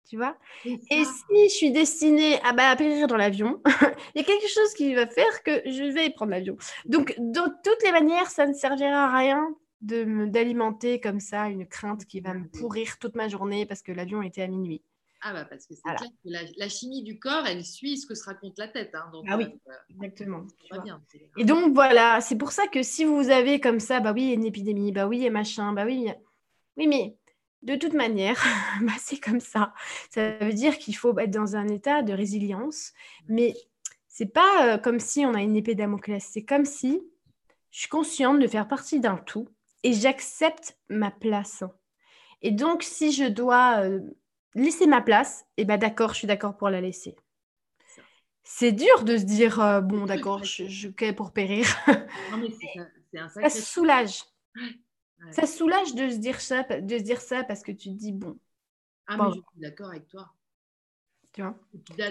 tu vois? Et si je suis destinée à, bah, périr dans l'avion, [laughs] il y a quelque chose qui va faire que je vais prendre l'avion. Donc, de toutes les manières, ça ne servira à rien d'alimenter comme ça une crainte qui va me pourrir toute ma journée parce que l'avion était à minuit. Ah bah parce que c'est clair que la, chimie du corps, elle suit ce que se raconte la tête. Hein, ah oui, euh, exactement. et donc voilà, c'est pour ça que si vous avez comme ça, bah oui, une épidémie, bah oui, et machin, bah oui, oui, mais de toute manière, [laughs] bah, c'est comme ça. Ça veut dire qu'il faut être dans un état de résilience, mais c'est pas euh, comme si on a une épée Damoclès. C'est comme si je suis consciente de faire partie d'un tout et j'accepte ma place. Et donc, si je dois euh, laisser ma place, et ben d'accord, je suis d'accord pour la laisser. C'est dur de se dire euh, bon, d'accord, je, suis pour périr. Non, mais [laughs] un ça soulage. Ça soulage de se dire ça, de se dire ça parce que tu te dis bon. Ah mais je suis d'accord avec toi. Tu vois?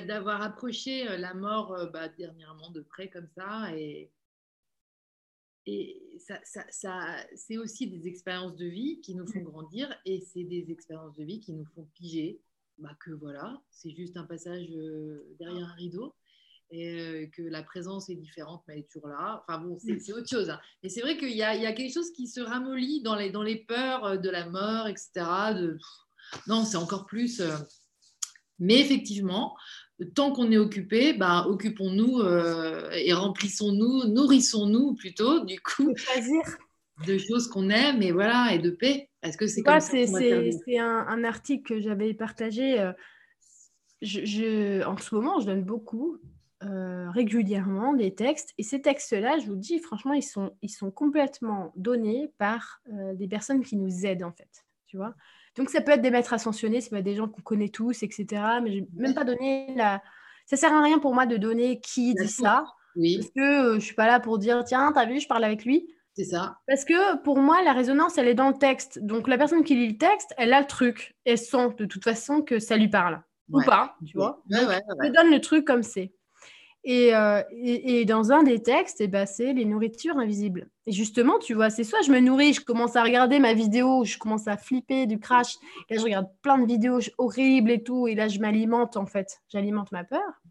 D'avoir approché euh, la mort euh, bah, dernièrement de près comme ça et et ça, ça, ça c'est aussi des expériences de vie qui nous font grandir et c'est des expériences de vie qui nous font piger bah, que voilà, c'est juste un passage euh, derrière un rideau et euh, que la présence est différente, mais elle est toujours là. Enfin bon, c'est autre chose. Hein. Et c'est vrai qu'il y, y, a quelque chose qui se ramollit dans les, dans les peurs euh, de la mort, etc. De... Non, c'est encore plus. Mais effectivement, tant qu'on est occupé, bah, occupons-nous et remplissons-nous, nourrissons-nous plutôt, du coup, de choses qu'on aime et voilà, et de paix. Est-ce que c'est comme C'est un, un, article que j'avais partagé. Je, en ce moment, je donne beaucoup euh, régulièrement des textes. Et ces textes-là, je vous dis, franchement, ils sont, ils sont complètement donnés par euh, des personnes qui nous aident, en fait. Tu vois Donc, ça peut être des maîtres ascensionnés, ça peut être des gens qu'on connaît tous, etc. Mais je n'ai même pas donné la... Ça sert à rien pour moi de donner qui dit ça. Oui. Parce que euh, je ne suis pas là pour dire, tiens, t'as vu, je parle avec lui. C'est ça. Parce que pour moi, la résonance, elle est dans le texte. Donc, la personne qui lit le texte, elle a le truc. Elle sent de toute façon que ça lui parle. Ou pas, tu vois. je donne le truc comme c'est. Euh, et, et, dans un des textes, eh ben, c'est les nourritures invisibles. Et justement, tu vois, c'est soit je me nourris, je commence à regarder ma vidéo, je commence à flipper du crash, et là je regarde plein de vidéos horribles et tout, et là je m'alimente en fait, j'alimente ma peur.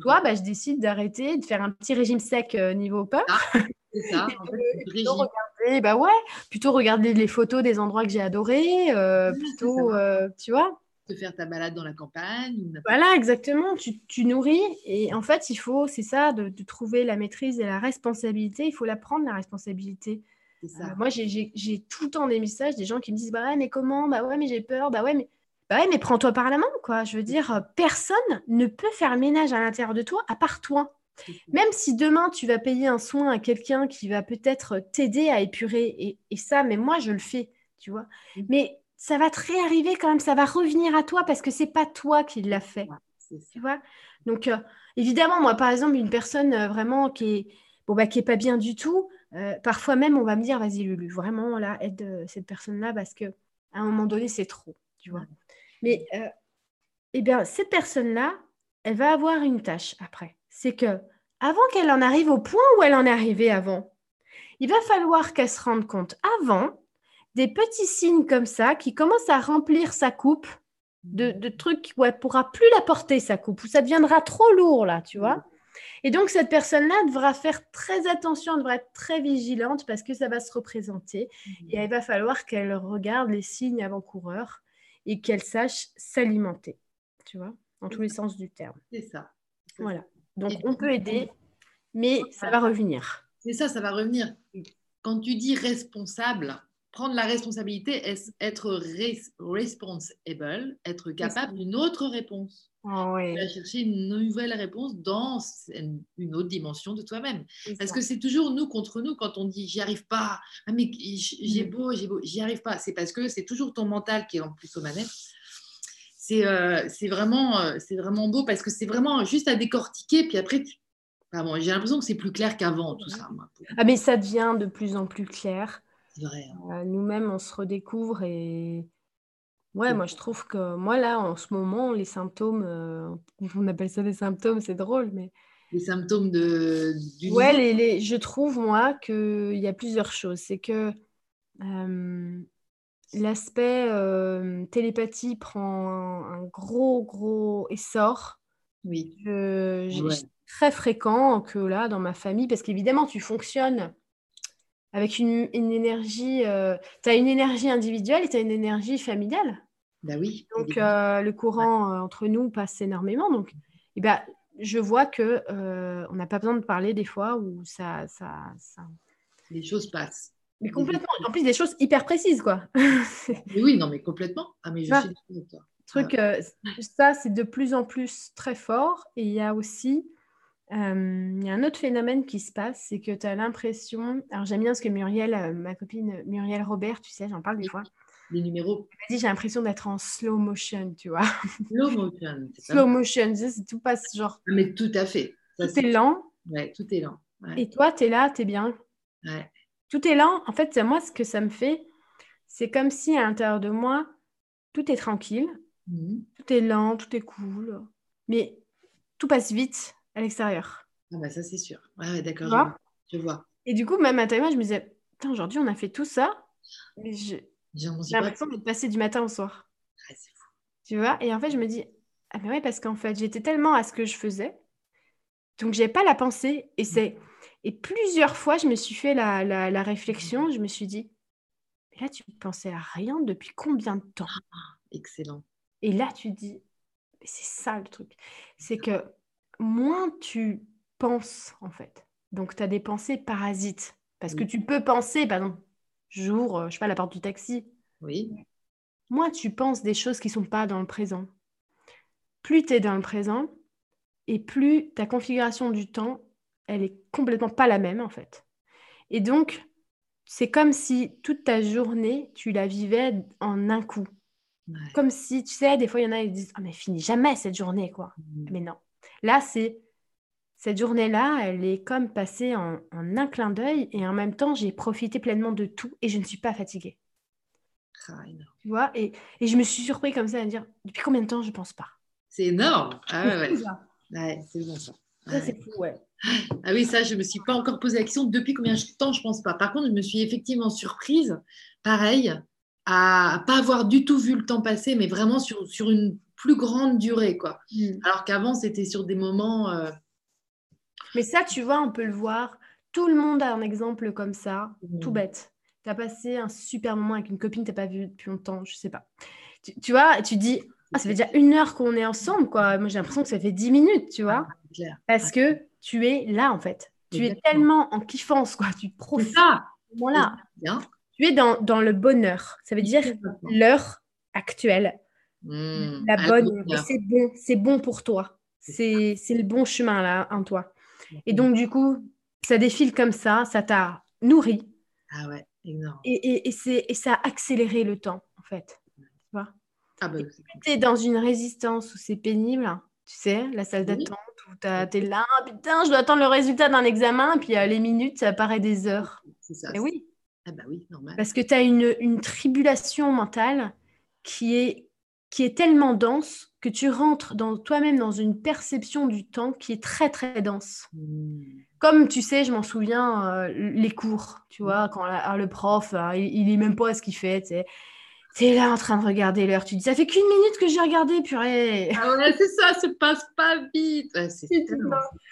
Toi, bah, je décide d'arrêter, de faire un petit régime sec euh, niveau peur. Ah, c'est ça, en fait, [laughs] plutôt regarder, bah ouais, plutôt regarder les photos des endroits que j'ai adorés, euh, plutôt, tu vois, te faire ta balade dans la campagne. Voilà, exactement. Tu, tu, nourris. Et en fait, il faut, c'est ça, de, trouver la maîtrise et la responsabilité. Il faut la prendre, la responsabilité. Ça. Euh, moi, j'ai tout le temps des messages, des gens qui me disent Bah ouais, mais comment? Bah ouais, mais j'ai peur. Bah ouais, mais. Bah ouais, mais prends-toi par la main, quoi. Je veux dire, personne ne peut faire le ménage à l'intérieur de toi à part toi. Même si demain tu vas payer un soin à quelqu'un qui va peut-être t'aider à épurer, et, et, ça, mais moi je le fais, tu vois. Mmh. Mais ça va te réarriver quand même, ça va revenir à toi parce que c'est pas toi qui l'as fait. tu vois Donc, euh, évidemment, moi, par exemple, une personne euh, vraiment qui est, bon, bah, qui est pas bien du tout, euh, parfois même, on va me dire, vas-y, Lulu, vraiment, là, aide cette personne-là parce que à un moment donné, c'est trop, tu vois. Mais, eh bien, cette personne-là, elle va avoir une tâche après. C'est que, avant qu'elle en arrive au point où elle en est arrivée avant, il va falloir qu'elle se rende compte avant des petits signes comme ça qui commencent à remplir sa coupe de, de trucs où elle pourra plus la porter, sa coupe, où ça deviendra trop lourd, là, tu vois. Et donc, cette personne-là devra faire très attention, devra être très vigilante parce que ça va se représenter. Et il va falloir qu'elle regarde les signes avant-coureurs et qu'elle sache s'alimenter, tu vois, dans tous les sens du terme. C'est ça. Voilà. Donc, on peut aider, mais ça va revenir. C'est ça, ça va revenir. Quand tu dis responsable, prendre la responsabilité, être responsible, être capable d'une autre réponse? Oh, oui. chercher une nouvelle réponse dans une autre dimension de toi-même. Parce que c'est toujours nous contre nous quand on dit j'y arrive pas, ah, mais j'ai mm. beau, j'ai beau, j'y arrive pas. C'est parce que c'est toujours ton mental qui est en plus aux manettes. C'est euh, vraiment, euh, c'est vraiment beau parce que c'est vraiment juste à décortiquer. Puis après, j'ai l'impression que c'est plus clair qu'avant tout ça. Ah, mais ça devient de plus en plus clair. Hein. Euh, nous-mêmes, on se redécouvre et ouais, moi je trouve que moi là, en ce moment, les symptômes, euh, [laughs] on appelle ça des symptômes, c'est drôle, mais les symptômes de du ouais, les, les, je trouve moi qu'il y a plusieurs choses. C'est que euh, l'aspect télépathie prend un, gros gros essor. Oui. Je, Très fréquent que là, dans ma famille, parce qu'évidemment, tu fonctionnes avec une, énergie. Euh, tu as une énergie individuelle et tu as une énergie familiale. Bah oui. Donc, euh, le courant euh, entre nous passe énormément. Donc, eh ben, je vois que on n'a pas besoin de parler des fois où ça, ça, ça... Les choses passent. Mais complètement. En plus, des choses hyper précises, quoi. [laughs] oui, non, mais complètement. Ah, mais je suis toi. Truc, ça, c'est de plus en plus très fort. Et il y a aussi euh, il y a un autre phénomène qui se passe, c'est que tu as l'impression. Alors, j'aime bien ce que Muriel, euh, ma copine Muriel Robert, tu sais, j'en parle des fois. Les numéros. Elle dit j'ai l'impression d'être en slow motion, tu vois. Slow motion. [laughs] slow motion, c'est tout passe genre. Ah, mais tout à fait. tout est lent. Ouais, tout est lent. Et toi, tu es là, tu es bien? Ouais. Tout est lent. En fait, moi, ce que ça me fait, c'est comme si à l'intérieur de moi, tout est tranquille, mhm. tout est lent, tout est cool, mais tout passe vite à l'extérieur. Ah bah ça c'est sûr. Ouais, d'accord. Je, vois. Et du coup, même à moi, je me disais, aujourd'hui, on a fait tout ça, mais j'ai l'impression d'être passé du matin au soir. Ah, c'est fou. Tu vois? Et en fait, je me dis, ah mais ouais, parce qu'en fait, j'étais tellement à ce que je faisais, donc j'ai pas la pensée. Et c'est et plusieurs fois, je me suis fait la, la, réflexion, je me suis dit, mais là, tu pensais à rien depuis combien de temps? Ah, Excellent. Et là, tu dis, c'est ça le truc, c'est que moins tu penses, en fait, donc tu as des pensées parasites, parce que tu peux penser, par exemple, j'ouvre, je sais pas, la porte du taxi. Oui. Moins tu penses des choses qui sont pas dans le présent. Plus tu es dans le présent, et plus ta configuration du temps, elle est complètement pas la même en fait. Et donc, c'est comme si toute ta journée, tu la vivais en un coup. Comme si, tu sais, des fois, il y en a qui disent Ah, mais finis jamais cette journée, quoi. Mmh. Mais non. Là, c'est cette journée-là, elle est comme passée en, un clin d'œil et en même temps, j'ai profité pleinement de tout et je ne suis pas fatiguée. Ah, tu vois et, et, je me suis surpris comme ça à me dire Depuis combien de temps je ne pense pas? C'est énorme. Ah, ouais, ouais. c'est bon ça. c'est fou, ouais. Ah oui, ça, je ne me suis pas encore posé la question. Depuis combien de temps, je ne pense pas. Par contre, je me suis effectivement surprise, pareil, à pas avoir du tout vu le temps passer, mais vraiment sur, sur une plus grande durée. quoi. Mm. Alors qu'avant, c'était sur des moments... Euh, mais ça, tu vois, on peut le voir. Tout le monde a un exemple comme ça, mm. tout bête. Tu as passé un super moment avec une copine, tu n'as pas vu depuis longtemps, je sais pas. Tu, tu vois, tu dis, ah, ça fait déjà une heure qu'on est ensemble, quoi. Moi, j'ai l'impression que ça fait dix minutes, tu vois. Ah, Parce que tu es là, en fait. Tu es tellement en kiffance, quoi. Tu profites. Voilà. Tu es dans, dans, le bonheur. Ça veut dire l'heure actuelle. Mmh. La bonne. C'est bon. C'est bon pour toi. C'est le bon chemin, là, en toi. Et donc, du coup, ça défile comme ça. Ça t'a nourri. Ah ouais, énorme. Et, et, et, ça a accéléré le temps, en fait. Tu vois? Ah bah, tu es dans une résistance où c'est pénible, tu sais, la salle d'attente où tu es là, putain, je dois attendre le résultat d'un examen, puis les minutes, ça paraît des heures. C'est ça. Et oui. Ah bah oui, normal. Parce que tu as une, une, tribulation mentale qui est, qui est tellement dense que tu rentres dans toi-même dans une perception du temps qui est très très dense. Mmh. Comme tu sais, je m'en souviens, euh, les cours, tu vois, quand le prof, euh, il, il est même pas à ce qu'il fait, tu sais tu es là en train de regarder l'heure. Tu dis, ça fait qu'une minute que j'ai regardé, purée. Ah ouais, c'est ça, ça passe pas vite.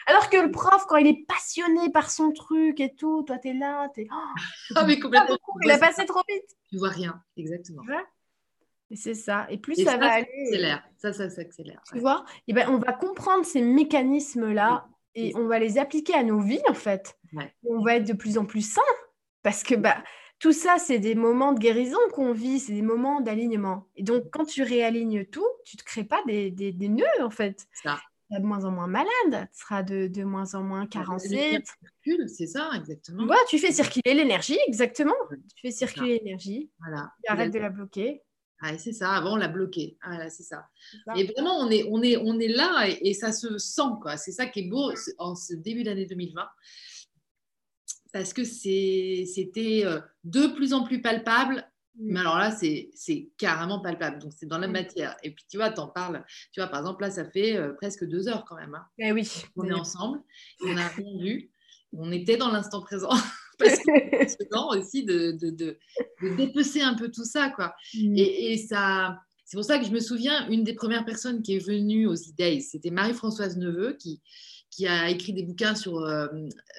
Alors que le prof, quand il est passionné par son truc et tout, toi, tu es là, tu es. Oh, ah, mais complètement. il a passé trop vite. Tu vois rien, exactement. Et c'est ça. Et plus ça, va aller. Ça, ça s'accélère. Tu vois et ben, On va comprendre ces mécanismes-là et on va les appliquer à nos vies, en fait. On va être de plus en plus sains. Parce que bah, tout ça, c'est des moments de guérison qu'on vit, c'est des moments d'alignement. Et donc, quand tu réalignes tout, tu ne te crées pas des, des, nœuds, en fait. Tu seras de moins en moins malade, tu seras de, de moins en moins carencé. C'est ça, exactement. Ouais, tu fais circuler l'énergie, exactement. Tu fais circuler l'énergie. Voilà. Tu arrêtes de la bloquer. Ah, c'est ça, avant on l'a bloqué. Ah, c'est ça. Et vraiment, on est, on est, on est là et, et ça se sent. quoi. C'est ça qui est beau en ce début d'année 2020 parce que c'était euh, de plus en plus palpable. Mm. Mais alors là, c'est carrément palpable. Donc, c'est dans la mm. matière. Et puis, tu vois, t'en parles. Tu vois, par exemple, là, ça fait euh, presque deux heures quand même. Hein. Eh oui. On est ensemble. On a rien vu. On était dans l'instant présent. [laughs] parce que c'est [laughs] aussi de, de, de, de, dépecer un peu tout ça, quoi. Mm. Et, et, ça... C'est pour ça que je me souviens, une des premières personnes qui est venue aux e c'était Marie-Françoise Neveu, qui, qui a écrit des bouquins sur, euh,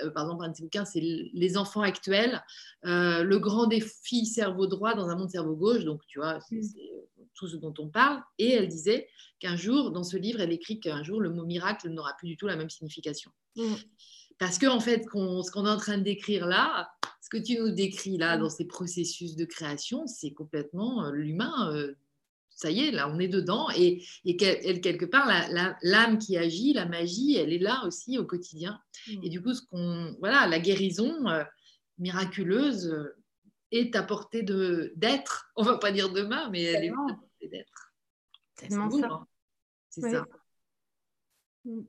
euh, par exemple, un de ses bouquins, c'est Les enfants actuels, euh, le grand défi cerveau droit dans un monde cerveau gauche. Donc, tu vois, c'est mm. tout ce dont on parle. Et elle disait qu'un jour, dans ce livre, elle écrit qu'un jour, le mot miracle n'aura plus du tout la même signification. Mm. Parce que, en fait, ce qu'on est en train de décrire là, ce que tu nous décris là, dans ces processus de création, c'est complètement l'humain ça y est, là, on est dedans. Et, et quelque part, l'âme qui agit, la magie, elle est là aussi au quotidien. Mm. Et du coup, ce qu'on, voilà, la guérison euh, miraculeuse euh, est à portée d'être. [laughs] On va pas dire demain, mais elle est à portée d'être. C'est ça. Hein. C'est ça. Mm.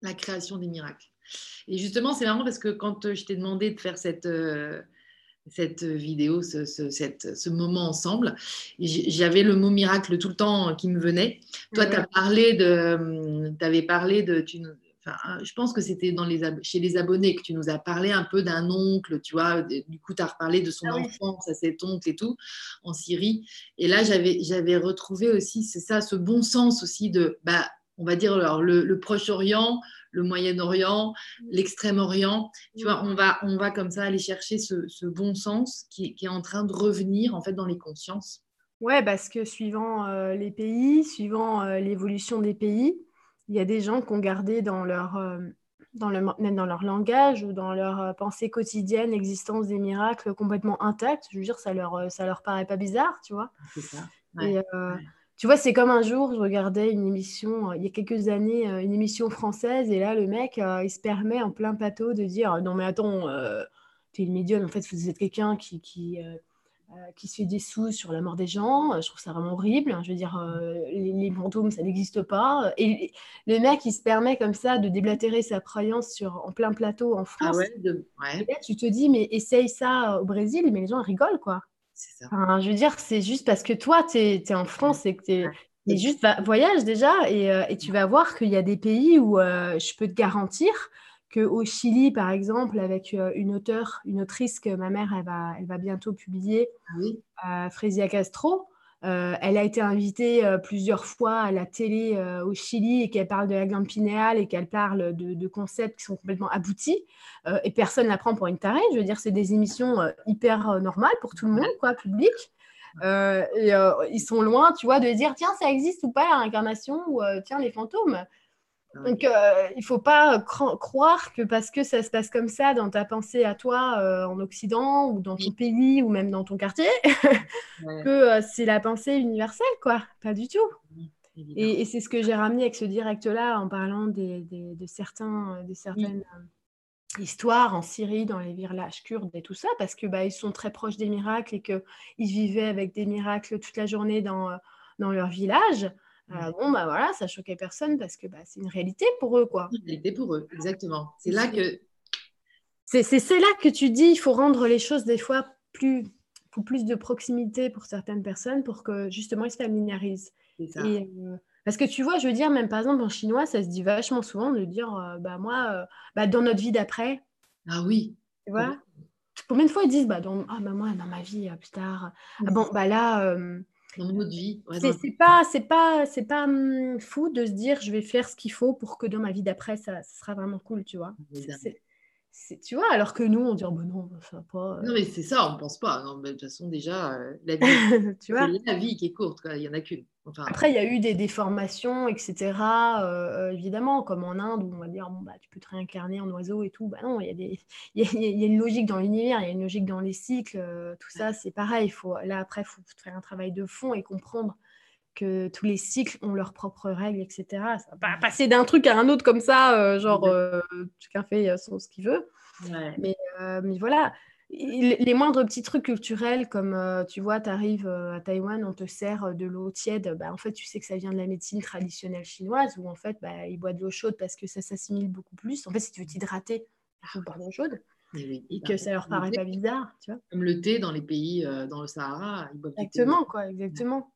La création des miracles. Et justement, c'est marrant parce que quand je t'ai demandé de faire cette, euh, cette vidéo, ce, ce, moment ensemble. J'avais le mot miracle tout le temps qui me venait. Toi, tu as parlé de. Tu avais parlé de. Tu, je pense que c'était dans les chez les abonnés que tu nous as parlé un peu d'un oncle, tu vois. Du coup, tu as reparlé de son ah enfance à cet oncle et tout en Syrie. Et là, j'avais retrouvé aussi, c'est ça, ce bon sens aussi de, bah, on va dire, alors, le, Proche-Orient, le Moyen-Orient, l'Extrême-Orient. Tu vois, on va, on va comme ça aller chercher ce, bon sens qui, qui, est en train de revenir en fait dans les consciences. Ouais, parce que suivant euh, les pays, suivant euh, l'évolution des pays, il y a des gens qui ont gardé dans leur, euh, dans le, même dans leur langage ou dans leur pensée quotidienne l'existence des miracles complètement intacts. Je veux dire, ça leur, ça leur paraît pas bizarre, tu vois. C'est ça. Et, Tu vois, c'est comme un jour, je regardais une émission, il y a quelques années, une émission française, et là, le mec, il se permet en plein plateau de dire Non, mais attends, tu es une médium, en fait, vous êtes quelqu'un qui, qui euh, qui se fait des sous sur la mort des gens. Euh, je trouve ça vraiment horrible. Hein. Je veux dire, euh, les, les, fantômes, ça n'existe pas. Et le mec, il se permet comme ça de déblatérer sa croyance sur, en plein plateau en France. Ah ouais, tu te dis, mais essaye ça au Brésil, mais les gens rigolent, quoi. Ça. je veux dire, c'est juste parce que toi, tu es, en France et que tu es. juste voyage déjà et, et, tu vas voir qu'il y a des pays où je peux te garantir au Chili, par exemple, avec euh, une auteure, une autrice que ma mère, elle va, elle va bientôt publier, ah oui. Castro, euh, elle a été invitée euh, plusieurs fois à la télé au Chili et qu'elle parle de la glande pinéale et qu'elle parle de, concepts qui sont complètement aboutis et personne ne la prend pour une tarée. Je veux dire, c'est des émissions hyper normales pour tout le monde, quoi, public. et ils sont loin, tu vois, de dire tiens, ça existe ou pas la réincarnation ou tiens, les fantômes. Donc, euh, il ne faut pas croire que parce que ça se passe comme ça dans ta pensée à toi euh, en Occident ou dans ton pays ou même dans ton quartier, [laughs] que euh, c'est la pensée universelle, quoi. Pas du tout. Et, c'est ce que j'ai ramené avec ce direct-là en parlant des, de, certains, de certaines histoires en Syrie, dans les villages kurdes et tout ça, parce que bah, ils sont très proches des miracles et qu'ils vivaient avec des miracles toute la journée dans, dans leur village. Euh, bon, bah voilà, ça choquait personne parce que bah, c'est une réalité pour eux, quoi. Une réalité pour eux, exactement. C'est là que. C'est là que tu dis, il faut rendre les choses des fois plus, pour plus de proximité pour certaines personnes pour que justement ils se familiarisent. Ça. Euh, parce que tu vois, je veux dire, même par exemple en chinois, ça se dit vachement souvent de dire, euh, bah moi, bah, dans notre vie d'après. Ah oui. Tu vois? Combien de fois ils disent, bah, dans, ah, bah, moi, dans ma vie plus tard. Ah, bon, bah là dans notre vie. c'est pas, c'est pas, c'est pas hum, fou de se dire je vais faire ce qu'il faut pour que dans ma vie d'après ça, sera vraiment cool, tu vois. Tu vois, alors que nous on dit oh, bah non, ça va pas. Euh. Non mais c'est ça, on pense pas. de toute façon déjà, euh, la vie, [laughs] tu vois, la vie qui est courte, il y en a qu'une. Après, il y a eu des déformations, etc. Euh, euh, évidemment, comme en Inde, où on va dire, bon, bah, tu peux te réincarner en oiseau et tout. Bah non, il y, a des... [laughs] il, y a, une logique dans l'univers, il y a une logique dans les cycles. Tout ça, c'est pareil. Faut... Là, après, il faut faire un travail de fond et comprendre que tous les cycles ont leurs propres règles, etc. Ça va pas passer d'un truc à un autre comme ça, genre, chacun fait son, ce qu'il veut. Mais, mais voilà, les moindres petits trucs culturels, comme euh, tu vois, tu arrives euh, à Taïwan, on te sert euh, de l'eau tiède, bah, en fait, tu sais que ça vient de la médecine traditionnelle chinoise, où en fait, bah, ils boivent de l'eau chaude parce que ça s'assimile beaucoup plus. En fait, si tu veux t'hydrater, il faut boire de l'eau chaude. Et, que ça leur paraît pas bizarre, tu vois. Comme le thé dans les pays, dans le Sahara, ils boivent Exactement, quoi, exactement.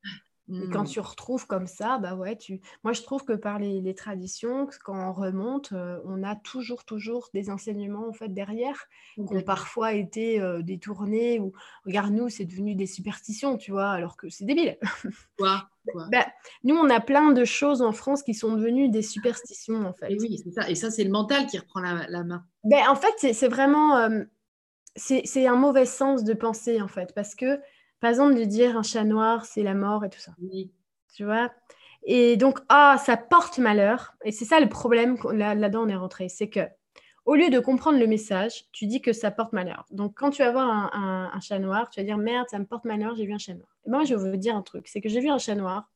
Et quand mmh. tu retrouves comme ça, bah ouais, tu... moi je trouve que par les, traditions, quand on remonte, euh, on a toujours, toujours des enseignements en fait derrière qui ont parfois été euh, détournés ou regarde nous, c'est devenu des superstitions, tu vois, alors que c'est débile. Quoi, [laughs] bah, Nous, on a plein de choses en France qui sont devenues des superstitions en fait. Et oui, c'est ça. Et ça, c'est le mental qui reprend la, main. Ben, en fait, c'est vraiment, euh, c'est un mauvais sens de penser en fait, parce que par exemple, de dire un chat noir, c'est la mort et tout ça. Oui. Tu vois? Et donc, ah, ça porte malheur. Et c'est ça le problème, là-dedans, on est rentré. C'est que, au lieu de comprendre le message, tu dis que ça porte malheur. Donc, quand tu vas voir un, chat noir, tu vas dire merde, ça me porte malheur, j'ai vu un chat noir. Et moi, je vais vous dire un truc c'est que j'ai vu un chat noir.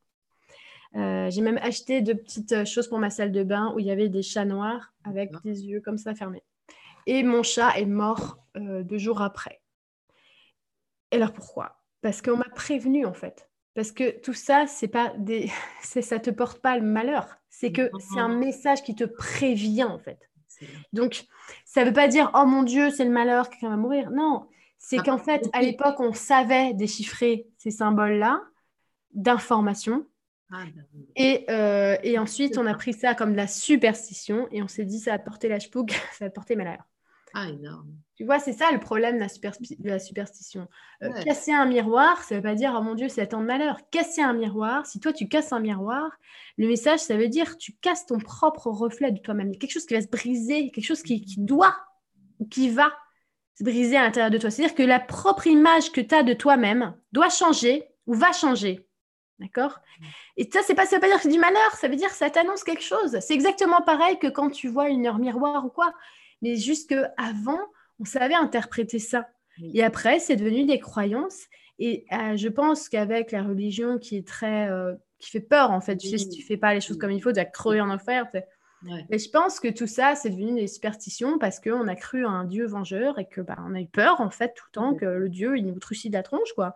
Euh, j'ai même acheté de petites choses pour ma salle de bain où il y avait des chats noirs avec des yeux comme ça fermés. Et mon chat est mort euh, deux jours après. Et alors pourquoi? Parce qu'on m'a prévenu en fait. Parce que tout ça, c'est pas des, [laughs] ça te porte pas le malheur. C'est que c'est un message qui te prévient en fait. Donc, ça veut pas dire oh mon Dieu, c'est le malheur, quelqu'un va mourir. Non, c'est qu'en fait, à l'époque, on savait déchiffrer ces symboles-là d'information Ah, bah et, euh, et, ensuite, on a pris ça comme de la superstition et on s'est dit, ça va porter la chpouk, [laughs] ça va porter malheur. Ah, énorme. Tu vois, c'est ça le problème de la, superstition. Euh, casser un miroir, ça ne veut pas dire, oh mon Dieu, c'est attendre malheur. Casser un miroir, si toi tu casses un miroir, le message, ça veut dire tu casses ton propre reflet de toi-même. Quelque chose qui va se briser, quelque chose qui, qui doit ou qui va se briser à l'intérieur de toi. C'est-à-dire que la propre image que tu as de toi-même doit changer ou va changer. D'accord? Et ça, c'est pas, ça veut pas dire que c'est du malheur, ça veut dire que ça t'annonce quelque chose. C'est exactement pareil que quand tu vois une heure miroir ou quoi. Mais juste qu'avant, on savait interpréter ça. Et après, c'est devenu des croyances. Et euh, je pense qu'avec la religion qui est très. Euh, qui fait peur, en fait, tu sais, si tu fais pas les choses comme il faut, tu vas crever en enfer. Mais je pense que tout ça, c'est devenu des superstitions parce qu'on a cru à un Dieu vengeur et que bah, on a eu peur, en fait, tout le temps que le Dieu, il nous trucide la tronche, quoi.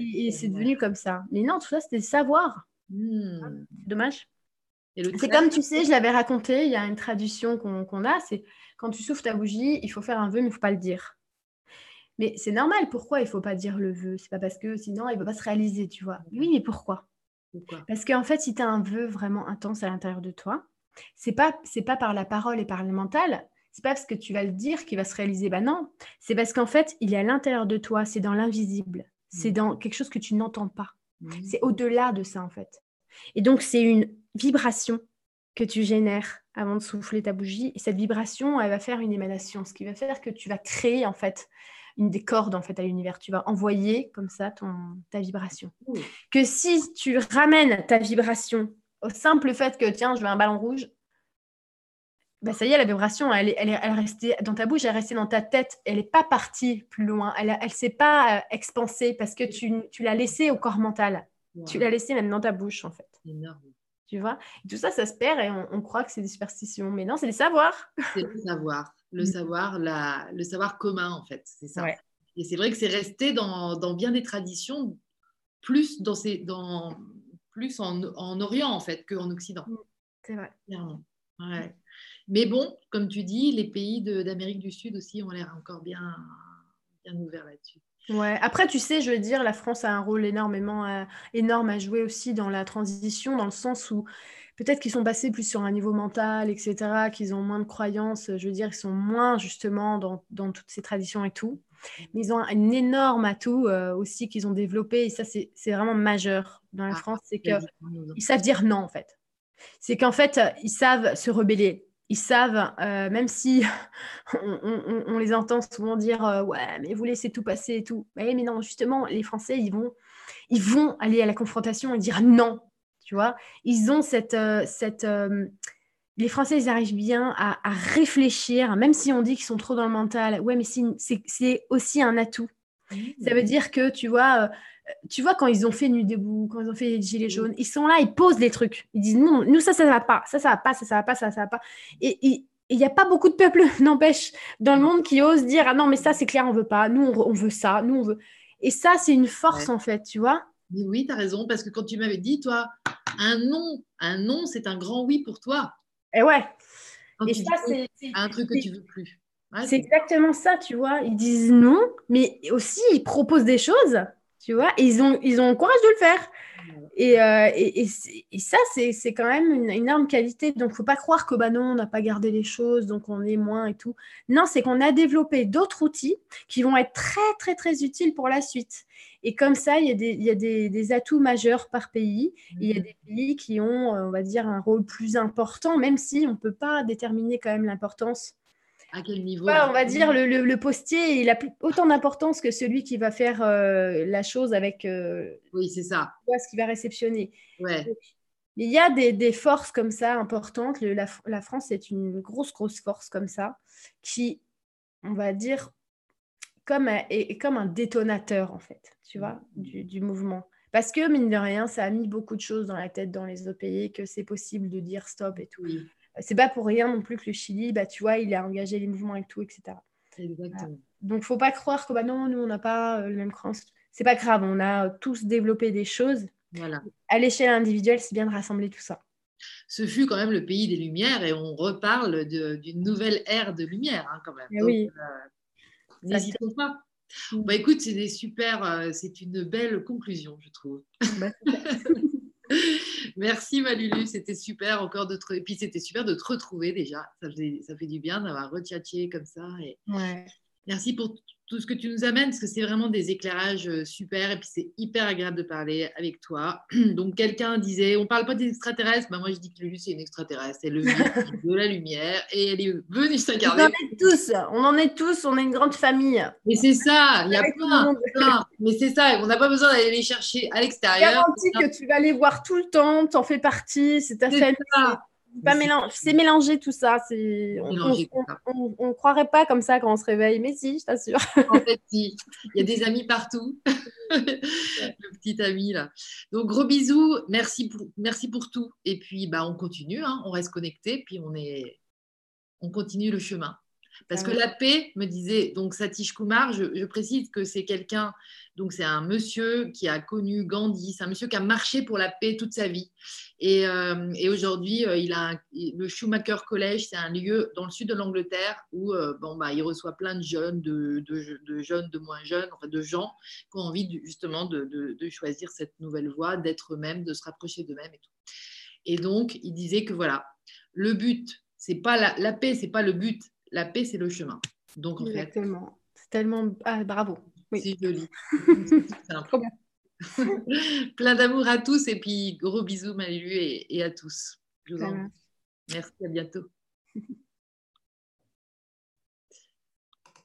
et, c'est devenu comme ça. Mais non, tout ça, c'était savoir. Hmm. Dommage. C'est comme tu sais, je l'avais raconté, il y a une tradition qu'on a, c'est quand tu souffles ta bougie, il faut faire un vœu, mais il ne faut pas le dire. Mais c'est normal, pourquoi il ne faut pas dire le vœu? C'est pas parce que sinon il ne va pas se réaliser, tu vois. Oui, mais pourquoi, pourquoi? Parce qu'en fait, si tu as un vœu vraiment intense à l'intérieur de toi, c'est pas c'est pas par la parole et par le mental, c'est pas parce que tu vas le dire qu'il va se réaliser. Ben non, c'est parce qu'en fait, il est à l'intérieur de toi, c'est dans l'invisible, c'est mmh. dans quelque chose que tu n'entends pas. Mmh. C'est au-delà de ça en fait. Et donc c'est une vibration que tu génères avant de souffler ta bougie et cette vibration, elle va faire une émanation, ce qui va faire que tu vas créer en fait une des cordes en fait à l'univers. Tu vas envoyer comme ça ton, ta vibration. Que si tu ramènes ta vibration au simple fait que, tiens, je veux un ballon rouge, bah, ça y est, la vibration, elle est, elle, est, elle restée dans ta bouche, elle est restée dans ta tête, elle n'est pas partie plus loin, elle ne s'est pas euh, expansée parce que tu, tu l'as laissée au corps mental. Tu l'as laissée même dans ta bouche, en fait. Énorme. Tu vois? Tout ça, ça se perd et on, croit que c'est des superstitions. Mais non, c'est des savoirs. [laughs] C'est le savoir. Le mm. savoir, la, le savoir commun, en fait. C'est ça. Et c'est vrai que c'est resté dans, dans, bien des traditions, plus dans, ces, dans, plus en, en Orient en fait qu'en Occident. Mm, c'est vrai. Ouais. Mais bon, comme tu dis, les pays d'Amérique du Sud aussi ont l'air encore bien, bien ouverts là-dessus. Ouais. Après, tu sais, je veux dire, la France a un rôle énormément euh, énorme à jouer aussi dans la transition, dans le sens où peut-être qu'ils sont passés plus sur un niveau mental, etc., qu'ils ont moins de croyances, je veux dire, ils sont moins justement dans, dans toutes ces traditions et tout. Mais ils ont un énorme atout euh, aussi qu'ils ont développé, et ça, c'est vraiment majeur dans la ah, France, c'est qu'ils savent dire non, en fait. C'est qu'en fait, euh, ils savent se rebeller. Ils savent, euh, même si [laughs] on, les entend souvent dire Ouais, mais vous laissez tout passer et tout. mais non, justement, les Français, ils vont, ils vont aller à la confrontation et dire non. Tu vois, ils ont cette, cette les Français, ils arrivent bien à, réfléchir, même si on dit qu'ils sont trop dans le mental. Ouais, mais c'est aussi un atout. Mmh. Ça veut dire que, tu vois, euh, tu vois, quand ils ont fait Nuit debout, quand ils ont fait les Gilets jaunes, ils sont là, ils posent des trucs. Ils disent, non, nous, ça, ça ne va pas, ça, ça va pas, ça, ça va pas, ça, ça va pas. Et il n'y a pas beaucoup de peuples, [laughs] n'empêche, dans le monde qui osent dire, ah non, mais ça, c'est clair, on veut pas, nous, on, veut ça, nous, on veut. Et ça, c'est une force, en fait, tu vois. Oui, tu as raison, parce que quand tu m'avais dit, toi, un non, un non, c'est un grand oui pour toi. Et ouais. et ça, c'est un truc que tu veux plus. C'est exactement ça, tu vois. Ils disent non, mais aussi ils proposent des choses, tu vois, et ils ont, ils ont le courage de le faire. Et, euh, et, et, ça, c'est quand même une, énorme qualité. Donc, il ne faut pas croire que bah non, on n'a pas gardé les choses, donc on est moins et tout. Non, c'est qu'on a développé d'autres outils qui vont être très, très, très utiles pour la suite. Et comme ça, il y a des, il y a des, des atouts majeurs par pays. Il y a des pays qui ont, euh, on va dire, un rôle plus important, même si on ne peut pas déterminer quand même l'importance à quel niveau On va dire le, le, postier, il a autant d'importance que celui qui va faire euh, la chose avec. Euh, oui, c'est ça. Ce qui va réceptionner. Ouais. il y a des, des, forces comme ça importantes. la, la, France est une grosse, grosse force comme ça qui, on va dire, comme un, est, comme un détonateur, en fait, tu vois, mmh. du, du, mouvement. Parce que, mine de rien, ça a mis beaucoup de choses dans la tête dans les autres pays, que c'est possible de dire stop et tout. Oui c'est pas pour rien non plus que le Chili, bah, tu vois, il a engagé les mouvements et tout, etc. Exactement. Donc, faut pas croire que bah, non, nous, on n'a pas euh, le même croyance. C'est pas grave, on a tous développé des choses. Voilà. À l'échelle individuelle, c'est bien de rassembler tout ça. Ce fut quand même le pays des Lumières et on reparle d'une nouvelle ère de lumière hein, quand même. Eh oui. Euh, n'hésitons pas. Mm. Bah, écoute, c'est super, euh, c'est une belle conclusion, je trouve. Bah, [laughs] Merci Malulu, c'était super encore de te... Et puis c'était super de te retrouver déjà. Ça, ça fait du bien d'avoir retchatché comme ça. Et... Merci pour tout ce que tu nous amènes, parce que c'est vraiment des éclairages euh, super, et puis c'est hyper agréable de parler avec toi. [clears throat] Donc quelqu'un disait, on parle pas des extraterrestres, bah, moi je dis que Lulu c'est une extraterrestre, elle le [laughs] de la lumière, et elle est venue s'incarner. On en est tous, on en est tous, on est une grande famille. Mais c'est ça, il y a plein, plein, mais c'est ça, on n'a pas besoin d'aller les chercher à l'extérieur. Garantis que tu vas les voir tout le temps, tu en fais partie, c'est ta famille. C'est mélangé tout ça. On ne croirait pas comme ça quand on se réveille, mais si, je t'assure. [laughs] En fait, si. Il y a des amis partout. [laughs] Le petit ami là. Donc, gros bisous. Merci pour, merci pour tout. Et puis, bah, on continue. Hein. On reste connecté. Puis, on, est... on continue le chemin. Parce que la paix, me disait donc Satish Kumar, je, précise que c'est quelqu'un, donc c'est un monsieur qui a connu Gandhi, c'est un monsieur qui a marché pour la paix toute sa vie. Et, euh, aujourd'hui, euh, il a le Schumacher College, c'est un lieu dans le sud de l'Angleterre où euh, bon, bah, il reçoit plein de jeunes, de, de, jeunes, de moins jeunes, enfin de gens qui ont envie justement de, choisir cette nouvelle voie, d'être eux-mêmes, de se rapprocher d'eux-mêmes et tout. Et donc, il disait que voilà, le but, c'est pas la, la paix, c'est pas le but, la paix, c'est le chemin. Donc, en Exactement. C'est tellement. Ah, bravo. Oui. [laughs] C'est joli. [laughs] Plein d'amour à tous et puis gros bisous, Malélu, et, et à tous. Je vous en... Merci, à bientôt. [laughs]